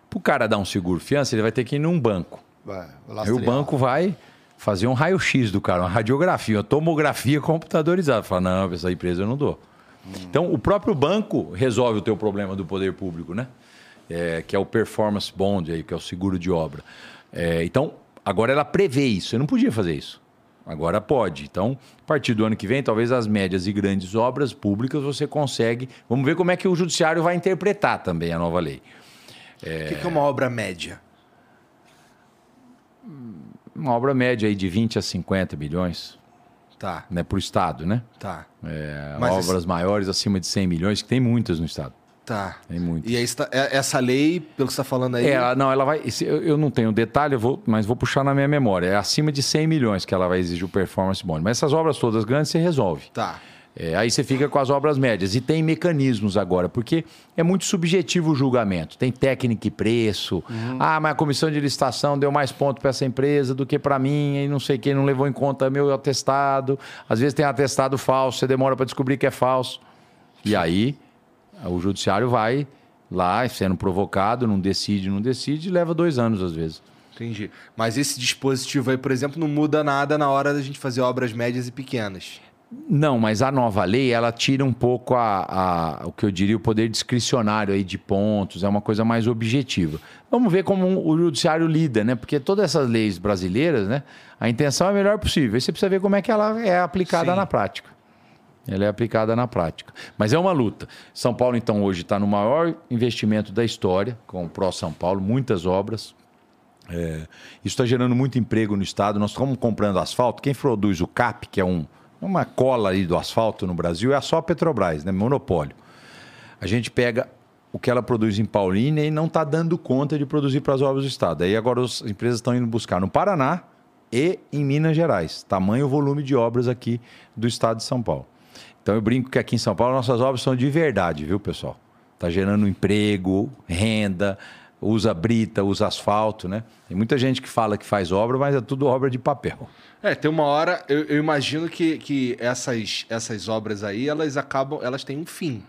Para o cara dar um seguro fiança, ele vai ter que ir num banco. Vai, Aí o banco vai fazer um raio-x do cara, uma radiografia, uma tomografia computadorizada. Fala, não, essa empresa eu não dou. Hum. Então, o próprio banco resolve o teu problema do poder público, né? É, que é o performance bond, aí, que é o seguro de obra. É, então, agora ela prevê isso. Eu não podia fazer isso. Agora pode. Então, a partir do ano que vem, talvez as médias e grandes obras públicas você consegue. Vamos ver como é que o judiciário vai interpretar também a nova lei. É... O que é uma obra média? Uma obra média aí de 20 a 50 milhões. Tá. Né, para o Estado, né? Tá. É, obras esse... maiores acima de 100 milhões, que tem muitas no Estado. Tá. Tem muito. E aí, é, essa lei, pelo que você está falando aí. É, não, ela vai. Eu não tenho detalhe, vou, mas vou puxar na minha memória. É acima de 100 milhões que ela vai exigir o performance bond. Mas essas obras todas grandes você resolve. Tá. É, aí você fica com as obras médias. E tem mecanismos agora, porque é muito subjetivo o julgamento. Tem técnica e preço. Uhum. Ah, mas a comissão de licitação deu mais ponto para essa empresa do que para mim, e não sei quem não levou em conta meu atestado. Às vezes tem atestado falso, você demora para descobrir que é falso. E aí o judiciário vai lá sendo provocado, não decide, não decide, leva dois anos às vezes. Entendi. Mas esse dispositivo aí, por exemplo, não muda nada na hora da gente fazer obras médias e pequenas. Não, mas a nova lei ela tira um pouco a, a, o que eu diria o poder discricionário aí de pontos, é uma coisa mais objetiva. Vamos ver como o judiciário lida, né? Porque todas essas leis brasileiras, né? A intenção é a melhor possível. Aí você precisa ver como é que ela é aplicada Sim. na prática. Ela é aplicada na prática. Mas é uma luta. São Paulo, então, hoje está no maior investimento da história, com o Pro São Paulo, muitas obras. É, isso está gerando muito emprego no estado. Nós estamos comprando asfalto. Quem produz o CAP, que é um, uma cola aí do asfalto no Brasil, é só a Petrobras, né? monopólio. A gente pega o que ela produz em Paulínia e não está dando conta de produzir para as obras do estado. Aí agora as empresas estão indo buscar no Paraná e em Minas Gerais. Tamanho volume de obras aqui do estado de São Paulo. Então eu brinco que aqui em São Paulo nossas obras são de verdade, viu, pessoal? Está gerando emprego, renda, usa brita, usa asfalto, né? Tem muita gente que fala que faz obra, mas é tudo obra de papel. É, tem uma hora, eu, eu imagino que, que essas, essas obras aí, elas acabam, elas têm um fim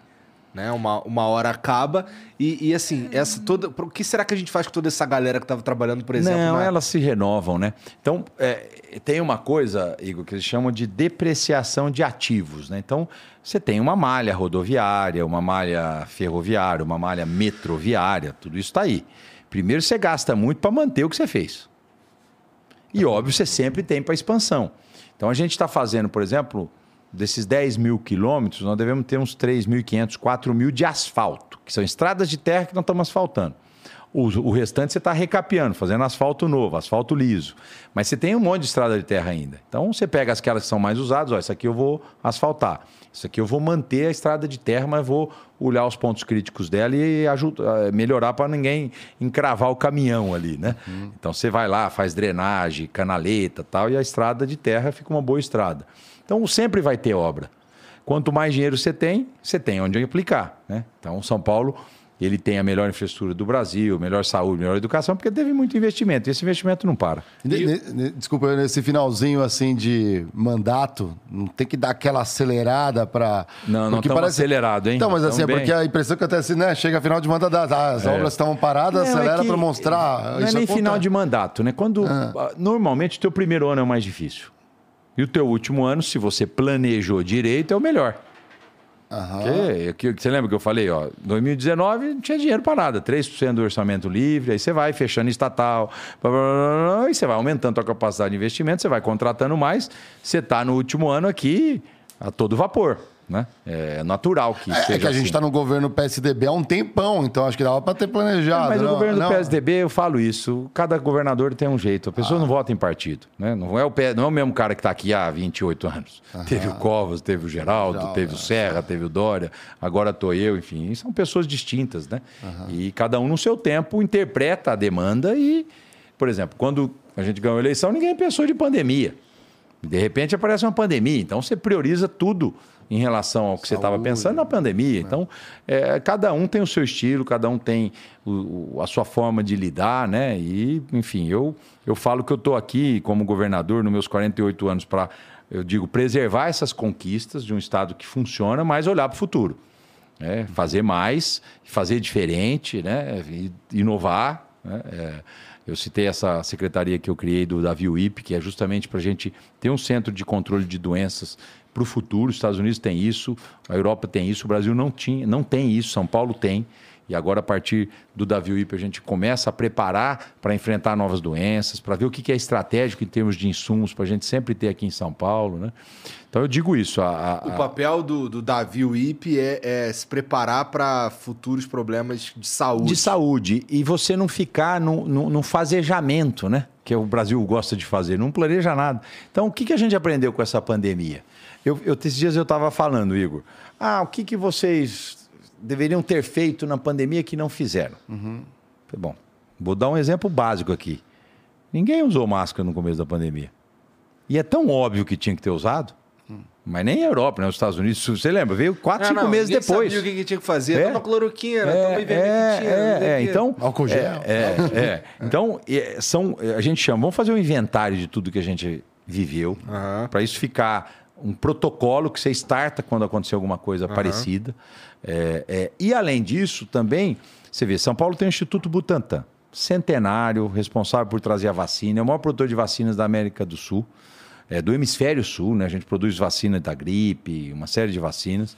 né? Uma, uma hora acaba e, e, assim, essa toda. O que será que a gente faz com toda essa galera que estava trabalhando, por exemplo? Não, na... elas se renovam, né? Então, é, tem uma coisa, Igor, que eles chamam de depreciação de ativos, né? Então, você tem uma malha rodoviária, uma malha ferroviária, uma malha metroviária, tudo isso está aí. Primeiro, você gasta muito para manter o que você fez. E, óbvio, você sempre tem para expansão. Então, a gente está fazendo, por exemplo, desses 10 mil quilômetros, nós devemos ter uns 3.500, 4 mil de asfalto, que são estradas de terra que nós estamos asfaltando. O, o restante você está recapeando, fazendo asfalto novo, asfalto liso. Mas você tem um monte de estrada de terra ainda. Então você pega aquelas que são mais usadas, ó, isso aqui eu vou asfaltar. Isso aqui eu vou manter a estrada de terra, mas vou olhar os pontos críticos dela e ajudar, eh, melhorar para ninguém encravar o caminhão ali, né? Uhum. Então você vai lá, faz drenagem, canaleta tal, e a estrada de terra fica uma boa estrada. Então sempre vai ter obra. Quanto mais dinheiro você tem, você tem onde aplicar. Né? Então, São Paulo ele tem a melhor infraestrutura do Brasil, melhor saúde, melhor educação, porque teve muito investimento. E esse investimento não para. Desculpa, nesse finalzinho assim de mandato, não tem que dar aquela acelerada para. Não, não estamos parece... acelerado, hein? Então, mas assim, é porque a impressão que até assim, né? Chega final de mandato, as é. obras estão paradas, não, é acelera é para mostrar. Não é nem final de mandato, né? Quando. Ah. Normalmente o teu primeiro ano é o mais difícil. E o teu último ano, se você planejou direito, é o melhor. Uhum. Que, que, você lembra que eu falei, ó, 2019 não tinha dinheiro para nada, 3% do orçamento livre, aí você vai fechando estatal, blá, blá, blá, e você vai aumentando a capacidade de investimento, você vai contratando mais, você está no último ano aqui a todo vapor. Né? É natural que é, seja É que a gente está assim. no governo PSDB há um tempão, então acho que dava para ter planejado. É, mas não, o governo não. do PSDB, eu falo isso, cada governador tem um jeito. A pessoa ah. não vota em partido. Né? Não, é o, não é o mesmo cara que está aqui há 28 anos. Aham. Teve o Covas, teve o Geraldo, Geraldo teve o Serra, teve o Dória, agora estou eu, enfim. São pessoas distintas. Né? E cada um no seu tempo interpreta a demanda e, por exemplo, quando a gente ganhou a eleição, ninguém pensou de pandemia. De repente aparece uma pandemia, então você prioriza tudo em relação ao que Saúde, você estava pensando na pandemia. Né? Então, é, cada um tem o seu estilo, cada um tem o, a sua forma de lidar, né? E, enfim, eu, eu falo que eu estou aqui como governador nos meus 48 anos para, eu digo, preservar essas conquistas de um Estado que funciona, mas olhar para o futuro. Né? Fazer mais, fazer diferente, né? inovar. Né? É, eu citei essa secretaria que eu criei do Davi UIP, que é justamente para a gente ter um centro de controle de doenças para o futuro. Os Estados Unidos tem isso, a Europa tem isso, o Brasil não, tinha, não tem isso, São Paulo tem. E agora, a partir do Davi IP, a gente começa a preparar para enfrentar novas doenças, para ver o que é estratégico em termos de insumos, para a gente sempre ter aqui em São Paulo. Né? Então, eu digo isso. A, a, o papel do, do Davi IP é, é se preparar para futuros problemas de saúde. De saúde. E você não ficar no, no, no fazejamento, né? que o Brasil gosta de fazer, não planeja nada. Então, o que a gente aprendeu com essa pandemia? Eu, eu, esses dias eu estava falando, Igor. Ah, o que, que vocês deveriam ter feito na pandemia que não fizeram? Uhum. Bom, vou dar um exemplo básico aqui. Ninguém usou máscara no começo da pandemia. E é tão óbvio que tinha que ter usado. Hum. Mas nem a Europa, né? Os Estados Unidos, você lembra? Veio quatro, ah, cinco não, meses depois. sabia o que, tinha que fazer. É, toma cloroquina, é, toma ivermectina. É, é, é, então... Álcool gel. É, é, é. Então, são, a gente chama... Vamos fazer um inventário de tudo que a gente viveu. Uhum. Para isso ficar um protocolo que você starta quando acontecer alguma coisa uhum. parecida. É, é, e além disso, também, você vê, São Paulo tem o Instituto Butantan, centenário, responsável por trazer a vacina, é o maior produtor de vacinas da América do Sul, é, do hemisfério sul, né? A gente produz vacina da gripe, uma série de vacinas.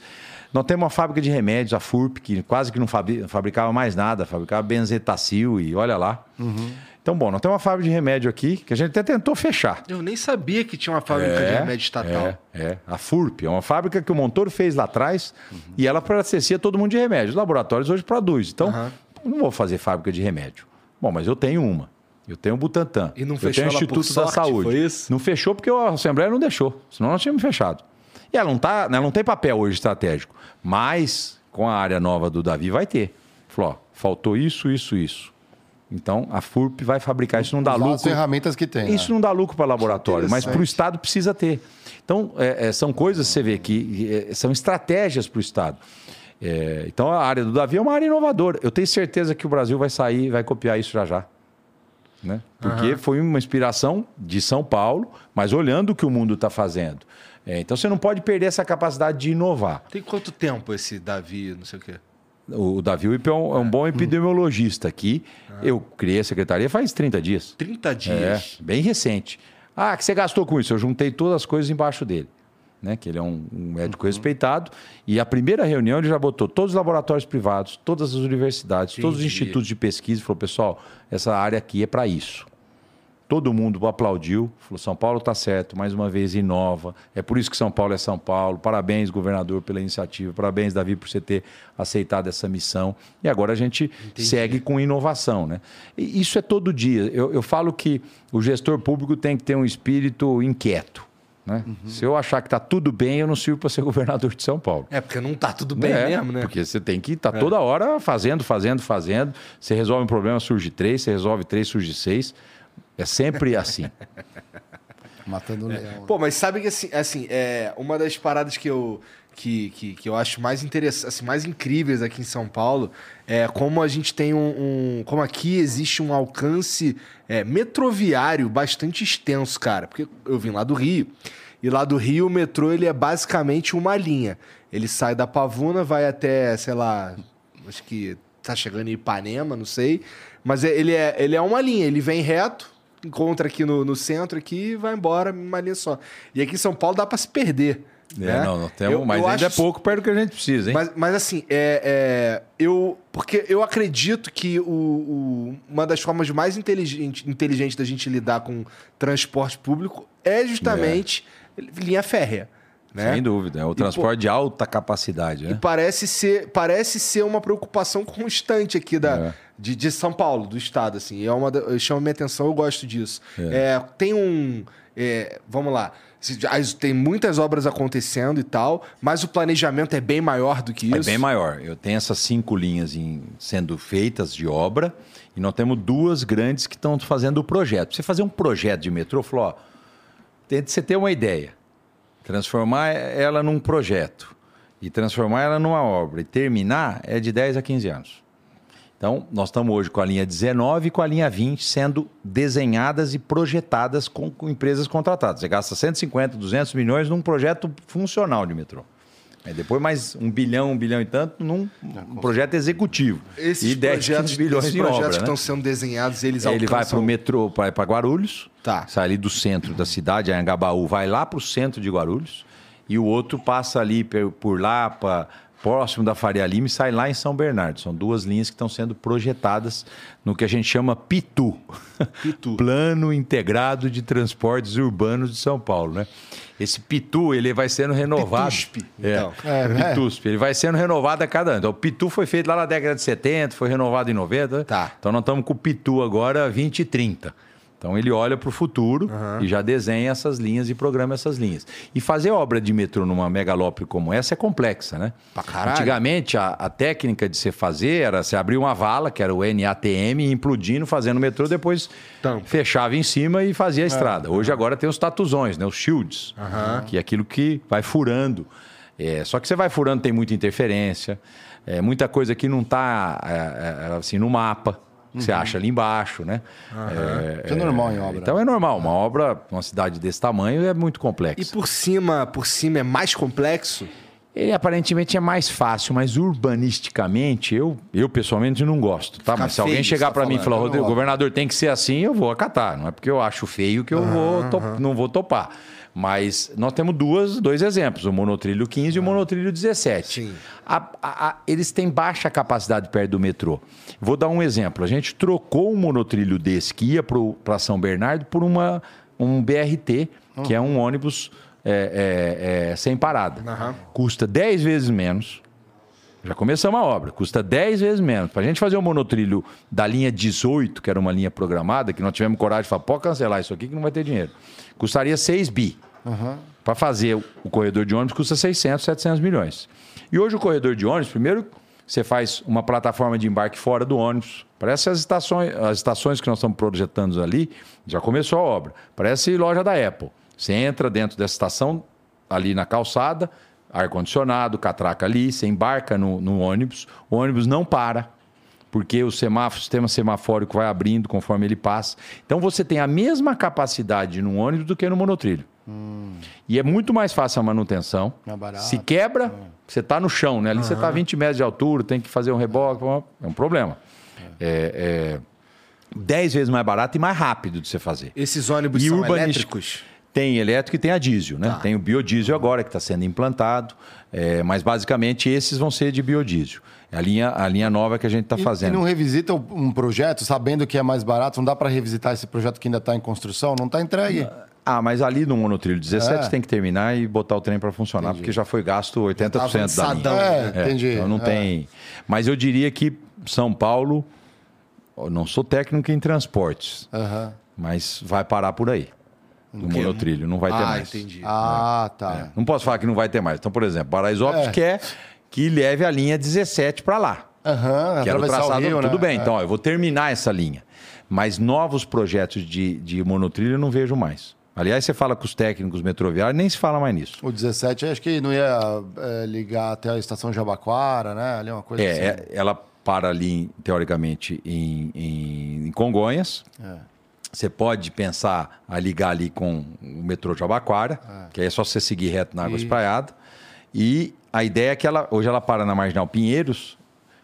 Nós temos uma fábrica de remédios, a FURP, que quase que não fabricava mais nada, fabricava benzetacil e olha lá. Uhum. Então, bom, nós temos uma fábrica de remédio aqui que a gente até tentou fechar. Eu nem sabia que tinha uma fábrica é, de remédio estatal. É, é, a FURP, é uma fábrica que o Montoro fez lá atrás uhum. e ela abastecia todo mundo de remédio. Os laboratórios hoje produzem. Então, uhum. não vou fazer fábrica de remédio. Bom, mas eu tenho uma. Eu tenho o Butantan. E não eu fechou tenho o Instituto sorte, da Saúde. Foi isso? Não fechou porque a Assembleia não deixou. Senão nós tínhamos fechado. E ela não, tá, ela não tem papel hoje estratégico. Mas, com a área nova do Davi, vai ter. Falou, ó, faltou isso, isso, isso. Então, a FURP vai fabricar. Isso não dá lucro. As ferramentas que tem. Isso né? não dá lucro para o laboratório, mas para o Estado precisa ter. Então, é, é, são coisas, você vê que é, são estratégias para o Estado. É, então, a área do Davi é uma área inovadora. Eu tenho certeza que o Brasil vai sair, vai copiar isso já já. Né? Porque uhum. foi uma inspiração de São Paulo, mas olhando o que o mundo está fazendo. É, então, você não pode perder essa capacidade de inovar. Tem quanto tempo esse Davi, não sei o quê? O Davi Wip é um, é um bom epidemiologista aqui. Ah. Eu criei a secretaria faz 30 dias. 30 dias? É, bem recente. Ah, que você gastou com isso? Eu juntei todas as coisas embaixo dele. Né? Que ele é um, um médico uhum. respeitado. E a primeira reunião ele já botou todos os laboratórios privados, todas as universidades, todos os institutos de pesquisa e falou: pessoal, essa área aqui é para isso todo mundo aplaudiu, falou: São Paulo está certo, mais uma vez inova. É por isso que São Paulo é São Paulo. Parabéns, governador, pela iniciativa. Parabéns, Davi, por você ter aceitado essa missão. E agora a gente Entendi. segue com inovação. Né? E isso é todo dia. Eu, eu falo que o gestor público tem que ter um espírito inquieto. Né? Uhum. Se eu achar que está tudo bem, eu não sirvo para ser governador de São Paulo. É, porque não está tudo bem é, mesmo, né? Porque você tem que estar tá é. toda hora fazendo, fazendo, fazendo. Você resolve um problema, surge três, você resolve três, surge seis. É sempre assim. Matando o leão. Pô, mas sabe que assim, assim é, uma das paradas que eu, que, que, que eu acho mais interessantes, assim, mais incríveis aqui em São Paulo é como a gente tem um. um como aqui existe um alcance é, metroviário bastante extenso, cara. Porque eu vim lá do Rio. E lá do Rio o metrô ele é basicamente uma linha. Ele sai da Pavuna, vai até, sei lá, acho que tá chegando em Ipanema, não sei. Mas é, ele é, ele é uma linha, ele vem reto, encontra aqui no, no centro aqui e vai embora, uma linha só. E aqui em São Paulo dá para se perder. É, né? não, não temos, eu, mas eu ainda acho... é pouco perto do que a gente precisa, hein? Mas, mas assim, é, é, eu. Porque eu acredito que o, o, uma das formas mais inteligente, inteligente da gente lidar com transporte público é justamente é. linha férrea. Né? Sem dúvida, é o transporte e, de alta capacidade. Né? E parece ser, parece ser uma preocupação constante aqui da, é. de, de São Paulo, do estado. Assim. É uma, chama minha atenção, eu gosto disso. É. é tem um. É, vamos lá. Tem muitas obras acontecendo e tal, mas o planejamento é bem maior do que é isso. É bem maior. Eu tenho essas cinco linhas em, sendo feitas de obra e nós temos duas grandes que estão fazendo o projeto. Você fazer um projeto de metrô, falou, ó, você ter uma ideia, transformar ela num projeto e transformar ela numa obra e terminar é de 10 a 15 anos. Então, nós estamos hoje com a linha 19 e com a linha 20 sendo desenhadas e projetadas com, com empresas contratadas. Você gasta 150, 200 milhões num projeto funcional de metrô. É, depois mais um bilhão, um bilhão e tanto num um projeto executivo. Esses e 10 projetos, bilhões esses projetos obra, que né? estão sendo desenhados, eles Ele alcançam... vai para o metrô, vai para Guarulhos, tá. sai ali do centro da cidade, Anhangabaú, vai lá para o centro de Guarulhos, e o outro passa ali por lá para próximo da Faria Lima e sai lá em São Bernardo. São duas linhas que estão sendo projetadas no que a gente chama PITU, PITU. Plano Integrado de Transportes Urbanos de São Paulo, né? Esse PITU, ele vai sendo renovado. PITUSP, é, então. É, né? PITUSP, ele vai sendo renovado a cada ano. Então, o PITU foi feito lá na década de 70, foi renovado em 90. Tá. Então, nós estamos com o PITU agora 2030. Então ele olha para o futuro uhum. e já desenha essas linhas e programa essas linhas. E fazer obra de metrô numa megalópole como essa é complexa, né? Pra Antigamente a, a, técnica de se fazer era você abrir uma vala, que era o NATM, implodindo, fazendo o metrô, depois Tampa. fechava em cima e fazia a é. estrada. Hoje agora tem os tatuzões, né? Os shields, uhum. que é aquilo que vai furando. É, só que você vai furando, tem muita interferência, é, muita coisa que não está é, é, assim no mapa que uhum. você acha ali embaixo, né? Uhum. É, Isso é normal em obra. Então é normal. Uma obra, uma cidade desse tamanho é muito complexa. E por cima, por cima é mais complexo? Ele aparentemente é mais fácil, mas urbanisticamente eu, eu pessoalmente não gosto, tá? Fica mas se alguém chegar para tá mim e falar, Rodrigo, o governador tem que ser assim, eu vou acatar. Não é porque eu acho feio que eu uhum. vou top, não vou topar. Mas nós temos duas, dois exemplos, o monotrilho 15 e o ah. monotrilho 17. A, a, a, eles têm baixa capacidade perto do metrô. Vou dar um exemplo. A gente trocou um monotrilho desse que ia para São Bernardo por uma, um BRT, uhum. que é um ônibus é, é, é, sem parada. Uhum. Custa 10 vezes menos. Já começamos a obra, custa 10 vezes menos. Para a gente fazer o um monotrilho da linha 18, que era uma linha programada, que nós tivemos coragem de falar, pode cancelar isso aqui que não vai ter dinheiro. Custaria 6 bi. Uhum. Para fazer o corredor de ônibus custa 600, 700 milhões. E hoje o corredor de ônibus, primeiro, você faz uma plataforma de embarque fora do ônibus. Parece as estações, as estações que nós estamos projetando ali, já começou a obra. Parece loja da Apple. Você entra dentro dessa estação, ali na calçada, ar-condicionado, catraca ali, você embarca no, no, ônibus, o ônibus não para, porque o semáforo, o sistema semafórico vai abrindo conforme ele passa. Então você tem a mesma capacidade no ônibus do que no monotrilho. Hum. E é muito mais fácil a manutenção. É barato, Se quebra, é. você está no chão, né? Ali uhum. você está a 20 metros de altura, tem que fazer um reboque, é um problema. É. é, é 10 vezes mais barato e mais rápido de você fazer. Esses ônibus e são elétricos? Tem elétrico e tem a diesel, né? Tá. Tem o biodiesel agora que está sendo implantado, é, mas basicamente esses vão ser de biodiesel. É a linha, a linha nova que a gente está fazendo. E não revisita um projeto sabendo que é mais barato? Não dá para revisitar esse projeto que ainda está em construção? Não está entregue? Ah, mas ali no monotrilho 17 é. tem que terminar e botar o trem para funcionar, entendi. porque já foi gasto 80% da linha. É, é, entendi. Então não é. tem. Mas eu diria que São Paulo, eu não sou técnico em transportes, uhum. mas vai parar por aí. No monotrilho, não vai ter ah, mais. Entendi. Ah, é. tá. É. Não posso falar que não vai ter mais. Então, por exemplo, Paraisópolis quer que leve a linha 17 para lá. Uhum, que era o traçado, o Rio, tudo né? bem. Então, ó, eu vou terminar essa linha. Mas novos projetos de, de monotrilho eu não vejo mais. Aliás, você fala com os técnicos metroviários, nem se fala mais nisso. O 17, acho que não ia é, ligar até a estação Jabaquara, né? Ali é uma coisa é, assim. É, ela para ali, teoricamente, em, em, em Congonhas. É. Você pode pensar a ligar ali com o metrô Jabaquara, é. que aí é só você seguir reto na Água Espraiada. E a ideia é que ela, hoje ela para na Marginal Pinheiros,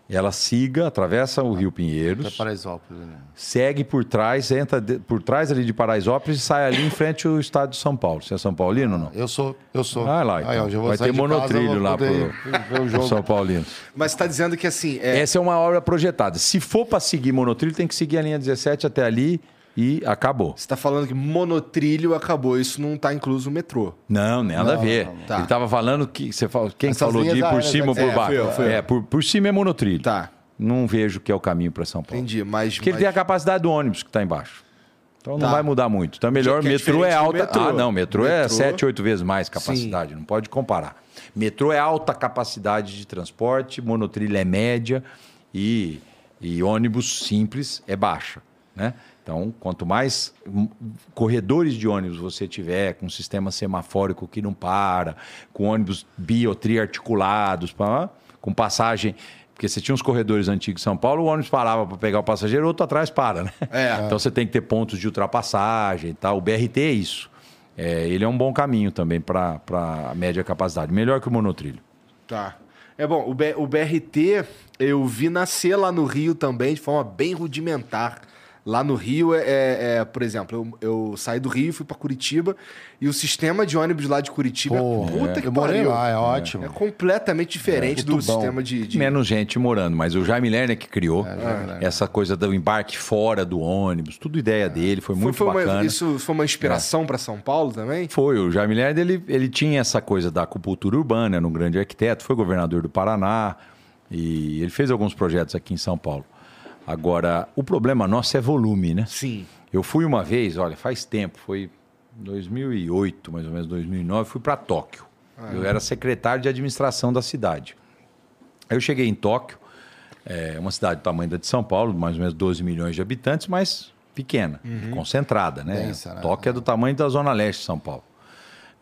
ela siga, atravessa o Rio Pinheiros. Até Paraisópolis, né? Segue por trás, entra de, por trás ali de Paraisópolis e sai ali em frente ao estado de São Paulo. Você é São Paulino ou não? Eu sou, eu sou. Ah, lá, então. Aí, Vai ter monotrilho casa, lá pro, pro São Paulino. Mas está dizendo que assim. É... Essa é uma obra projetada. Se for para seguir monotrilho, tem que seguir a linha 17 até ali e acabou. Você está falando que monotrilho acabou, isso não está incluso o metrô. Não, nada não, a ver. Não. Tá. Ele estava falando que. Você fala, quem Essas falou de ir por cima ou por baixo? É, foi, é por, por cima é monotrilho. Tá. Não vejo que é o caminho para São Paulo. Entendi, mas. Porque mas... ele tem a capacidade do ônibus que está embaixo. Então tá. não vai mudar muito. Então melhor, que é metrô é alta. Metrô. Ah, não, metrô, é metrô é 7, 8 vezes mais capacidade, Sim. não pode comparar. Metrô é alta capacidade de transporte, monotrilho é média e, e ônibus simples é baixa, né? Então, quanto mais corredores de ônibus você tiver, com sistema semafórico que não para, com ônibus biotriarticulados, com passagem. Porque você tinha uns corredores antigos em São Paulo, o ônibus parava para pegar o passageiro, outro atrás para, né? É. Então você tem que ter pontos de ultrapassagem e tal. O BRT é isso. É, ele é um bom caminho também para a média capacidade. Melhor que o monotrilho. Tá. É bom, o, B, o BRT eu vi nascer lá no Rio também de forma bem rudimentar. Lá no Rio, é, é, é por exemplo, eu, eu, saí do Rio, fui para Curitiba e o sistema de ônibus lá de Curitiba, Pô, puta é. que eu morei lá, é ótimo. É completamente diferente é, do sistema de, de, Menos gente morando, mas o Jaime Lerner que criou é, essa coisa do embarque fora do ônibus, tudo ideia dele, foi muito foi, foi bacana. Uma, isso foi uma inspiração para São Paulo também? Foi, o Jaime Lerner ele, ele tinha essa coisa da acupuntura urbana, era um grande arquiteto, foi governador do Paraná e ele fez alguns projetos aqui em São Paulo. Agora, o problema nosso é volume, né? Sim. Eu fui uma vez, olha, faz tempo, foi 2008, mais ou menos 2009, fui para Tóquio. Ah, eu era secretário de administração da cidade. Aí eu cheguei em Tóquio, é uma cidade do tamanho da de São Paulo, mais ou menos 12 milhões de habitantes, mas pequena, uhum. concentrada, né? Densa, né? Tóquio é do tamanho da Zona Leste de São Paulo.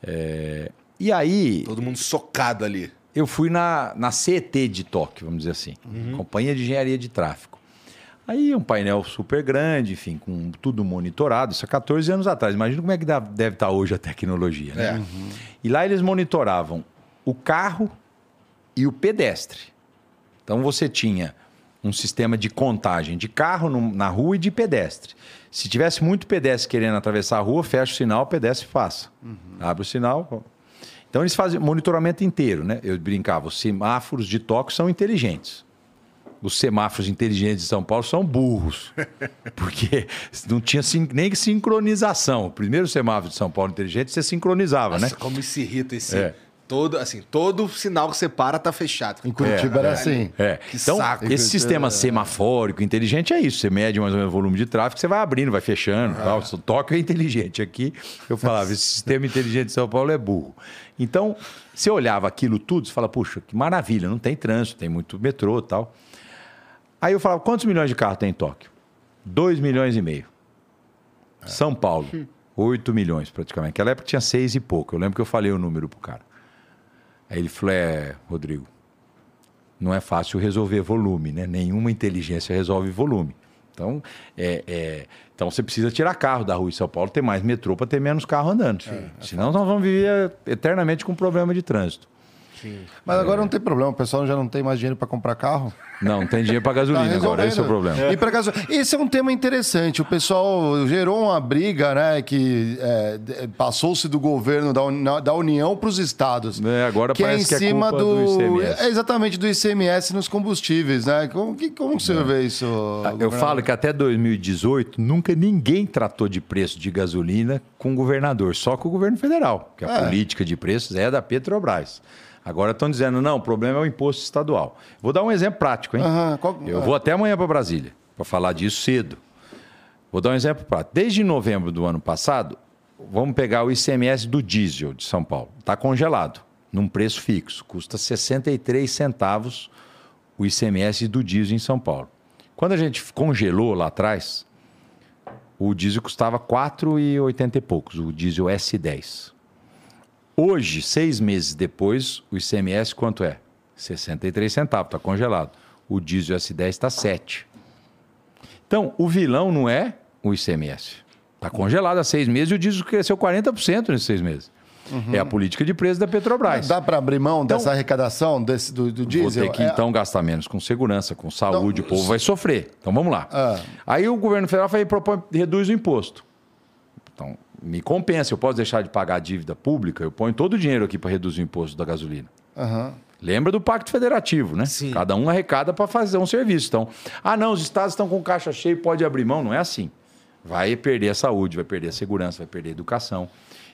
É... E aí. Todo mundo socado ali. Eu fui na, na CET de Tóquio, vamos dizer assim, uhum. Companhia de Engenharia de Tráfego. Aí um painel super grande, enfim, com tudo monitorado. Isso há 14 anos atrás. Imagina como é que deve estar hoje a tecnologia. Né? É. Uhum. E lá eles monitoravam o carro e o pedestre. Então você tinha um sistema de contagem de carro no, na rua e de pedestre. Se tivesse muito pedestre querendo atravessar a rua, fecha o sinal, o pedestre faça. Uhum. Abre o sinal. Então eles fazem monitoramento inteiro, né? Eu brincava, os semáforos de toque são inteligentes os semáforos inteligentes de São Paulo são burros. Porque não tinha nem sincronização. O primeiro semáforo de São Paulo inteligente você sincronizava, Nossa, né? Como se irrita esse. É. Todo, assim, todo sinal que você para tá fechado. Em Curitiba é, era assim. É. então, saco. esse sistema semafórico inteligente é isso. Você mede mais ou menos o volume de tráfego, você vai abrindo, vai fechando. Ah. Tal. O toque é inteligente. Aqui, eu falava, esse sistema inteligente de São Paulo é burro. Então, você olhava aquilo tudo, você fala, puxa, que maravilha, não tem trânsito, tem muito metrô e tal. Aí eu falava, quantos milhões de carros tem em Tóquio? 2 milhões e meio. É. São Paulo, 8 milhões praticamente. Naquela época tinha 6 e pouco. Eu lembro que eu falei o número pro cara. Aí ele falou, é, Rodrigo, não é fácil resolver volume, né? Nenhuma inteligência resolve volume. Então, é, é, então você precisa tirar carro da rua em São Paulo, ter mais metrô para ter menos carro andando. É, é Senão nós vamos viver eternamente com problema de trânsito. Sim. Mas agora não tem problema, o pessoal já não tem mais dinheiro para comprar carro. Não, não tem dinheiro para gasolina tá agora, esse é o problema. É. E para gasolina. Esse é um tema interessante. O pessoal gerou uma briga, né? Que é, passou-se do governo da, da União para os estados. É, agora que é em cima do, do ICMS. É exatamente do ICMS nos combustíveis, né? Como que, como que você é. vê isso? Ah, eu falo que até 2018 nunca ninguém tratou de preço de gasolina com o governador, só com o governo federal, que a é. política de preços é da Petrobras. Agora estão dizendo, não, o problema é o imposto estadual. Vou dar um exemplo prático, hein? Uhum, qual... Eu vou até amanhã para Brasília para falar disso cedo. Vou dar um exemplo prático. Desde novembro do ano passado, vamos pegar o ICMS do diesel de São Paulo. Está congelado, num preço fixo. Custa 63 centavos o ICMS do diesel em São Paulo. Quando a gente congelou lá atrás, o diesel custava 4,80 e poucos, o diesel S10. Hoje, seis meses depois, o ICMS quanto é? 63 centavos, está congelado. O diesel S10 está 7. Então, o vilão não é o ICMS. Está congelado há seis meses e o diesel cresceu 40% nesses seis meses. Uhum. É a política de preço da Petrobras. Dá para abrir mão então, dessa arrecadação desse, do, do diesel? Vou ter que, é... então, gastar menos com segurança, com saúde, então, o povo vai sofrer. Então, vamos lá. Ah. Aí o governo federal vai propõe, reduz o imposto. Então, me compensa. Eu posso deixar de pagar a dívida pública, eu ponho todo o dinheiro aqui para reduzir o imposto da gasolina. Uhum. Lembra do Pacto Federativo, né? Sim. Cada um arrecada para fazer um serviço. Então, ah, não, os estados estão com caixa cheia, pode abrir mão. Não é assim. Vai perder a saúde, vai perder a segurança, vai perder a educação.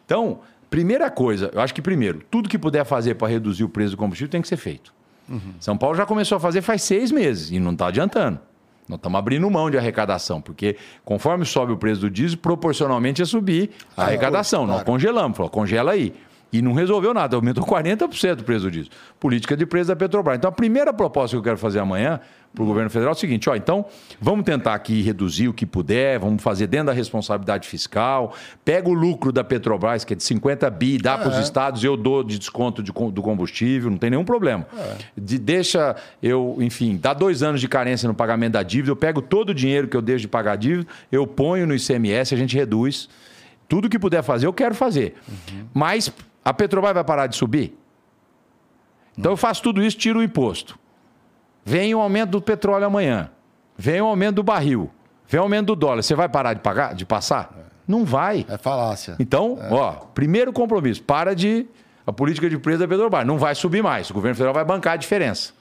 Então, primeira coisa, eu acho que primeiro, tudo que puder fazer para reduzir o preço do combustível tem que ser feito. Uhum. São Paulo já começou a fazer faz seis meses e não está adiantando. Nós estamos abrindo mão de arrecadação, porque conforme sobe o preço do diesel, proporcionalmente ia subir a ah, arrecadação. Claro. Nós congelamos, falou, congela aí. E não resolveu nada, aumentou 40% o preço disso. Política de preço da Petrobras. Então, a primeira proposta que eu quero fazer amanhã para o governo federal é o seguinte: ó, então, vamos tentar aqui reduzir o que puder, vamos fazer dentro da responsabilidade fiscal, pega o lucro da Petrobras, que é de 50 bi, dá é. para os estados, eu dou de desconto de, do combustível, não tem nenhum problema. É. De, deixa eu, enfim, dá dois anos de carência no pagamento da dívida, eu pego todo o dinheiro que eu deixo de pagar a dívida, eu ponho no ICMS, a gente reduz. Tudo que puder fazer, eu quero fazer. Uhum. Mas a Petrobras vai parar de subir? Então eu faço tudo isso, tiro o imposto. Vem o aumento do petróleo amanhã. Vem o aumento do barril. Vem o aumento do dólar. Você vai parar de pagar, de passar? É. Não vai. É falácia. Então, é. ó, primeiro compromisso, para de a política de preço da Petrobras. Não vai subir mais. O governo federal vai bancar a diferença.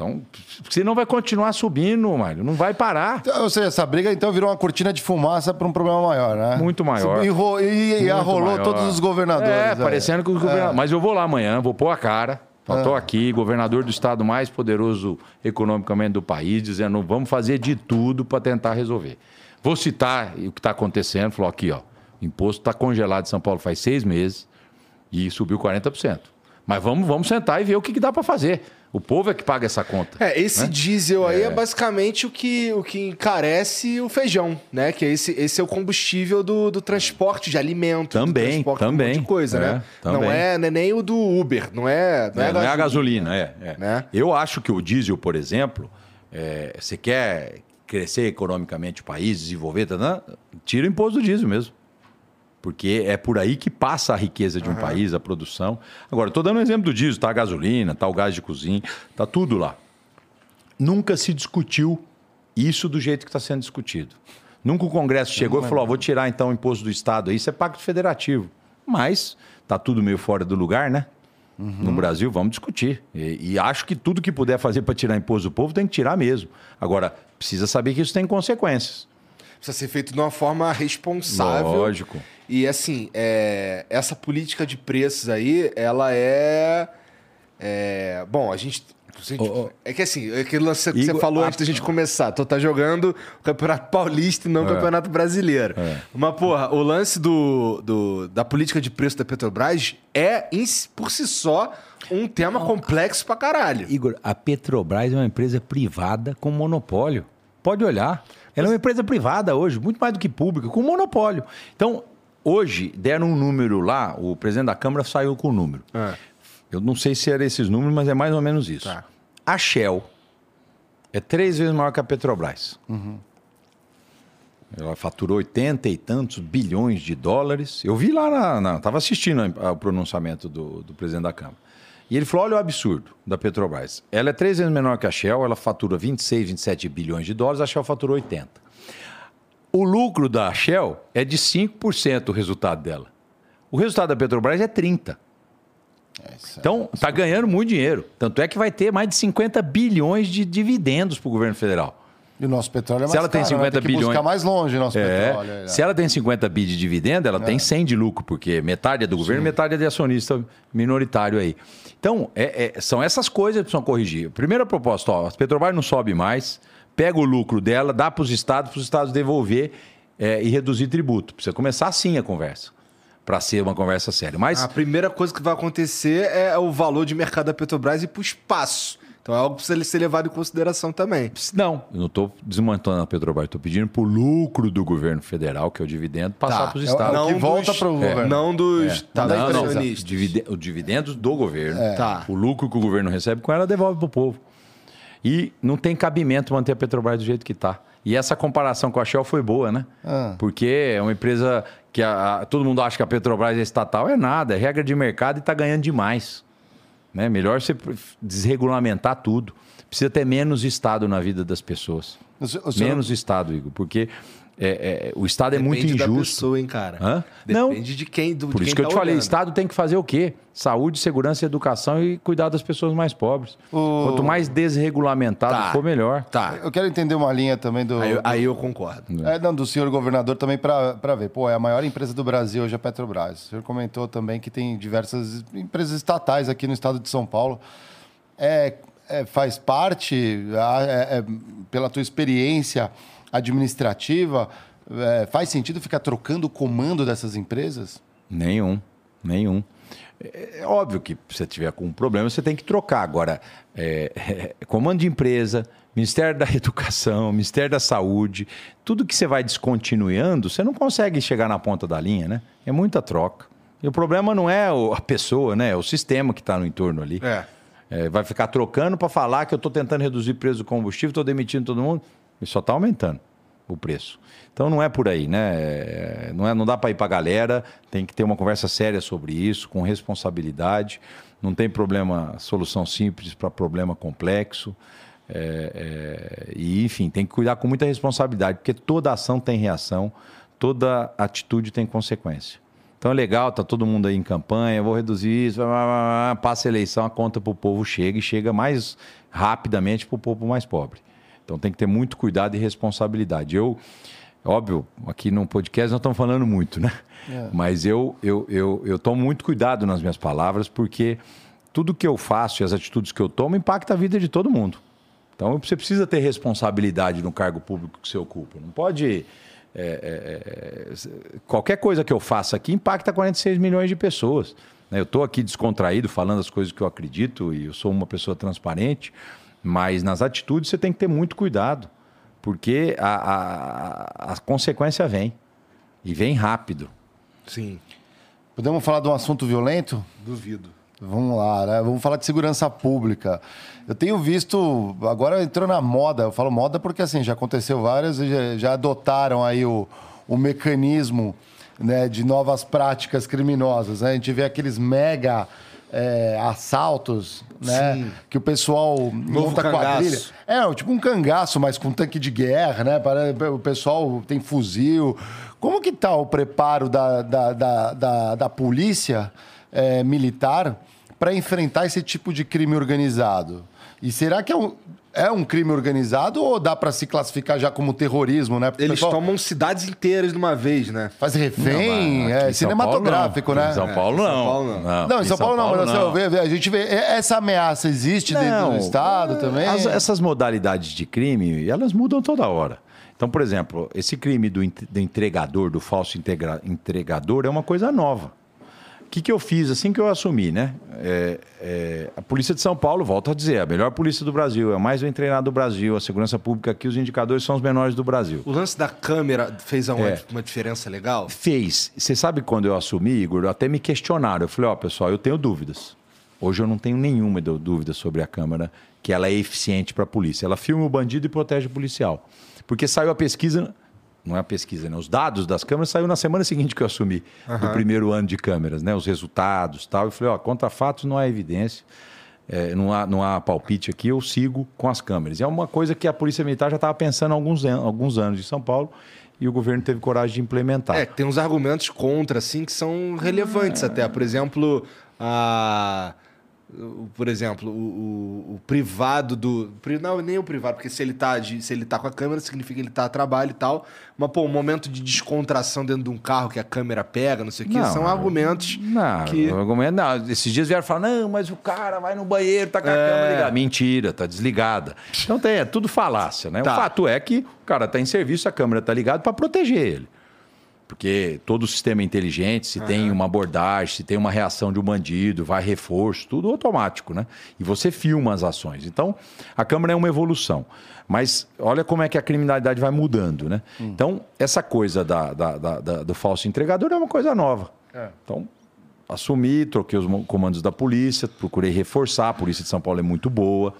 Então, senão vai continuar subindo, Mário. Não vai parar. Então, ou seja, essa briga então virou uma cortina de fumaça para um problema maior, né? Muito maior. E, e arrolou maior. todos os governadores. É, é. parecendo que os governadores. É. Mas eu vou lá amanhã, vou pôr a cara. Estou é. aqui, governador do estado mais poderoso economicamente do país, dizendo vamos fazer de tudo para tentar resolver. Vou citar o que está acontecendo. Falou aqui, ó, o imposto está congelado em São Paulo faz seis meses e subiu 40%. Mas vamos, vamos sentar e ver o que, que dá para fazer. O povo é que paga essa conta. É, esse né? diesel aí é. é. basicamente o que, o que encarece o feijão, né? Que esse, esse é o combustível do, do transporte de alimento. Também, também. De um de coisa, é, né? Também. Não, é, não é nem o do Uber, não é... Não é, é não é a gasolina, é. é. Né? Eu acho que o diesel, por exemplo, é, você quer crescer economicamente o país, desenvolver, tá, tá, tira o imposto do diesel mesmo porque é por aí que passa a riqueza de um uhum. país, a produção. Agora, estou dando um exemplo do diesel, tá a gasolina, tá o gás de cozinha, tá tudo lá. Nunca se discutiu isso do jeito que está sendo discutido. Nunca o Congresso chegou e falou: vou tirar então o imposto do Estado. Isso é pacto federativo. Mas está tudo meio fora do lugar, né? Uhum. No Brasil, vamos discutir. E, e, acho que tudo que puder fazer para tirar imposto do povo tem que tirar mesmo. Agora, precisa saber que isso tem consequências. Precisa ser feito de uma forma responsável. Lógico. E assim, é, essa política de preços aí, ela é. é bom, a gente. Oh, oh. É que assim, é aquilo que você falou antes da gente começar. Tu tá jogando o Campeonato Paulista e não o é. Campeonato Brasileiro. É. Mas, porra, o lance do, do, da política de preço da Petrobras é, em, por si só, um tema complexo pra caralho. Igor, a Petrobras é uma empresa privada com monopólio. Pode olhar. Ela é uma empresa privada hoje, muito mais do que pública, com monopólio. Então, Hoje, deram um número lá, o presidente da Câmara saiu com o número. É. Eu não sei se era esses números, mas é mais ou menos isso. Tá. A Shell é três vezes maior que a Petrobras. Uhum. Ela faturou 80 e tantos bilhões de dólares. Eu vi lá, na, na, tava assistindo ao pronunciamento do, do presidente da Câmara. E ele falou: olha o absurdo da Petrobras. Ela é três vezes menor que a Shell, ela fatura 26, 27 bilhões de dólares, a Shell faturou 80. O lucro da Shell é de 5% o resultado dela. O resultado da Petrobras é 30%. É, então, está ganhando muito dinheiro. Tanto é que vai ter mais de 50 bilhões de dividendos para o governo federal. E o nosso petróleo é mais se ela caro, tem 50 né? tem bilhões, buscar mais longe nosso é, petróleo. É. Se ela tem 50 bi de dividendo, ela é. tem 100 de lucro, porque metade é do governo, Sim. metade é de acionista minoritário aí. Então, é, é, são essas coisas que precisam corrigir. Primeira proposta, ó, a Petrobras não sobe mais, pega o lucro dela, dá para os estados, para os estados devolver é, e reduzir tributo. Precisa começar assim a conversa para ser uma conversa séria. Mas a primeira coisa que vai acontecer é o valor de mercado da Petrobras ir para o espaço. Então é algo que precisa ser levado em consideração também. Não, eu não estou desmontando a Petrobras, estou pedindo para o lucro do governo federal, que é o dividendo, passar tá. para os é estados. Não que volta para o é. governo. Não dos é. tá, não, não, o dividendos do governo. É. Tá. O lucro que o governo recebe com ela devolve para o povo. E não tem cabimento manter a Petrobras do jeito que está. E essa comparação com a Shell foi boa, né? Ah. Porque é uma empresa que a, a, todo mundo acha que a Petrobras é estatal. É nada, é regra de mercado e está ganhando demais. Né? Melhor você desregulamentar tudo. Precisa ter menos Estado na vida das pessoas. O. Menos Estado, Igor, porque é, é, o Estado Depende é muito injusto. Depende da pessoa, hein, cara? Hã? Depende Não. de quem do, Por de isso quem que tá eu te olhando. falei, Estado tem que fazer o quê? Saúde, segurança, educação e cuidar das pessoas mais pobres. O... Quanto mais desregulamentado tá. for, melhor. Tá. Eu quero entender uma linha também do... Aí, aí eu concordo. É, não, do senhor governador também para ver. Pô, é a maior empresa do Brasil hoje a Petrobras. O senhor comentou também que tem diversas empresas estatais aqui no estado de São Paulo. É, é faz parte, é, é, pela tua experiência administrativa é, faz sentido ficar trocando o comando dessas empresas? Nenhum, nenhum. É, é óbvio que se você tiver com um problema, você tem que trocar. Agora, é, é, comando de empresa, Ministério da Educação, Ministério da Saúde, tudo que você vai descontinuando, você não consegue chegar na ponta da linha, né? É muita troca. E o problema não é a pessoa, né? É o sistema que está no entorno ali. É. É, vai ficar trocando para falar que eu estou tentando reduzir o preço do combustível, estou demitindo todo mundo, e só está aumentando o preço. Então não é por aí, né? É, não, é, não dá para ir para a galera, tem que ter uma conversa séria sobre isso, com responsabilidade. Não tem problema, solução simples para problema complexo. É, é, e, enfim, tem que cuidar com muita responsabilidade, porque toda ação tem reação, toda atitude tem consequência. Então é legal, tá todo mundo aí em campanha, vou reduzir isso, passa a eleição, a conta para o povo chega e chega mais rapidamente para o povo mais pobre. Então tem que ter muito cuidado e responsabilidade. Eu, óbvio, aqui no podcast nós estamos falando muito, né? É. Mas eu, eu, eu, eu tomo muito cuidado nas minhas palavras, porque tudo que eu faço e as atitudes que eu tomo impacta a vida de todo mundo. Então você precisa ter responsabilidade no cargo público que você ocupa. Não pode. É, é, é qualquer coisa que eu faça aqui impacta 46 milhões de pessoas. Né? Eu estou aqui descontraído, falando as coisas que eu acredito e eu sou uma pessoa transparente. Mas nas atitudes você tem que ter muito cuidado, porque a, a, a consequência vem. E vem rápido. Sim. Podemos falar de um assunto violento? Duvido. Vamos lá, né? Vamos falar de segurança pública. Eu tenho visto, agora entrou na moda, eu falo moda porque assim, já aconteceu várias, já, já adotaram aí o, o mecanismo né, de novas práticas criminosas. Né? A gente vê aqueles mega é, assaltos, né? Sim. Que o pessoal Novo monta cangaço. quadrilha. É, tipo um cangaço, mas com tanque de guerra, né? O pessoal tem fuzil. Como que tá o preparo da, da, da, da, da polícia é, militar para enfrentar esse tipo de crime organizado? E será que é um, é um crime organizado ou dá para se classificar já como terrorismo, né? Porque Eles pessoal... tomam cidades inteiras de uma vez, né? Faz refém, não, é cinematográfico, né? Em São Paulo não. São Paulo não. Não, não em São, Paulo, Paulo não, mas não. Vê, a gente vê essa ameaça existe não, dentro do estado também. As, essas modalidades de crime, elas mudam toda hora. Então, por exemplo, esse crime do, do entregador, do falso integra, entregador, é uma coisa nova que, que eu fiz assim que eu assumi, né? É, é, a Polícia de São Paulo, volto a dizer, a melhor polícia do Brasil, é a mais bem treinada do Brasil, a segurança pública aqui, os indicadores são os menores do Brasil. O lance da câmera fez uma, é, uma diferença legal? Fez. Você sabe quando eu assumi, Igor, até me questionaram. Eu falei, ó, oh, pessoal, eu tenho dúvidas. Hoje eu não tenho nenhuma dúvida sobre a câmera, que ela é eficiente para a polícia. Ela filma o bandido e protege o policial. Porque saiu a pesquisa não é a pesquisa, né? Os dados das câmeras saiu na semana seguinte que eu assumi uhum. do primeiro ano de câmeras, né? Os resultados tal. Eu falei, ó, contra fatos não há evidência, é, não, há, não há palpite aqui, eu sigo com as câmeras. E é uma coisa que a Polícia Militar já estava pensando há alguns, alguns anos em São Paulo e o governo teve coragem de implementar. É, tem uns argumentos contra, assim, que são relevantes até. Por exemplo, a por exemplo, o, o, o, privado do. Não, nem o privado, porque se ele tá, de, se ele tá com a câmera, significa que ele tá a trabalho e tal. Mas, pô, um momento de descontração dentro de um carro que a câmera pega, não sei o quê, são argumentos. Não, que... argumento, não, esses dias vieram falar, não, mas o cara vai no banheiro, tá com a é... câmera ligada. Mentira, tá desligada. Então tem, é tudo falácia, né? Tá. O fato é que o cara tá em serviço, a câmera tá ligada para proteger ele. Porque todo sistema é inteligente, se uhum. tem uma abordagem, se tem uma reação de um bandido, vai reforço, tudo automático, né? E você filma as ações. Então, a câmera é uma evolução. Mas olha como é que a criminalidade vai mudando, né? Hum. Então, essa coisa da, da, da, do falso entregador é uma coisa nova. É. Então, assumi, troquei os comandos da polícia, procurei reforçar, a polícia de São Paulo é muito boa.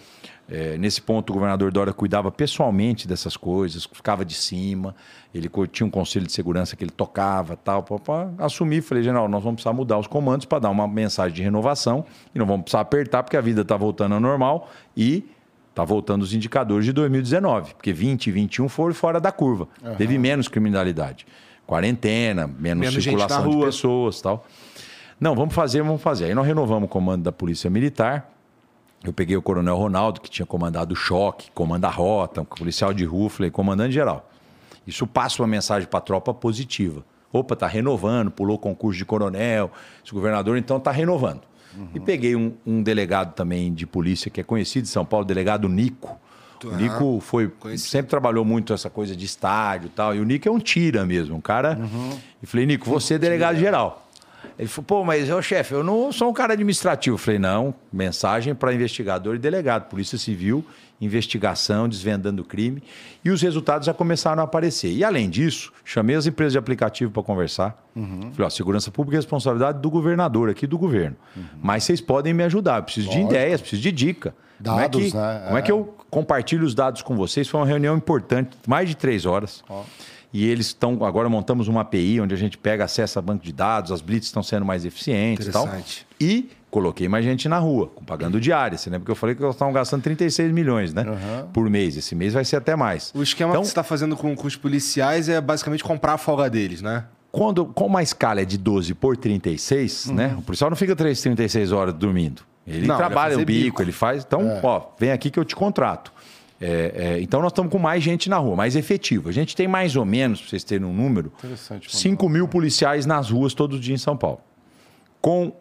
É, nesse ponto, o governador Dória cuidava pessoalmente dessas coisas, ficava de cima. Ele tinha um conselho de segurança que ele tocava, tal. Para assumir, falei, general, nós vamos precisar mudar os comandos para dar uma mensagem de renovação e não vamos precisar apertar porque a vida está voltando ao normal e está voltando os indicadores de 2019, porque 20 e 21 foram fora da curva. Uhum. Teve menos criminalidade, quarentena, menos, menos circulação de pessoas, tal. Não, vamos fazer, vamos fazer. Aí nós renovamos o comando da Polícia Militar eu peguei o Coronel Ronaldo, que tinha comandado o choque, comanda a rota, um policial de rua, falei, comandante geral. Isso passa uma mensagem para a tropa positiva. Opa, está renovando, pulou concurso de coronel, esse governador então está renovando. Uhum. E peguei um, um, delegado também de polícia que é conhecido em São Paulo, o delegado Nico. O Nico foi, sempre trabalhou muito essa coisa de estádio e tal. E o Nico é um tira mesmo, um cara. Uhum. E falei, Nico, você é delegado geral. Ele falou, pô, mas eu, chefe, eu não sou um cara administrativo. Eu falei, não, mensagem para investigador e delegado, Polícia Civil, investigação, desvendando crime. E os resultados já começaram a aparecer. E além disso, chamei as empresas de aplicativo para conversar. Uhum. Falei, ó, segurança pública é responsabilidade do governador aqui, do governo. Uhum. Mas vocês podem me ajudar, eu preciso Lógico. de ideias, preciso de dica. Dados, como é que, né? Como é. é que eu compartilho os dados com vocês? Foi uma reunião importante, mais de três horas. Oh e eles estão. Agora montamos uma API onde a gente pega acesso a banco de dados, as blitz estão sendo mais eficientes e tal. E coloquei mais gente na rua, pagando diária. Você lembra que eu falei que eles estavam gastando 36 milhões, né? Uhum. Por mês. Esse mês vai ser até mais. O esquema então, que você está fazendo com, com os policiais é basicamente comprar a folga deles, né? Quando, como a escala é de 12 por 36, uhum. né? O policial não fica 3, 36 horas dormindo. Ele não, trabalha o bico, bico, ele faz. Então, é. ó, vem aqui que eu te contrato. É, é, então nós estamos com mais gente na rua, mais efetivo. A gente tem mais ou menos, para vocês terem um número, 5 mil policiais nas ruas todos os dias em São Paulo. Com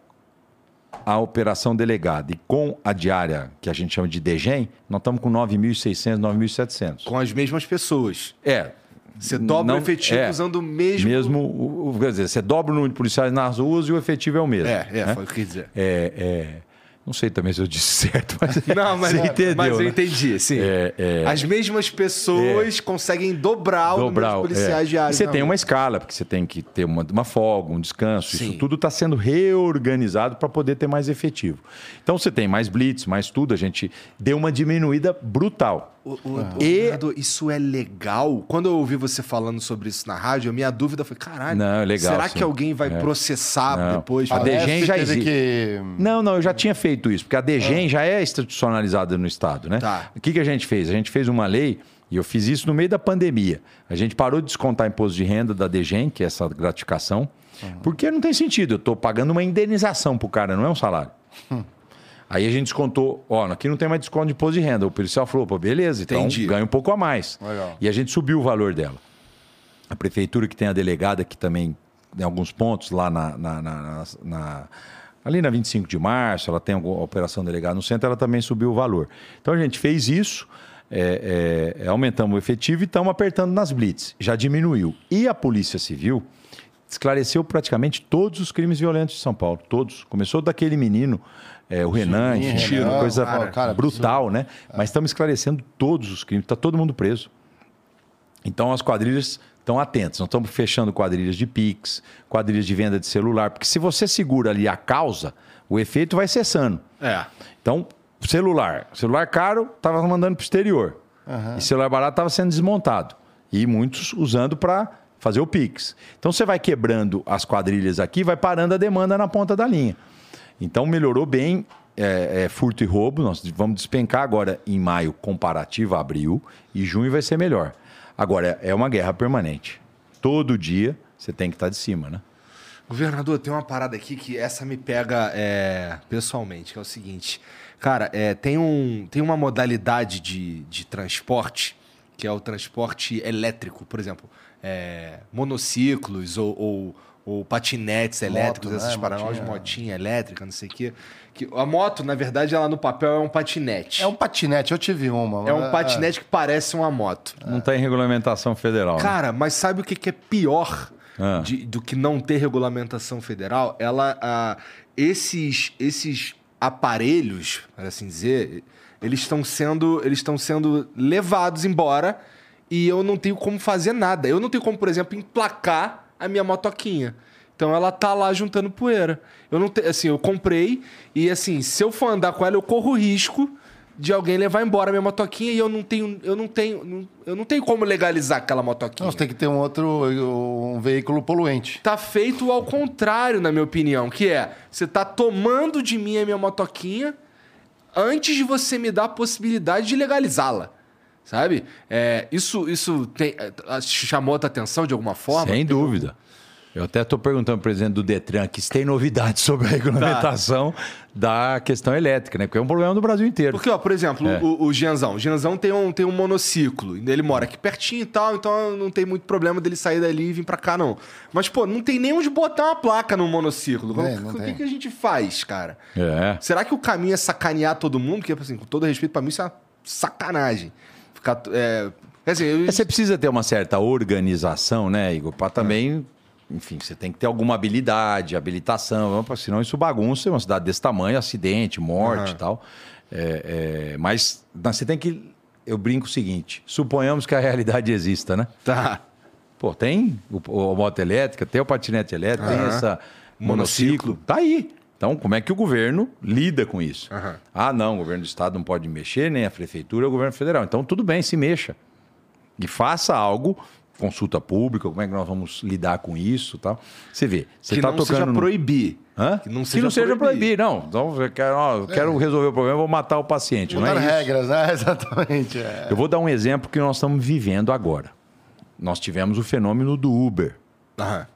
a operação delegada e com a diária, que a gente chama de DGEM, nós estamos com 9.600, 9.700. Com as mesmas pessoas. É. Você dobra não, o efetivo é, usando o mesmo. Mesmo, quer dizer, você dobra o número de policiais nas ruas e o efetivo é o mesmo. É, é, né? foi o que quer dizer. É, é. Não sei também se eu disse certo, mas não, mas, você entendeu, mas eu né? entendi, sim. É, é, As mesmas pessoas é, conseguem dobrar, dobrar o número de policiais é. diários. Você tem uma escala, porque você tem que ter uma, uma folga, um descanso. Sim. Isso tudo está sendo reorganizado para poder ter mais efetivo. Então você tem mais blitz, mais tudo. A gente deu uma diminuída brutal. O, o, e... isso é legal? Quando eu ouvi você falando sobre isso na rádio, a minha dúvida foi: caralho, não, é legal, será sim. que alguém vai é. processar não. depois? A DGEM já existe. Que... Não, não, eu já tinha feito isso, porque a DGEM ah. já é institucionalizada no Estado, né? Tá. O que, que a gente fez? A gente fez uma lei. E eu fiz isso no meio da pandemia. A gente parou de descontar imposto de renda da DGEM, que é essa gratificação, uhum. porque não tem sentido. Eu estou pagando uma indenização para o cara, não é um salário. Hum. Aí a gente descontou, ó, aqui não tem mais desconto de imposto de renda. O policial falou, pô, beleza, então Entendi. ganha um pouco a mais. Legal. E a gente subiu o valor dela. A prefeitura que tem a delegada, que também tem alguns pontos lá na, na, na, na ali na 25 de março, ela tem a operação delegada no centro, ela também subiu o valor. Então a gente fez isso, é, é, aumentamos o efetivo e estamos apertando nas blitz. Já diminuiu. E a Polícia Civil esclareceu praticamente todos os crimes violentos de São Paulo. Todos. Começou daquele menino é, o Renan, Sim, tiro, Renan, coisa cara, cara, brutal, né? É. Mas estamos esclarecendo todos os crimes, está todo mundo preso. Então as quadrilhas estão atentas. Nós estamos fechando quadrilhas de Pix, quadrilhas de venda de celular, porque se você segura ali a causa, o efeito vai cessando. É. Então, celular. Celular caro, estava mandando para o exterior. Uhum. E celular barato estava sendo desmontado. E muitos usando para fazer o Pix. Então você vai quebrando as quadrilhas aqui, vai parando a demanda na ponta da linha. Então melhorou bem é, é, furto e roubo. Nós vamos despencar agora em maio comparativo a abril e junho vai ser melhor. Agora é uma guerra permanente. Todo dia você tem que estar de cima, né? Governador, tem uma parada aqui que essa me pega é, pessoalmente, que é o seguinte. Cara, é, tem, um, tem uma modalidade de, de transporte, que é o transporte elétrico, por exemplo, é, monociclos ou, ou, ou patinetes Moto, elétricos, né? essas paradas, motinha, motinha elétrica, não sei o quê. Que, a moto, na verdade, ela no papel é um patinete. É um patinete, eu tive uma. É um é. patinete que parece uma moto. Não tem regulamentação federal. Né? Cara, né? mas sabe o que, que é pior? ah. de, do que não ter regulamentação federal, ela, ah, esses, esses aparelhos, para assim dizer, eles estão sendo, eles estão sendo levados embora e eu não tenho como fazer nada. Eu não tenho como, por exemplo, emplacar a minha motoquinha. Então ela tá lá juntando poeira. Eu não tenho, assim, eu comprei e assim, se eu for andar com ela, eu corro risco de alguém levar embora minha motoquinha e eu não tenho, eu não tenho, eu não tenho como legalizar aquela motoquinha. Não, você tem que ter um outro um veículo poluente. Tá feito ao contrário, na minha opinião, que é, você tá tomando de mim a minha motoquinha antes de você me dar a possibilidade de legalizá-la. Sabe? É, isso isso tem, é, chamou a tua atenção de alguma forma? Sem dúvida. Eu até estou perguntando ao presidente do Detran que se tem novidades sobre a regulamentação tá. da questão elétrica, né? Porque é um problema do Brasil inteiro. Porque, ó, por exemplo, é. o, o Gianzão. O Gianzão tem um, tem um monociclo. Ele mora aqui pertinho e tal, então não tem muito problema dele sair dali e vir para cá, não. Mas, pô, não tem nem onde botar uma placa no monociclo. É, o que, que, a gente faz, cara? É. Será que o caminho é sacanear todo mundo? Porque, assim, com todo respeito, para mim isso é uma sacanagem. É... Assim, eu... Você precisa ter uma certa organização, né, Igor? Para também enfim, você tem que ter alguma habilidade, habilitação, senão isso bagunça é uma cidade desse tamanho, acidente, morte uhum. e tal. É, é, mas você tem que. Eu brinco o seguinte: suponhamos que a realidade exista, né? Tá. Pô, tem o, a moto elétrica, tem o patinete elétrico, uhum. tem essa monociclo. Tá aí. Então, como é que o governo lida com isso? Uhum. Ah, não, o governo do estado não pode mexer, nem a prefeitura, o governo federal. Então, tudo bem, se mexa. E faça algo consulta pública, como é que nós vamos lidar com isso tal. Você vê, você está tocando... Seja no... proibir. Hã? Que não seja, que não seja proibir. proibir. não. Então, eu quero, ó, eu é. quero resolver o problema, vou matar o paciente. Mudar não é regras, né? Exatamente. É. Eu vou dar um exemplo que nós estamos vivendo agora. Nós tivemos o fenômeno do Uber. Aham.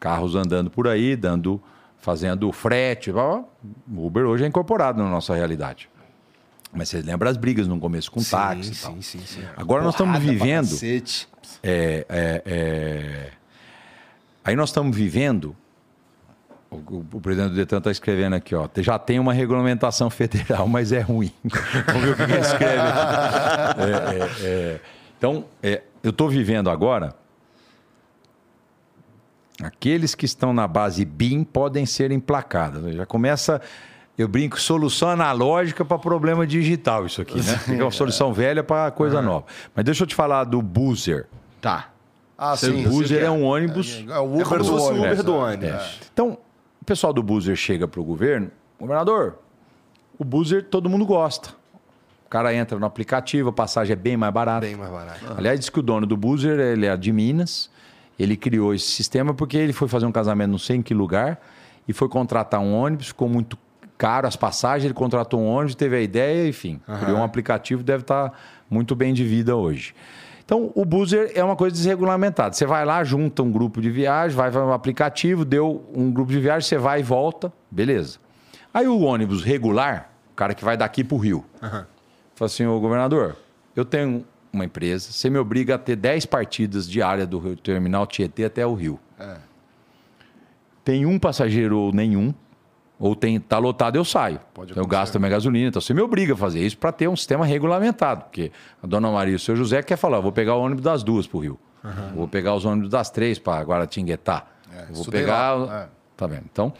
Carros andando por aí, dando, fazendo frete. O Uber hoje é incorporado na nossa realidade. Mas você lembra as brigas no começo com sim, táxi e tal. Sim, sim, sim. Agora Porrada nós estamos vivendo. É, é, é... Aí nós estamos vivendo. O, o, o presidente do Detran está escrevendo aqui, ó. Já tem uma regulamentação federal, mas é ruim. Vamos ver o que, ele escreve. É, é, é. então, eu estou vivendo agora. Aqueles que estão na base BIM podem ser emplacados. Já começa eu brinco, solução analógica para problema digital, isso aqui, né? É uma solução velha para coisa uhum. nova. Mas deixa eu te falar do Boozer. Tá. Ah, sim. O Boozer é, é um ônibus. É, é o Uber, é como do, ônibus. Uber do ônibus. É. Então, o pessoal do Boozer chega para o governo, governador, o Boozer todo mundo gosta. O cara entra no aplicativo, a passagem é bem mais barata. Bem mais barata. Uhum. Aliás, diz que o dono do Boozer, ele é de Minas. Ele criou esse sistema porque ele foi fazer um casamento não sei em que lugar e foi contratar um ônibus, ficou muito caro as passagens, ele contratou um ônibus, teve a ideia, enfim, uhum. criou um aplicativo, deve estar muito bem de vida hoje. Então, o buzzer é uma coisa desregulamentada. Você vai lá, junta um grupo de viagem, vai para um aplicativo, deu um grupo de viagem, você vai e volta, beleza. Aí o ônibus regular, o cara que vai daqui para o Rio, uhum. fala assim, ô governador, eu tenho uma empresa, você me obriga a ter 10 partidas diárias do terminal Tietê até o Rio. É. Tem um passageiro ou nenhum, ou tem tá lotado, eu saio. Pode eu gasto a minha gasolina. Então você me obriga a fazer isso para ter um sistema regulamentado. Porque a dona Maria e o seu José quer falar: vou pegar o ônibus das duas para o Rio. Uhum. Vou pegar os ônibus das três para Guaratinguetá. É, vou pegar. É. Tá vendo? Então,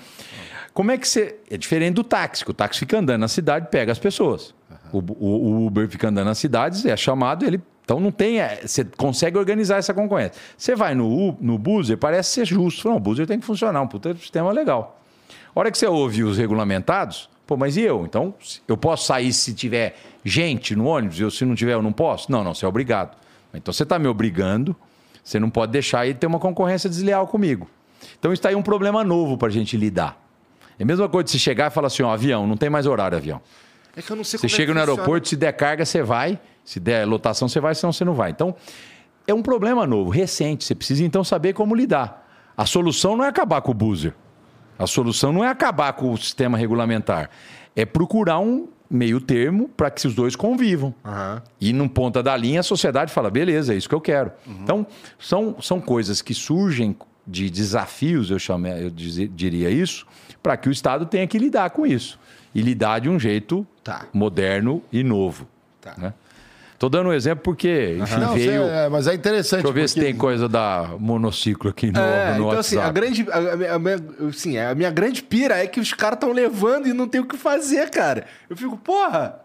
como é que você. É diferente do táxi, que o táxi fica andando na cidade pega as pessoas. O, o, Uber fica andando nas cidades, é chamado, ele. Então não tem. É, você consegue organizar essa concorrência. Você vai no, no Buzzer, parece ser justo. Não, o Buzzer tem que funcionar, um puta sistema legal. A hora que você ouve os regulamentados, pô, mas e eu? Então, eu posso sair se tiver gente no ônibus? Eu, se não tiver, eu não posso? Não, não, você é obrigado. Então você está me obrigando, você não pode deixar aí ter uma concorrência desleal comigo. Então está aí um problema novo para a gente lidar. É a mesma coisa de você chegar e falar assim: ó, avião, não tem mais horário, avião. É que eu não sei Você é chega no aeroporto, se der carga, você vai. Se der lotação, você vai, senão você não vai. Então, é um problema novo, recente. Você precisa então saber como lidar. A solução não é acabar com o buzzer. A solução não é acabar com o sistema regulamentar. É procurar um meio termo para que os dois convivam. Aham. E num ponta da linha a sociedade fala, beleza, é isso que eu quero. Então, são, são coisas que surgem de desafios, eu, chame, eu dizer- diria isso, para que o Estado tenha que lidar com isso. E lidar de um jeito Tá. moderno e novo. Tá. Né? Tô dando um exemplo porque, enfim, Não, veio... é, mas é interessante. Deixa eu ver se porque- tem coisa da monociclo aqui no, É, no então assim, a WhatsApp. grande. A, a minha- assim, a minha grande pira é que os caras estão levando e não tem o que fazer, cara. Eu fico, porra!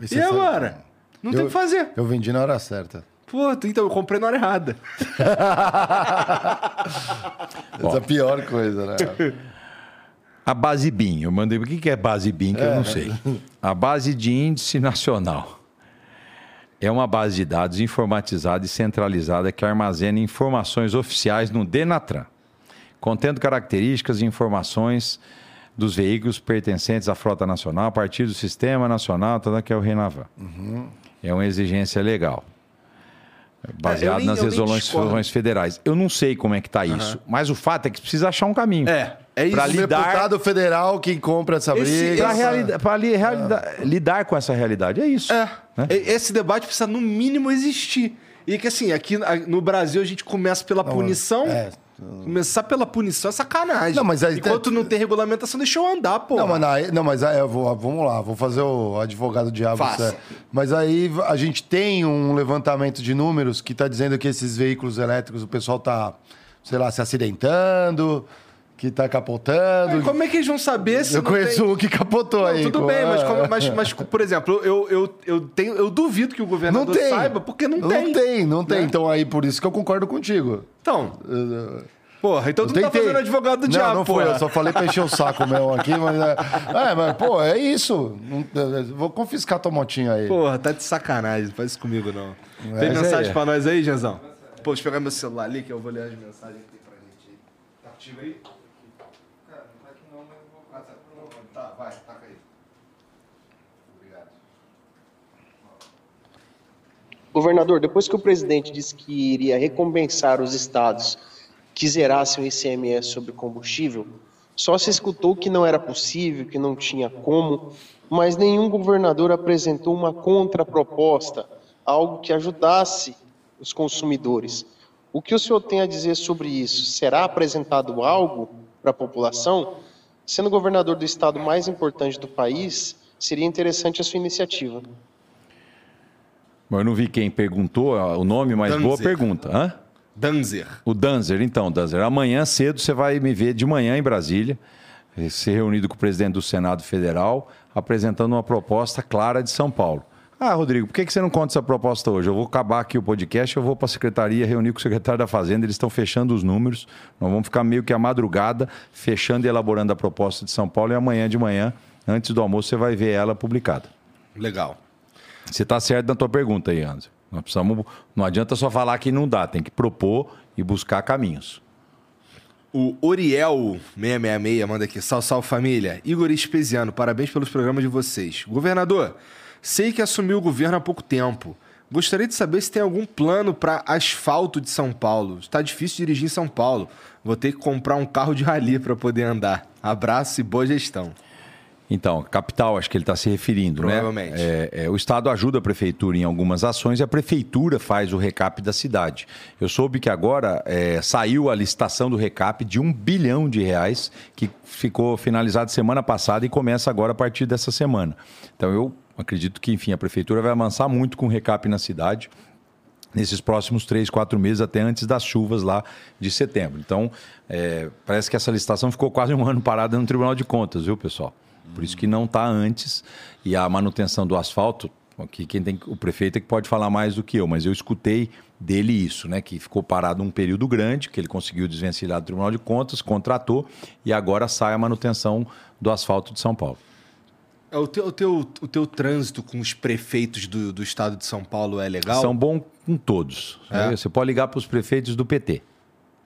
Esse e é agora? Não tem o Eu- que fazer. Eu vendi na hora certa. Pô, então eu comprei na hora errada. Essa é a pior coisa, né? A base BIM, eu mandei. O que é base BIM que eu não sei. A base de índice nacional. É uma base de dados informatizada e centralizada que armazena informações oficiais no Denatran, contendo características e informações dos veículos pertencentes à frota nacional a partir do Sistema Nacional, que é o Renavan. É uma exigência legal. Baseado nem- nas resoluções federais. Eu não sei como é que está isso, mas o fato é que precisa achar um caminho. É, é isso. Pra lidar- deputado federal que compra essa Esse- briga. Para essa- realida- pra li- realida- lidar com essa realidade. É isso. É. Né? Esse debate precisa, no mínimo, existir. E que assim, aqui no Brasil a gente começa pela punição. é. Começar pela punição é sacanagem. Não, mas aí- Enquanto não tem regulamentação, deixa eu andar, pô. Não, mas aí, não, mas aí eu vou, vamos lá, vou fazer o advogado diabo. Faça. certo. Mas aí a gente tem um levantamento de números que está dizendo que esses veículos elétricos, o pessoal tá, sei lá, se acidentando, que tá capotando. Como é que eles vão saber se eu não conheço tem... um que capotou Não, aí. tudo bem, mas, é. como- mas, mas, por exemplo, eu, eu, eu, tenho, eu duvido que o Não governador tem. saiba, porque não, tem. Não tem, não tem. né? Então aí por isso que eu concordo contigo. Então, Eu- porra, então tu não tá tentei. fazendo advogado do não, diabo, Não, foi, porra. eu só falei pra encher o saco meu aqui, mas. É, é, mas, pô, é isso. Não- é, vou confiscar tua motinha aí. Porra, tá de sacanagem, não faz isso comigo não. Tem mensagem é. pra nós aí, Janzão? Pô, deixa eu pegar meu celular ali que eu vou ler as mensagens que tem pra gente. Tá contigo aí? Cara, não tá aqui não, mas eu vou... Ah, tá, tá, vai, taca aí. Obrigado. Governador, depois que o presidente disse que iria recompensar os estados que zerassem o ICMS sobre combustível, só se escutou que não era possível, que não tinha como, mas nenhum governador apresentou uma contraproposta, algo que ajudasse os consumidores. O que o senhor tem a dizer sobre isso? Será apresentado algo para a população? Sendo governador do estado mais importante do país, seria interessante a sua iniciativa. Mas Eu não vi quem perguntou ah, o nome, mas boa Danzer. pergunta. Hã? Danzer. O Danzer, então, Danzer, amanhã cedo você vai me ver de manhã em Brasília, eh, ser reunido com o presidente do Senado Federal, apresentando uma proposta clara de São Paulo. Ah, Rodrigo, por que que você não conta essa proposta hoje? Eu vou acabar aqui o podcast, eu vou para a secretaria reunir com o secretário da Fazenda, eles estão fechando os números, nós vamos ficar meio que a madrugada fechando e elaborando a proposta de São Paulo e amanhã de manhã, antes do almoço, você vai ver ela publicada. Legal. Você está certo na tua pergunta aí, Anderson. Nós precisamos, não adianta só falar que não dá, tem que propor e buscar caminhos. O Oriel666 manda aqui. Sal, sal, família. Igor Espesiano, parabéns pelos programas de vocês. Governador, sei que assumiu o governo há pouco tempo. Gostaria de saber se tem algum plano para asfalto de São Paulo. Está difícil dirigir em São Paulo. Vou ter que comprar um carro de rali para poder andar. Abraço e boa gestão. Então, capital, acho que ele está se referindo, né? Provavelmente. É, é, o Estado ajuda a Prefeitura em algumas ações e a Prefeitura faz o recap da cidade. Eu soube que agora é, saiu a licitação do recap de um bilhão de reais, que ficou finalizado semana passada e começa agora a partir dessa semana. Então, eu acredito que, enfim, a Prefeitura vai avançar muito com o recap na cidade nesses próximos três, quatro meses, até antes das chuvas lá de setembro. Então, é, parece que essa licitação ficou quase um ano parada no Tribunal de Contas, viu, pessoal? Por isso que não está antes. E a manutenção do asfalto, que quem tem, o prefeito é que pode falar mais do que eu, mas eu escutei dele isso, né? Que ficou parado um período grande, que ele conseguiu desvencilhar do Tribunal de Contas, contratou e agora sai a manutenção do asfalto de São Paulo. O teu, o teu, o teu trânsito com os prefeitos do, do estado de São Paulo é legal? São bom, com todos. É. Você pode ligar para os prefeitos do PT.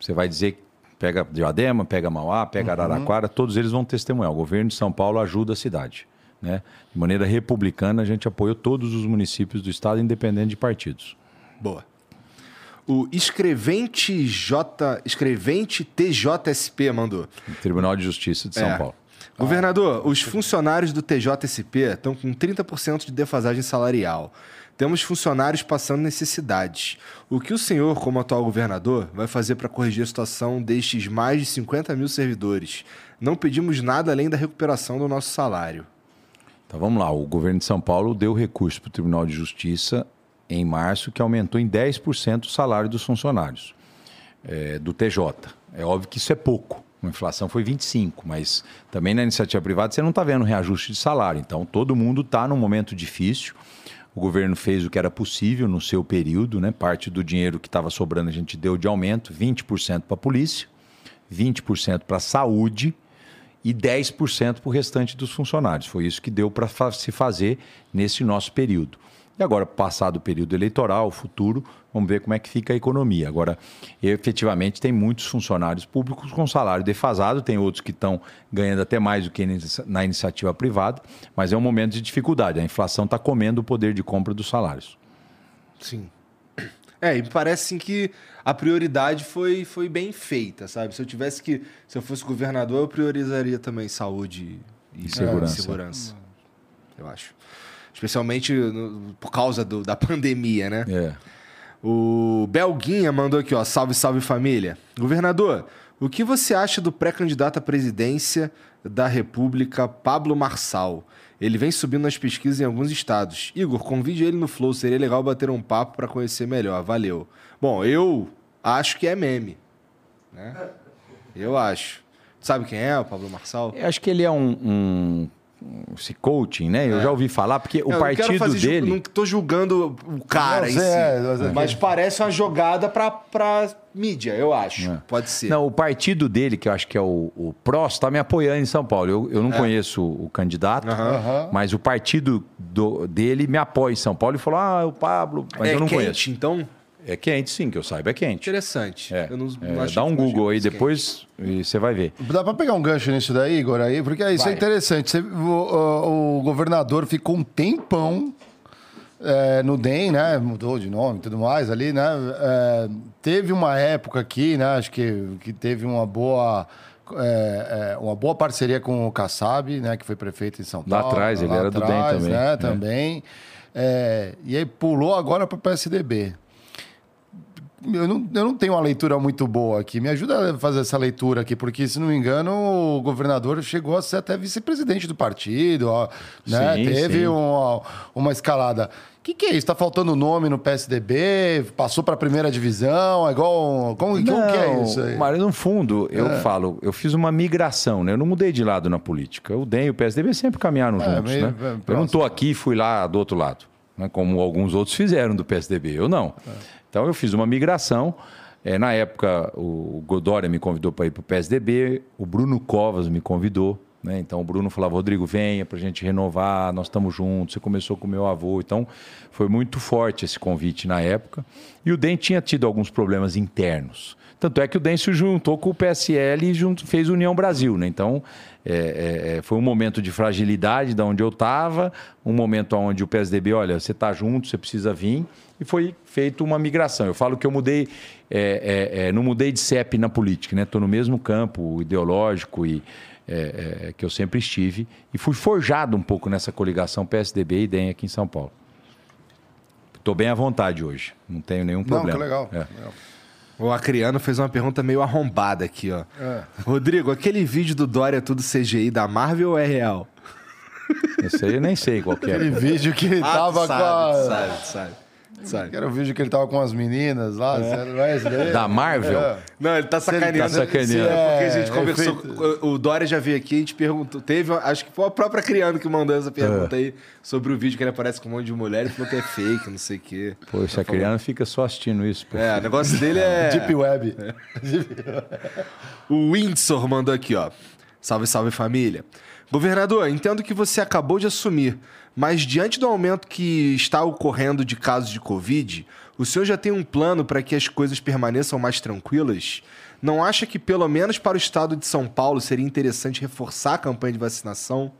Você vai dizer pega Diadema, pega Mauá, pega uhum. Araraquara, todos eles vão testemunhar. O governo de São Paulo ajuda a cidade. Né? De maneira republicana, a gente apoiou todos os municípios do estado, independente de partidos. Boa. O escrevente J, escrevente TJSP mandou. Tribunal de Justiça de São é. Paulo. Governador, ah, os funcionários do TJSP estão com 30% de defasagem salarial. Temos funcionários passando necessidades. O que o senhor, como atual governador, vai fazer para corrigir a situação destes mais de 50 mil servidores? Não pedimos nada além da recuperação do nosso salário. Então vamos lá. O governo de São Paulo deu recurso para o Tribunal de Justiça em março, que aumentou em 10% o salário dos funcionários é, do TJ. É óbvio que isso é pouco. A inflação foi 25, mas também na iniciativa privada você não está vendo reajuste de salário. Então todo mundo está num momento difícil. O governo fez o que era possível no seu período, né? Parte do dinheiro que estava sobrando a gente deu de aumento, 20% para a polícia, 20% para a saúde e 10% para o restante dos funcionários. Foi isso que deu para se fazer nesse nosso período. E agora, passado o período eleitoral, futuro, vamos ver como é que fica a economia. Agora, efetivamente, tem muitos funcionários públicos com salário defasado, tem outros que estão ganhando até mais do que na iniciativa privada, mas é um momento de dificuldade. A inflação está comendo o poder de compra dos salários. Sim. É, e parece assim, que a prioridade foi, foi bem feita, sabe? Se eu tivesse que. Se eu fosse governador, eu priorizaria também saúde e, e segurança. segurança. Eu acho. Especialmente no, por causa do, da pandemia, né? É. O Belguinha mandou aqui, ó. Salve, salve família. Governador, o que você acha do pré-candidato à presidência da República, Pablo Marçal? Ele vem subindo nas pesquisas em alguns estados. Igor, convide ele no Flow, seria legal bater um papo para conhecer melhor. Valeu. Bom, eu acho que é meme. Né? Eu acho. Sabe quem é o Pablo Marçal? Eu acho que ele é um, um esse coaching, né? Eu é. já ouvi falar, porque o partido fazer, dele. Não estou julgando o cara em si, é, mas parece uma jogada para mídia, eu acho. É. Pode ser. Não, o partido dele, que eu acho que é o, o PROS, está me apoiando em São Paulo. Eu, eu não é. conheço o candidato, uhum. mas o partido do, dele me apoia em São Paulo e falou: ah, o Pablo. Mas é eu não quente, conheço. então. É quente, sim, que eu saiba, é quente. Interessante. É. Não, não é, dá um Google aí depois e você vai ver. Dá para pegar um gancho nisso daí, Igor, aí? Porque isso é vai. é interessante. Você, o, o, governador ficou um tempão é, no DEM, né? Mudou de nome e tudo mais ali, né? É, teve uma época aqui, né? Acho que, que teve uma boa... É, é, uma boa parceria com o Kassab, né, que foi prefeito em São Paulo. Lá atrás, ele era atrás, do DEM também. Né, também. É, e aí pulou agora para o PSDB eu não, eu não tenho uma leitura muito boa aqui. Me ajuda a fazer essa leitura aqui, porque, se não me engano, o governador chegou a ser até vice-presidente do partido, ó, né? Sim, Teve sim. Uma, uma escalada. O que, que é isso? Está faltando nome no PSDB? Passou para a primeira divisão? É igual. Como, não, como que é isso aí? Mas, no fundo, eu é. falo, eu fiz uma migração, né? Eu não mudei de lado na política. O DEM e o PSDB sempre caminharam é, juntos, meio, né? eu não estou aqui e fui lá do outro lado. Né? Como alguns outros fizeram do PSDB. Eu não. É. Então eu fiz uma migração. É, na época, o Godória me convidou para ir para o PSDB, o Bruno Covas me convidou. Né? Então o Bruno falava, Rodrigo, venha para a gente renovar, nós estamos juntos, você começou com meu avô. Então foi muito forte esse convite na época. E o DEM tinha tido alguns problemas internos. Tanto é que o DEM se juntou com o PSL e junto, fez União Brasil. Né? Então é, é, é, foi um momento de fragilidade da onde eu estava, um momento onde o PSDB, olha, você está junto, você precisa vir e foi feita uma migração. Eu falo que eu mudei, é, é, é não mudei de CEP na política, né? Estou no mesmo campo ideológico e que eu sempre estive e fui forjado um pouco nessa coligação PSDB e DEM aqui em São Paulo. Estou bem à vontade hoje, não tenho nenhum problema. Não, que legal. É. O Acriano fez uma pergunta meio arrombada aqui, ó. É. Rodrigo, aquele vídeo do Dória tudo CGI da Marvel ou é real? Esse aí eu nem sei qual que é. Aquele vídeo que ele ah, tava sabe, com a... Sabe, sabe. Sabe? Que era o vídeo que ele tava com as meninas lá. É. Da Marvel? É. Não, ele tá sacaneando. Tá sacaneando. É, porque a gente é, conversou. Feito... O Dória já veio aqui, a gente perguntou. Teve, acho que foi a própria criança que mandou essa pergunta é. aí sobre o vídeo que ele aparece com um monte de mulher e falou que é fake, não sei o quê. Poxa, a criança fica só assistindo isso. Pô. É, o negócio dele é. Deep Web. o Windsor mandou aqui, ó. Salve, salve família. Governador, entendo que você acabou de assumir, mas diante do aumento que está ocorrendo de casos de Covid, o senhor já tem um plano para que as coisas permaneçam mais tranquilas? Não acha que, pelo menos para o estado de São Paulo, seria interessante reforçar a campanha de vacinação?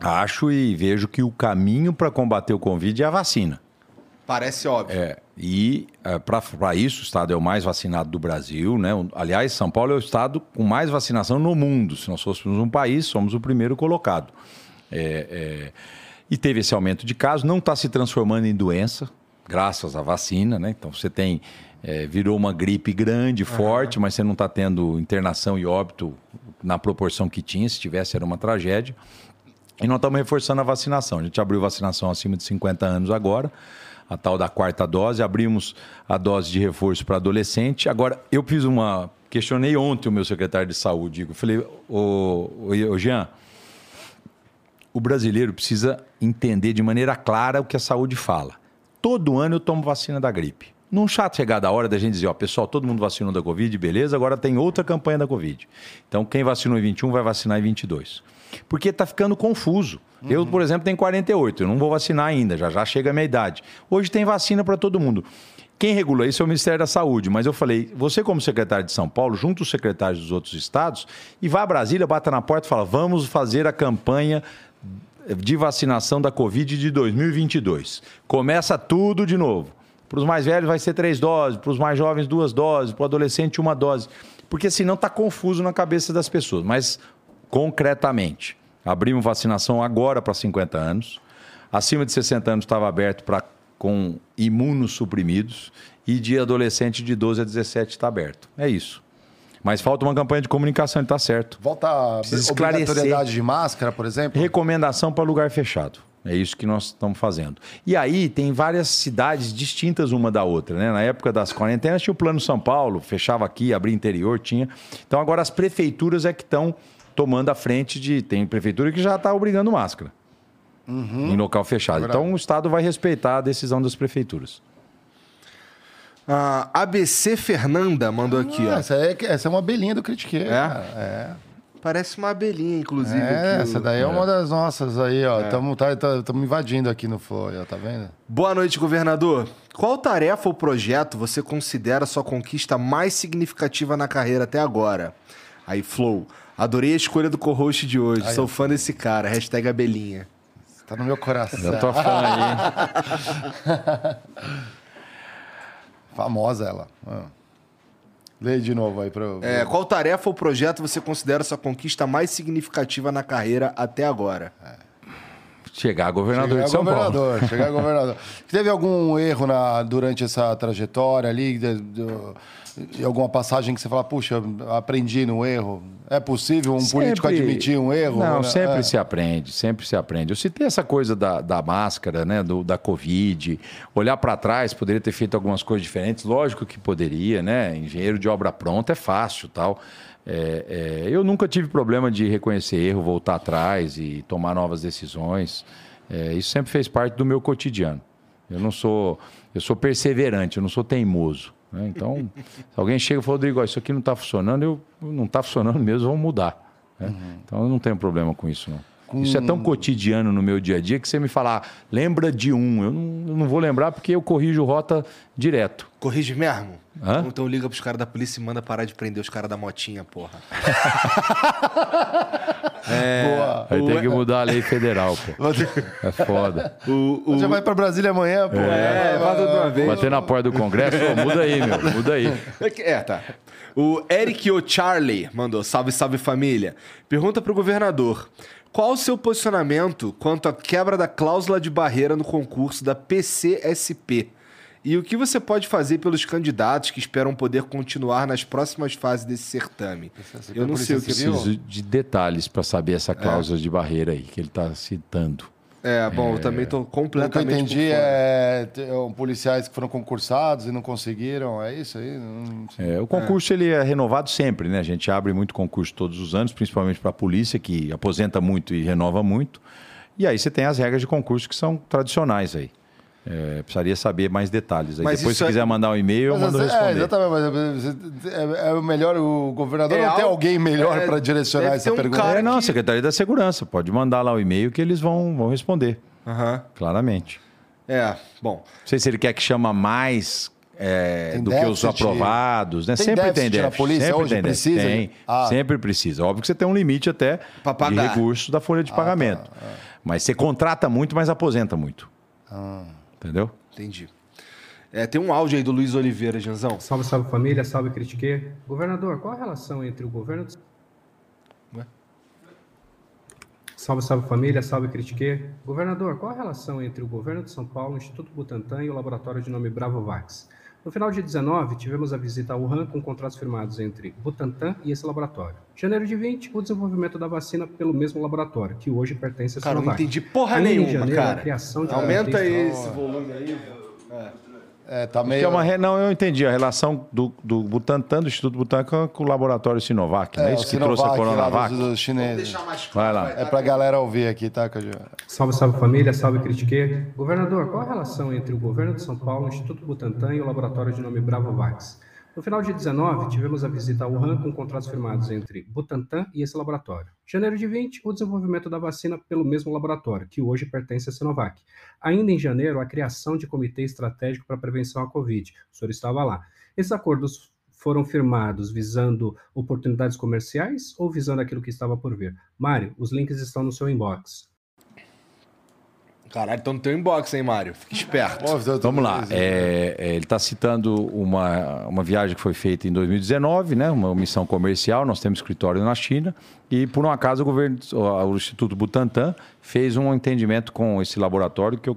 Acho e vejo que o caminho para combater o Covid é a vacina. Parece óbvio. É, e é, para isso, o estado é o mais vacinado do Brasil. Né? Aliás, São Paulo é o estado com mais vacinação no mundo. Se nós fôssemos um país, somos o primeiro colocado. É, é, e teve esse aumento de casos, não está se transformando em doença, graças à vacina. Né? Então você tem. É, virou uma gripe grande, forte, uhum. mas você não está tendo internação e óbito na proporção que tinha. Se tivesse, era uma tragédia. E nós estamos reforçando a vacinação. A gente abriu vacinação acima de 50 anos agora a tal da quarta dose, abrimos a dose de reforço para adolescente. Agora, eu fiz uma. Questionei ontem o meu secretário de saúde, eu falei, ô, ô, ô Jean, o brasileiro precisa entender de maneira clara o que a saúde fala. Todo ano eu tomo vacina da gripe. Não chato chegar da hora da gente dizer, ó, pessoal, todo mundo vacinou da Covid, beleza, agora tem outra campanha da Covid. Então, quem vacinou em 21 vai vacinar em 22 porque está ficando confuso. Uhum. Eu, por exemplo, tenho 48, eu não vou vacinar ainda, já já chega a minha idade. Hoje tem vacina para todo mundo. Quem regula isso é o Ministério da Saúde, mas eu falei, você como secretário de São Paulo, junto os secretários dos outros estados, e vá a Brasília, bata na porta e fala, vamos fazer a campanha de vacinação da Covid de 2022. Começa tudo de novo. Para os mais velhos vai ser três doses, para os mais jovens duas doses, para o adolescente uma dose. Porque senão está confuso na cabeça das pessoas. Mas concretamente. Abrimos vacinação agora para 50 anos. Acima de 60 anos estava aberto para com imunossuprimidos e de adolescente de 12 a 17 está aberto. É isso. Mas falta uma campanha de comunicação, está certo. Volta a obrigatoriedade de máscara, por exemplo? Recomendação para lugar fechado. É isso que nós estamos fazendo. E aí tem várias cidades distintas uma da outra. Né? Na época das quarentenas tinha o Plano São Paulo, fechava aqui, abria interior, tinha. Então agora as prefeituras é que estão tomando a frente de. Tem prefeitura que já está obrigando máscara uhum. em local fechado. É então o Estado vai respeitar a decisão das prefeituras. A ABC Fernanda mandou ah, aqui, ó. Essa é, essa é uma abelhinha do Critique. É? é? Parece uma abelhinha, inclusive. É, aqui, essa daí é, é, uma das nossas aí, ó. Estamos é. tá, tá, invadindo aqui no Flow, ó, tá vendo? Boa noite, governador. Qual tarefa ou projeto você considera sua conquista mais significativa na carreira até agora? Aí, Flow. Adorei a escolha do co-host de hoje. Aí, Sou fã desse cara. Hashtag abelhinha. Tá no meu coração. Eu tô fã aí. Famosa ela. Ah. Lê de novo aí. Pra... É, qual tarefa ou projeto você considera sua conquista mais significativa na carreira até agora? É. Chegar a governador chegar de São governador, Paulo. Chegar a governador. Teve algum erro na, durante essa trajetória ali? De, de, de alguma passagem que você fala, puxa, aprendi no erro? É possível um sempre... político admitir um erro? Não, sempre é. se aprende, sempre se aprende. Eu citei essa coisa da, da máscara, né, do, da Covid, olhar para trás, poderia ter feito algumas coisas diferentes, lógico que poderia, né? Engenheiro de obra pronta é fácil tal. É, é, eu nunca tive problema de reconhecer erro, voltar atrás e tomar novas decisões. É, isso sempre fez parte do meu cotidiano. Eu não sou, eu sou perseverante, eu não sou teimoso. Né? Então, se alguém chega e fala, Rodrigo, isso aqui não está funcionando, eu não está funcionando mesmo, vamos mudar. Né? Uhum. Então, eu não tenho problema com isso, não. Com... Isso é tão cotidiano no meu dia a dia que você me falar, lembra de um. Eu não, eu não vou lembrar porque eu corrijo rota direto. Corrige mesmo? Hã? Então liga pros caras da polícia e manda parar de prender os caras da motinha, porra. é, Boa. Aí tem que mudar a lei federal, pô. É foda. O, o... Você vai pra Brasília amanhã, pô. É, é faz outra vez. Bater na porta do Congresso, pô, muda aí, meu. Muda aí. É, tá. O Eric O'Charlie mandou, salve, salve família. Pergunta pro governador. Qual o seu posicionamento quanto à quebra da cláusula de barreira no concurso da PCSP? E o que você pode fazer pelos candidatos que esperam poder continuar nas próximas fases desse certame? Eu não sei o que preciso de detalhes para saber essa cláusula é. de barreira aí que ele está citando. É, bom, é... eu também estou completamente. O que eu entendi é, é policiais que foram concursados e não conseguiram, é isso aí? É, o concurso é. ele é renovado sempre, né? A gente abre muito concurso todos os anos, principalmente para a polícia, que aposenta muito e renova muito. E aí você tem as regras de concurso que são tradicionais aí. É, precisaria saber mais detalhes. Aí depois, se é... quiser mandar um e-mail, eu mando é, responder. É, exatamente, mas é, é, melhor, o governador é não tem alguém melhor é, para direcionar essa um pergunta. É, não, que... Secretaria da Segurança. Pode mandar lá o e-mail que eles vão, vão responder. Uhum. Claramente. É, bom. Não sei se ele quer que chama mais é, do que os aprovados, né? Tem sempre tem déficit. Na polícia sempre hoje tem precisa? Tem, ah. Sempre precisa. Óbvio que você tem um limite até de recursos da folha de ah, pagamento. Tá. É. Mas você contrata muito, mas aposenta muito. Ah. Entendeu? Entendi. É, tem um áudio aí do Luiz Oliveira, Janzão. Salve, salve família, salve critique. Governador, qual a relação entre o governo. Ué? Salve, salve família, salve critique. Governador, qual a relação entre o governo de São Paulo, o Instituto Butantan e o laboratório de nome Bravovax? No final de 19, tivemos a visita ao Wuhan com contratos firmados entre Butantan e esse laboratório. Janeiro de 20, o desenvolvimento da vacina pelo mesmo laboratório, que hoje pertence a Sinovac. Cara, não entendi porra nenhuma, janeiro, cara. Aumenta aí esse volume aí. É. É, tá meio... é uma re... Não, eu entendi. A relação do, do Butantan, do Instituto Butantan, com o laboratório Sinovac, é, né? Isso que Sinovac, trouxe a Coronavac. Dos chineses. Vai lá. É pra galera ouvir aqui, tá, Caju? Salve, salve família, salve critique. Governador, qual a relação entre o governo de São Paulo, o Instituto Butantan e o laboratório de nome Bravovax? No final de 19, tivemos a visita ao Wuhan com contratos firmados entre Butantan e esse laboratório. Janeiro de 20, o desenvolvimento da vacina pelo mesmo laboratório, que hoje pertence à Sinovac. Ainda em janeiro, a criação de comitê estratégico para a prevenção à Covid. O senhor estava lá. Esses acordos foram firmados visando oportunidades comerciais ou visando aquilo que estava por vir? Mário, os links estão no seu inbox. Caralho, então no teu inbox, hein, Mário? Fica esperto. Vamos lá. É, é, ele está citando uma, uma viagem que foi feita em 2019, né? Uma missão comercial. Nós temos escritório na China. E, por um acaso, o, governo, o Instituto Butantan fez um entendimento com esse laboratório, que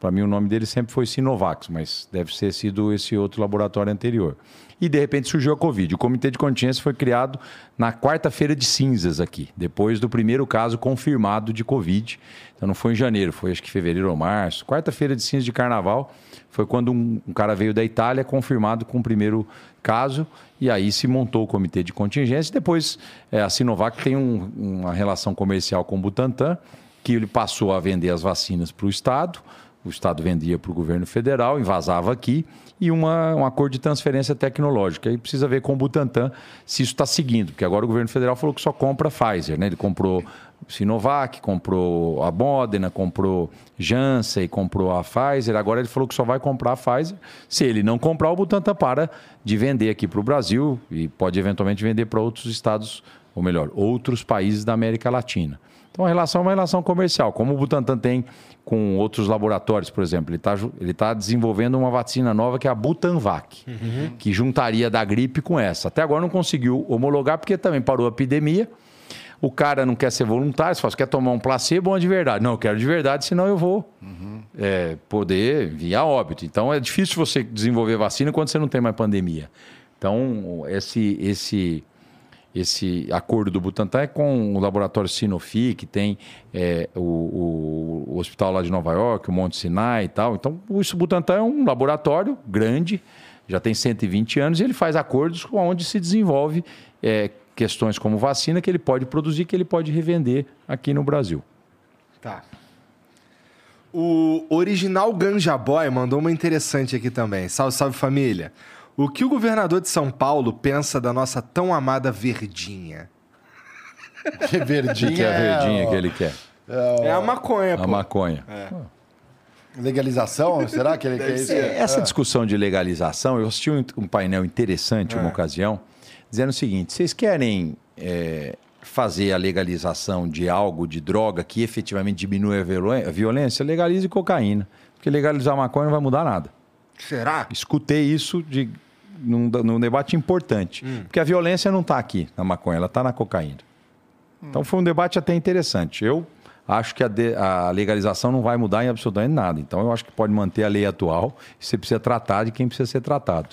para mim o nome dele sempre foi Sinovac, mas deve ter sido esse outro laboratório anterior e de repente surgiu a Covid. O comitê de contingência foi criado na quarta-feira de cinzas aqui, depois do primeiro caso confirmado de Covid. Então não foi em janeiro, foi acho que fevereiro ou março. Quarta-feira de cinzas de carnaval foi quando um, um cara veio da Itália confirmado com o primeiro caso e aí se montou o comitê de contingência. Depois é, a Sinovac tem um, uma relação comercial com o Butantan, que ele passou a vender as vacinas para o Estado o Estado vendia para o governo federal, invasava aqui, e uma, um acordo de transferência tecnológica. Aí precisa ver com o Butantan se isso está seguindo, porque agora o governo federal falou que só compra Pfizer, né? Ele comprou Sinovac, comprou a Modena, comprou Janssen, comprou a Pfizer. Agora ele falou que só vai comprar a Pfizer. Se ele não comprar, o Butantan para de vender aqui para o Brasil e pode eventualmente vender para outros estados, ou melhor, outros países da América Latina. Então a relação é uma relação comercial. Como o Butantan tem com outros laboratórios, por exemplo, ele está ele tá desenvolvendo uma vacina nova que é a Butanvac, uhum. que juntaria da gripe com essa. Até agora não conseguiu homologar porque também parou a epidemia. O cara não quer ser voluntário, se fala, quer tomar um placebo ou de verdade? Não, eu quero de verdade, senão eu vou uhum. é, poder vir a óbito. Então é difícil você desenvolver vacina quando você não tem mais pandemia. Então, esse, esse esse acordo do Butantan é com o laboratório Sanofi, que tem é, o, o, hospital lá de Nova York, o Monte Sinai e tal. Então, o Butantan é um laboratório grande, já tem 120 anos, e ele faz acordos onde se desenvolve é, questões como vacina que ele pode produzir, que ele pode revender aqui no Brasil. Tá. O original Ganja Boy mandou uma interessante aqui também. Salve, salve família. O que o governador de São Paulo pensa da nossa tão amada verdinha? Que verdinha? Que é a verdinha é, que ele quer? É, é a maconha, pô. A maconha. É. Legalização? Será que ele quer isso? Essa discussão de legalização, eu assisti um, um painel interessante uma é. ocasião, dizendo o seguinte: vocês querem é, fazer a legalização de algo, de droga, que efetivamente diminui a violência? Legalize cocaína. Porque legalizar maconha não vai mudar nada. Será? Escutei isso de num, num debate importante. Hum. Porque a violência não está aqui na maconha, ela está na cocaína. Hum. Então foi um debate até interessante. Eu acho que a, de, a, legalização não vai mudar em absolutamente nada. Então eu acho que pode manter a lei atual e você precisa tratar de quem precisa ser tratado.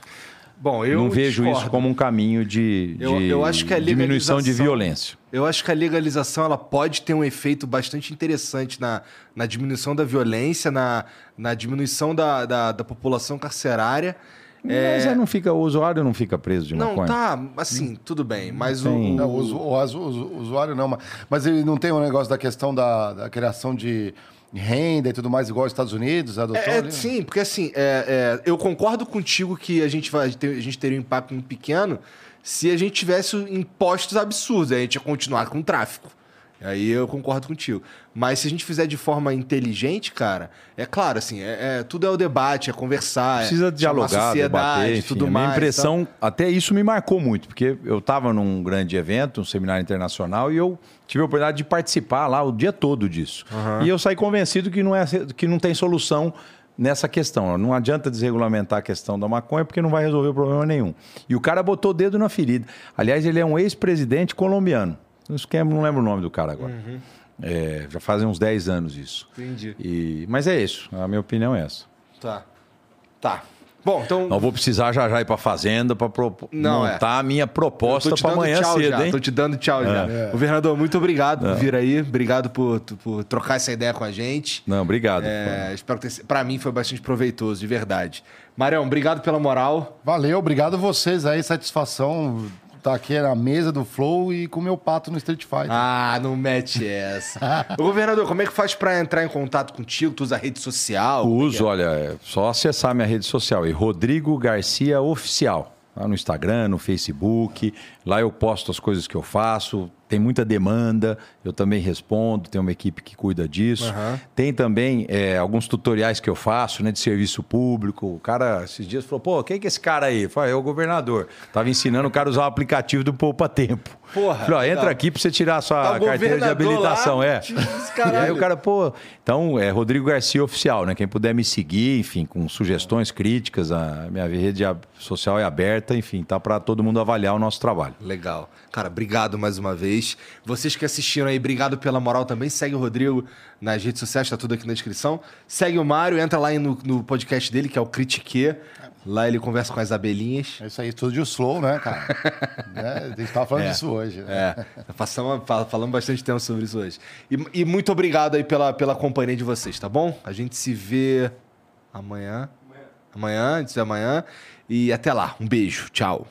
Bom, eu não vejo discordo. isso como um caminho de, de eu, eu acho que a diminuição de violência. Eu acho que a legalização ela pode ter um efeito bastante interessante na, na diminuição da violência, na, na diminuição da, da, da população carcerária. Mas é... não fica, o usuário não fica preso de maconha. Não, tá, assim, tudo bem, mas o, não, o, o, o, usuário não, mas ele não tem o um negócio da questão da, da criação de renda e tudo mais, igual aos Estados Unidos, adotou É, é, ali? sim, porque assim, é, é, eu concordo contigo que a gente, vai ter, a gente teria um impacto muito pequeno se a gente tivesse impostos absurdos, aí a gente ia continuar com o tráfico. Aí eu concordo contigo. Mas se a gente fizer de forma inteligente, cara, é claro, assim, é, é- tudo é o debate, é conversar. Precisa é dialogar, sociedade, debater, enfim. tudo a minha mais. impressão, até isso me marcou muito, porque eu estava num grande evento, um seminário internacional, e eu tive a oportunidade de participar lá o dia todo disso. E eu saí convencido que não, é, que não tem solução nessa questão. Não adianta desregulamentar a questão da maconha, porque não vai resolver problema nenhum. E o cara botou o dedo na ferida. Aliás, ele é um ex-presidente colombiano. Não esquema- não lembro o nome do cara agora. É, já fazem uns 10 anos isso. Entendi. E, mas é isso, a minha opinião é essa. Tá. Tá. Bom, então. Eu vou precisar já já ir para fazenda para Não, montar a minha proposta para amanhã tchau cedo, já. hein? Tô te dando tchau já. Governador, muito obrigado por vir aí. Obrigado por, por trocar essa ideia com a gente. Não, obrigado. É, espero que tenha- pra mim foi bastante proveitoso, de verdade. Marião, obrigado pela moral. Valeu, obrigado a vocês aí, satisfação estar aqui na mesa do Flow e com o meu pato no Street Fighter. Ah, não mete essa. Ô, governador, como é que faz pra entrar em contato contigo? Tu usa rede social? O uso, olha, é só acessar minha rede social, é Rodrigo Garcia Oficial. Lá no Instagram, no Facebook. Lá eu posto as coisas que eu faço. Tem muita demanda, eu também respondo, tem uma equipe que cuida disso. Aham. Tem também é, alguns tutoriais que eu faço, né, de serviço público. O cara, esses dias, falou: pô, quem que é esse cara aí? Eu Falei, é o governador. Tava ensinando o cara a usar o aplicativo do Poupa Tempo. Porra, Falei, entra aqui pra você tirar a sua Tá carteira de habilitação. lá, é. E aí o cara, pô. Então, é Rodrigo Garcia Oficial, né? Quem puder me seguir, enfim, com sugestões, críticas, a minha rede social é aberta, enfim, tá para todo mundo avaliar o nosso trabalho. Legal. Cara, obrigado mais uma vez. Vocês que assistiram aí, obrigado pela moral também. Segue o Rodrigo nas redes sociais, tá tudo aqui na descrição. Segue o Mário, entra lá no, no podcast dele, que é o Critique. Lá ele conversa com as abelhinhas. É isso aí, tudo de Slow, né, cara? né? A gente tava falando disso hoje. Né? É, passamos, fal- falamos bastante tempo sobre isso hoje. E, e muito obrigado aí pela, pela companhia de vocês, tá bom? A gente se vê amanhã. Amanhã, a gente se vê amanhã. E até lá. Um beijo. Tchau.